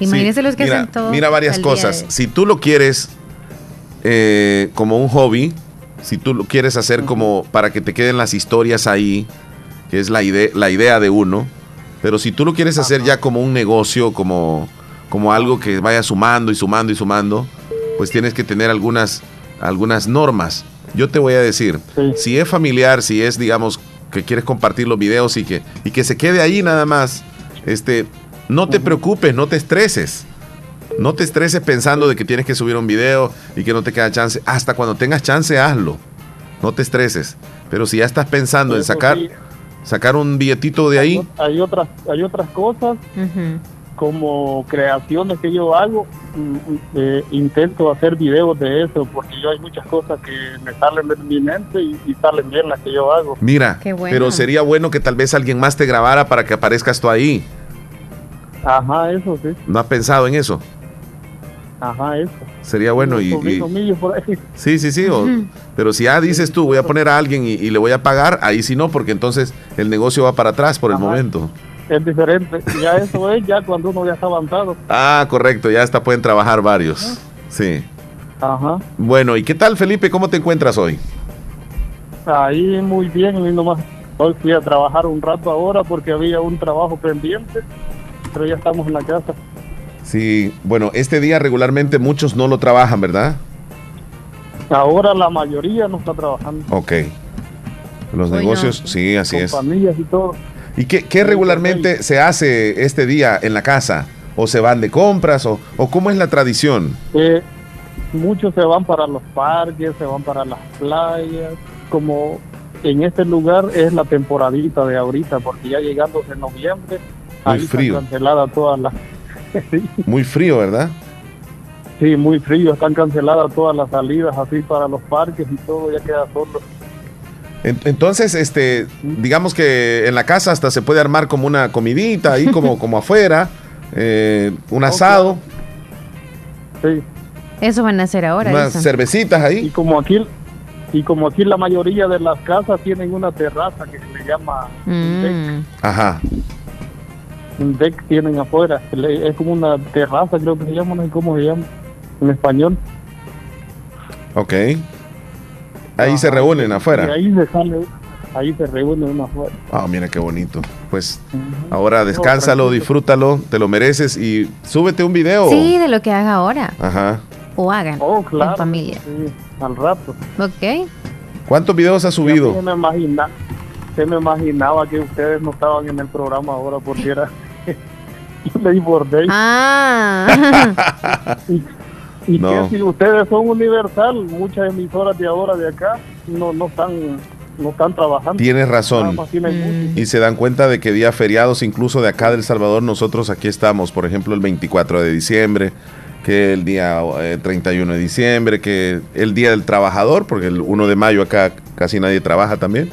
Speaker 2: Imagínense los que
Speaker 1: mira,
Speaker 2: hacen todo.
Speaker 1: Mira varias cosas.
Speaker 2: de-
Speaker 1: Si tú lo quieres eh, como un hobby, si tú lo quieres hacer como para que te queden las historias ahí, que es la, idea la idea de uno, pero si tú lo quieres hacer ya como un negocio, como, como algo que vaya sumando y sumando y sumando, pues tienes que tener algunas, algunas normas. Yo te voy a decir, si es familiar, si es, digamos, que quieres compartir los videos y que, y que se quede ahí nada más, este, no te preocupes, no te estreses. No te estreses pensando de que tienes que subir un video y que no te queda chance. Hasta cuando tengas chance, hazlo. No te estreses. Pero si ya estás pensando en sacar,
Speaker 25: sí.
Speaker 1: sacar un billetito de ahí,
Speaker 25: Hay otras, hay otras cosas como creaciones que yo hago, mm, mm, eh, intento hacer videos de eso porque yo hay muchas cosas que me salen de mi mente y, y salen bien las que yo hago.
Speaker 1: mira,
Speaker 25: Qué bueno.
Speaker 1: pero sería bueno que tal vez alguien más te grabara para que aparezcas tú ahí.
Speaker 25: Ajá, eso sí.
Speaker 1: ¿No has pensado en eso?
Speaker 25: Ajá, eso.
Speaker 1: Sería bueno y...
Speaker 25: Un
Speaker 1: y-
Speaker 25: por ahí.
Speaker 1: sí, sí, sí. o- pero si ya dices tú, voy a poner a alguien y, y le voy a pagar, ahí sí no, porque entonces el negocio va para atrás por el momento.
Speaker 25: Es diferente. Ya eso es ya cuando uno ya está avanzado.
Speaker 1: Ah, correcto, ya hasta pueden trabajar varios. Sí.
Speaker 25: Ajá.
Speaker 1: Bueno, ¿y qué tal, Felipe? ¿Cómo te encuentras hoy?
Speaker 25: Ahí muy bien, y nomás hoy fui a trabajar un rato ahora porque había un trabajo pendiente, pero ya estamos en la casa.
Speaker 1: Sí, bueno, este día regularmente muchos no lo trabajan, ¿verdad?
Speaker 25: Ahora la mayoría no está trabajando.
Speaker 1: Ok. Los
Speaker 25: Hoy
Speaker 1: negocios,
Speaker 25: no.
Speaker 1: sí, así
Speaker 25: con
Speaker 1: es.
Speaker 25: familias y todo.
Speaker 1: ¿Y qué, qué regularmente se hace este día en la casa? ¿O se van de compras? ¿O, o cómo es la tradición?
Speaker 25: Eh, muchos se van para los parques, se van para las playas, como en este lugar es la temporadita de ahorita, porque ya llegando en noviembre,
Speaker 1: Muy
Speaker 25: ahí
Speaker 1: frío.
Speaker 25: están canceladas todas las...
Speaker 1: Muy frío, ¿verdad?
Speaker 25: sí, muy frío, están canceladas todas las salidas así para los parques y todo, ya queda solo.
Speaker 1: En- Entonces, este, digamos que en la casa hasta se puede armar como una comidita ahí como, como afuera, eh, un asado,
Speaker 25: Sí.
Speaker 2: Eso van a hacer ahora.
Speaker 1: unas cervecitas ahí.
Speaker 25: Y como aquí y como aquí la mayoría de las casas tienen una terraza que se le llama un deck,
Speaker 2: Mm.
Speaker 1: Ajá.
Speaker 25: un deck tienen afuera, es como una terraza creo que se llama, no sé cómo se llama en español.
Speaker 1: Ok. Ahí se reúnen
Speaker 25: Y
Speaker 1: afuera.
Speaker 25: ahí se sale, ahí se reúnen afuera.
Speaker 1: Ah, mira qué bonito. Pues ahora descánsalo, disfrútalo, te lo mereces y súbete un video.
Speaker 2: Sí, de lo que haga ahora.
Speaker 1: Ajá.
Speaker 2: O hagan
Speaker 25: Oh, claro.
Speaker 2: en familia.
Speaker 25: Sí, al rato.
Speaker 2: Ok.
Speaker 1: ¿Cuántos videos has
Speaker 25: Se
Speaker 1: subido?
Speaker 25: me, imagina, se me imaginaba que ustedes no estaban en el programa ahora porque era Ley Bordey.
Speaker 2: Ah.
Speaker 25: Y
Speaker 1: No.
Speaker 25: que si ustedes son universal, muchas emisoras de ahora de acá no no están no están trabajando.
Speaker 1: Tienes razón.
Speaker 25: música.
Speaker 1: Y se dan cuenta de que días feriados, incluso de acá del Salvador, nosotros aquí estamos, por ejemplo, el 24 de diciembre, que el día eh, 31 de diciembre, que el Día del Trabajador, porque el 1 de mayo acá casi nadie trabaja también,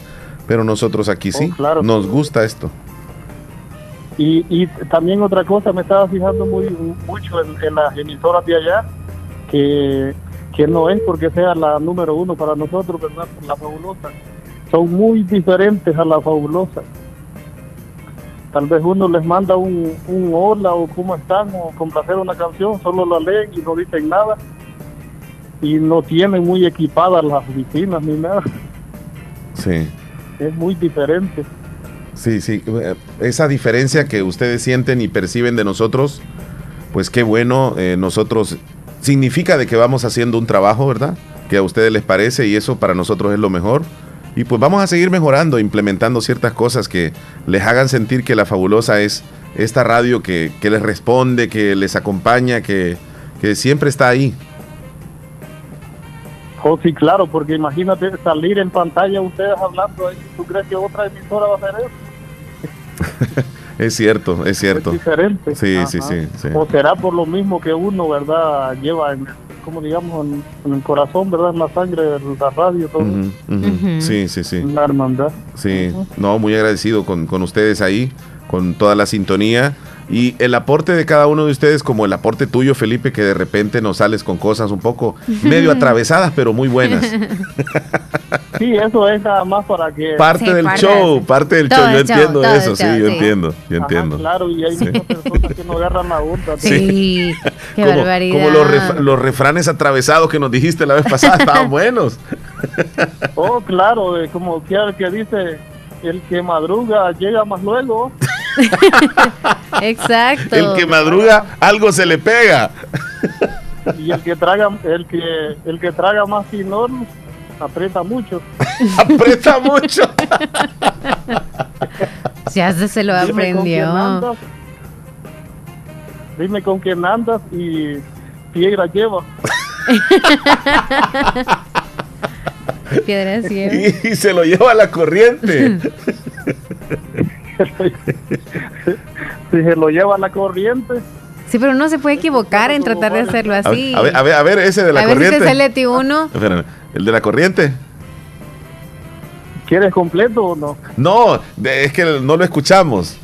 Speaker 1: pero nosotros aquí sí,
Speaker 25: Oh, claro.
Speaker 1: nos gusta esto.
Speaker 25: Y, y también otra cosa, me estaba fijando muy mucho en, en las emisoras de allá, que, que no es porque sea la número uno para nosotros, ¿verdad? La fabulosa. Son muy diferentes a la fabulosa. Tal vez uno les manda un, un hola o cómo están o complacer una canción, solo la leen y no dicen nada. Y no tienen muy equipadas las oficinas ni nada.
Speaker 1: Sí.
Speaker 25: Es muy diferente.
Speaker 1: Sí, sí. Esa diferencia que ustedes sienten y perciben de nosotros, pues qué bueno. eh, nosotros significa de que vamos haciendo un trabajo, ¿verdad? Que a ustedes les parece y eso para nosotros es lo mejor. Y pues vamos a seguir mejorando, implementando ciertas cosas que les hagan sentir que la fabulosa es esta radio que, les responde, que les acompaña, que, siempre está ahí.
Speaker 25: Oh, sí, claro, porque imagínate salir en pantalla ustedes hablando ahí. ¿Tú crees que otra emisora va a hacer eso?
Speaker 1: es cierto, es cierto.
Speaker 25: Es diferente.
Speaker 1: Sí, sí, sí, sí,
Speaker 25: O será por lo mismo que uno, ¿verdad? Lleva en, como digamos, en, el corazón, ¿verdad? En la sangre de la radio, todo.
Speaker 1: Sí, sí, sí.
Speaker 25: La hermandad.
Speaker 1: Sí, no, muy agradecido con, con ustedes ahí con toda la sintonía y el aporte de cada uno de ustedes, como el aporte tuyo, Felipe, que de repente nos sales con cosas un poco medio atravesadas, pero muy buenas.
Speaker 25: Sí, eso es nada más para que...
Speaker 1: Parte del show, parte del show, yo entiendo eso, sí, yo entiendo, yo entiendo.
Speaker 25: Claro, y hay muchas personas que no agarran la onda.
Speaker 2: Sí, qué
Speaker 1: como,
Speaker 2: barbaridad.
Speaker 1: Como los, los, refranes atravesados que nos dijiste la vez pasada, estaban buenos.
Speaker 25: Oh, claro, como que, que dice, el que madruga llega más luego.
Speaker 2: Exacto.
Speaker 1: El que madruga, algo se le pega.
Speaker 25: y el que traga, el que, el que traga más sin horno, aprieta mucho.
Speaker 1: aprieta mucho.
Speaker 2: ya se lo aprendió.
Speaker 25: Dime con quién andas y piedra lleva.
Speaker 2: Piedra
Speaker 1: y, y se lo lleva a la corriente.
Speaker 25: si se lo lleva la corriente.
Speaker 2: Sí, pero no se puede equivocar en tratar de hacerlo así.
Speaker 1: A ver, a ver, ese de la corriente. A ver
Speaker 2: si te sale uno.
Speaker 1: el de la corriente.
Speaker 25: ¿Quieres completo o no?
Speaker 1: No, es que no lo escuchamos.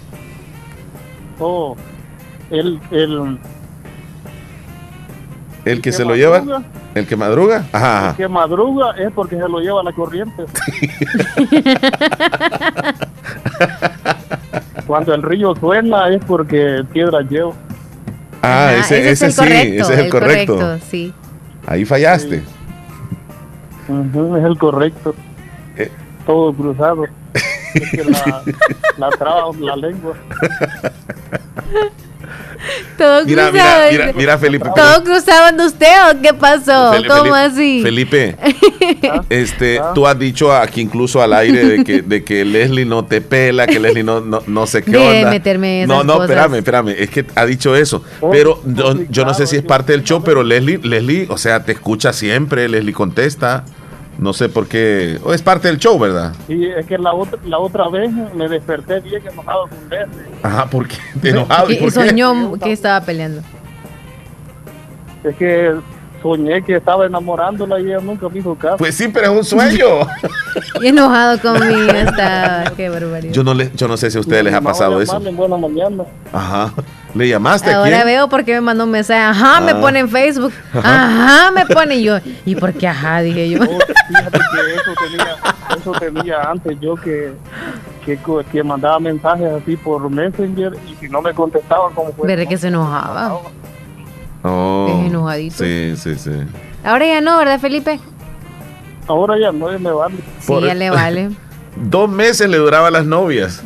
Speaker 25: Oh, el, el,
Speaker 1: el que se lo lleva. ¿El que madruga?
Speaker 25: Ajá. El que madruga es porque se lo lleva la corriente. Cuando el río suena es porque piedra lleva.
Speaker 1: Ah, ese, ese, es el sí, correcto, ese es el, correcto.
Speaker 2: sí.
Speaker 1: Ahí fallaste.
Speaker 25: es el correcto. Eh. Todo cruzado. es que la, la traba la lengua.
Speaker 2: Todo
Speaker 1: mira,
Speaker 2: cruzado.
Speaker 1: Mira, mira, mira, Felipe.
Speaker 2: ¿Todo cruzado en usted o qué pasó? ¿Cómo así?
Speaker 1: Felipe, este, ah. tú has dicho aquí incluso al aire de que, de que Leslie no te pela, que Leslie no, no, no sé qué
Speaker 2: onda. meterme
Speaker 1: no, no, espérame, espérame. Es que ha dicho eso. Oh, pero yo, no sé si es parte del show, pero Leslie, Leslie, o sea, te escucha siempre, Leslie contesta. No sé por qué. O es parte del show, ¿verdad?
Speaker 25: Sí, es que la otra, la otra vez me desperté bien enojado con Leslie.
Speaker 1: Ajá, ¿por qué? enojado?
Speaker 2: ¿Y por soñó que estaba peleando?
Speaker 25: Es que soñé que estaba enamorándola y ella nunca me hizo caso.
Speaker 1: Pues sí, pero es un sueño.
Speaker 2: y enojado conmigo estaba. Qué barbaridad.
Speaker 1: Yo no, le, yo no sé si a ustedes les ha pasado eso.
Speaker 25: En buena mañana.
Speaker 1: Ajá. ¿Le llamaste
Speaker 2: Ahora
Speaker 1: a
Speaker 2: quién? veo porque me mandó un mensaje. Ajá, me ah. pone en Facebook. Ajá, me pone yo. ¿Y por qué ajá? Dije yo.
Speaker 25: fíjate que eso tenía, eso tenía antes yo que, que, que mandaba mensajes así por Messenger y si no me contestaban, como fue?
Speaker 2: Veré que se enojaba.
Speaker 1: Oh,
Speaker 2: es enojadito.
Speaker 1: Sí, sí, sí.
Speaker 2: Ahora ya no, ¿verdad, Felipe?
Speaker 25: Ahora ya no, me vale.
Speaker 2: Sí, ya le vale.
Speaker 1: Dos meses le duraban las novias.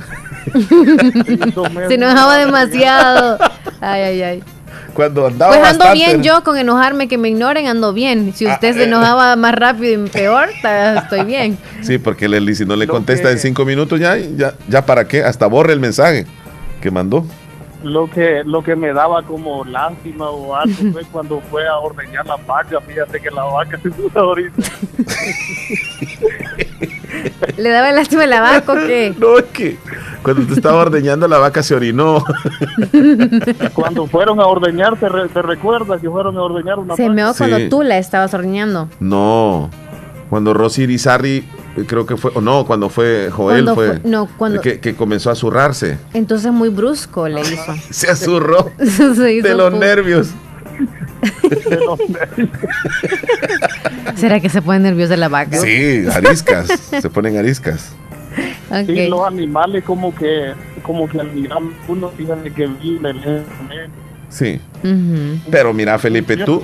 Speaker 2: Se enojaba demasiado. Ay, ay, ay.
Speaker 1: Cuando andaba
Speaker 2: Pues ando bien yo con enojarme, que me ignoren, ando bien. Si usted ah, se eh. enojaba más rápido y peor, estoy bien.
Speaker 1: Sí, porque Leslie, si no le contesta en cinco minutos, ya, ya, ya para qué, hasta borre el mensaje que mandó
Speaker 25: lo que lo que me daba como lástima o algo fue cuando fue a ordeñar la vaca fíjate que la vaca se puso ahorita
Speaker 2: le daba lástima la vaca o qué
Speaker 1: no es que cuando te estaba ordeñando la vaca se orinó
Speaker 25: cuando fueron a ordeñar te, recuerdas que fueron a ordeñar una
Speaker 2: se
Speaker 25: vaca?
Speaker 2: meó cuando tú la estabas ordeñando
Speaker 1: no cuando Rosy Irizarry creo que fue, o no, cuando fue Joel fue,
Speaker 2: no, cuando,
Speaker 1: que, comenzó a zurrarse.
Speaker 2: Entonces muy brusco le hizo.
Speaker 1: Se azurró de los nervios.
Speaker 2: ¿Será que se pone nerviosa la vaca?
Speaker 1: Sí, ariscas, se ponen ariscas.
Speaker 25: Okay. los animales como que como que al mirar uno fíjate que vive
Speaker 1: Sí. Pero mira, Felipe, tú,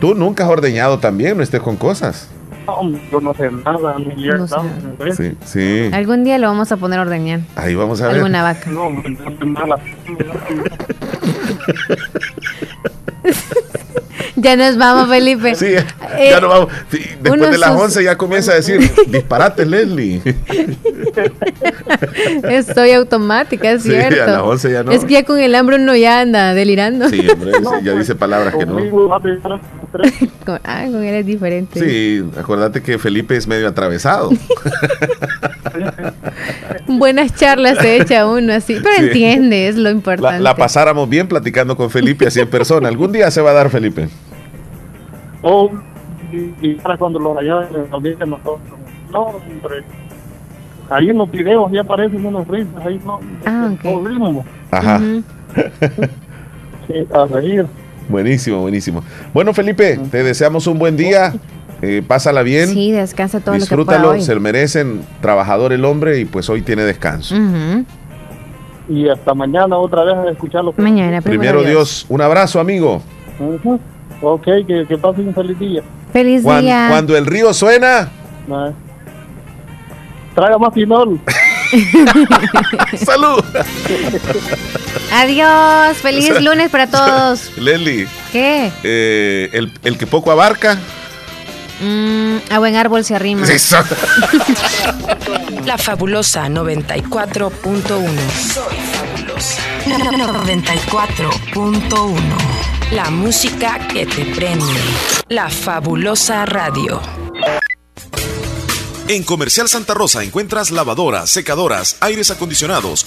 Speaker 1: tú nunca has ordeñado también, no estés con cosas.
Speaker 25: No, yo no sé nada, ni no sé.
Speaker 1: Sí, sí.
Speaker 2: Algún día lo vamos a poner a ordeñar.
Speaker 1: Ahí vamos a ver.
Speaker 2: Alguna vaca. No, Ya nos vamos, Felipe.
Speaker 1: Sí, ya eh, nos vamos. Después de las 11 ya comienza a decir disparate, Leslie.
Speaker 2: Estoy automática, es cierto. Sí, a las 11 ya no. Es que ya con el hambre uno ya anda delirando.
Speaker 1: Sí, hombre, ya dice palabras que no.
Speaker 2: ah, con él es diferente.
Speaker 1: Sí, acuérdate que Felipe es medio atravesado.
Speaker 2: Buenas charlas se echa uno así, pero entiende, es lo importante.
Speaker 1: La, pasáramos bien platicando con Felipe así en persona. Algún día se va a dar, Felipe.
Speaker 25: Oh, y, para cuando lo vayan nos dicen nosotros. No, hombre. Ahí en los videos ya aparecen unos risas, ahí no. Ah, okay.
Speaker 1: Ajá. sí, a reír. Buenísimo, buenísimo. Bueno, Felipe, te deseamos un buen día. Eh, pásala bien.
Speaker 2: Sí, descansa todo
Speaker 1: Disfrútalo, lo que se lo merecen. Trabajador el hombre y pues hoy tiene descanso.
Speaker 25: Y hasta mañana otra vez a escucharlo.
Speaker 2: Mañana,
Speaker 1: primero, Dios. Un abrazo, amigo.
Speaker 25: Ok, que, que pasen un feliz día.
Speaker 2: Feliz
Speaker 1: día. Cuando el río suena.
Speaker 25: Traga más pinol.
Speaker 1: Salud.
Speaker 2: Adiós. Feliz lunes para todos.
Speaker 1: Leslie.
Speaker 2: ¿Qué?
Speaker 1: Eh, el, el que poco abarca.
Speaker 2: Mm, a buen árbol se arrima.
Speaker 26: La fabulosa 94.1. Soy fabulosa. 94.1. La música que te prende. La fabulosa radio.
Speaker 6: En Comercial Santa Rosa encuentras lavadoras, secadoras, aires acondicionados,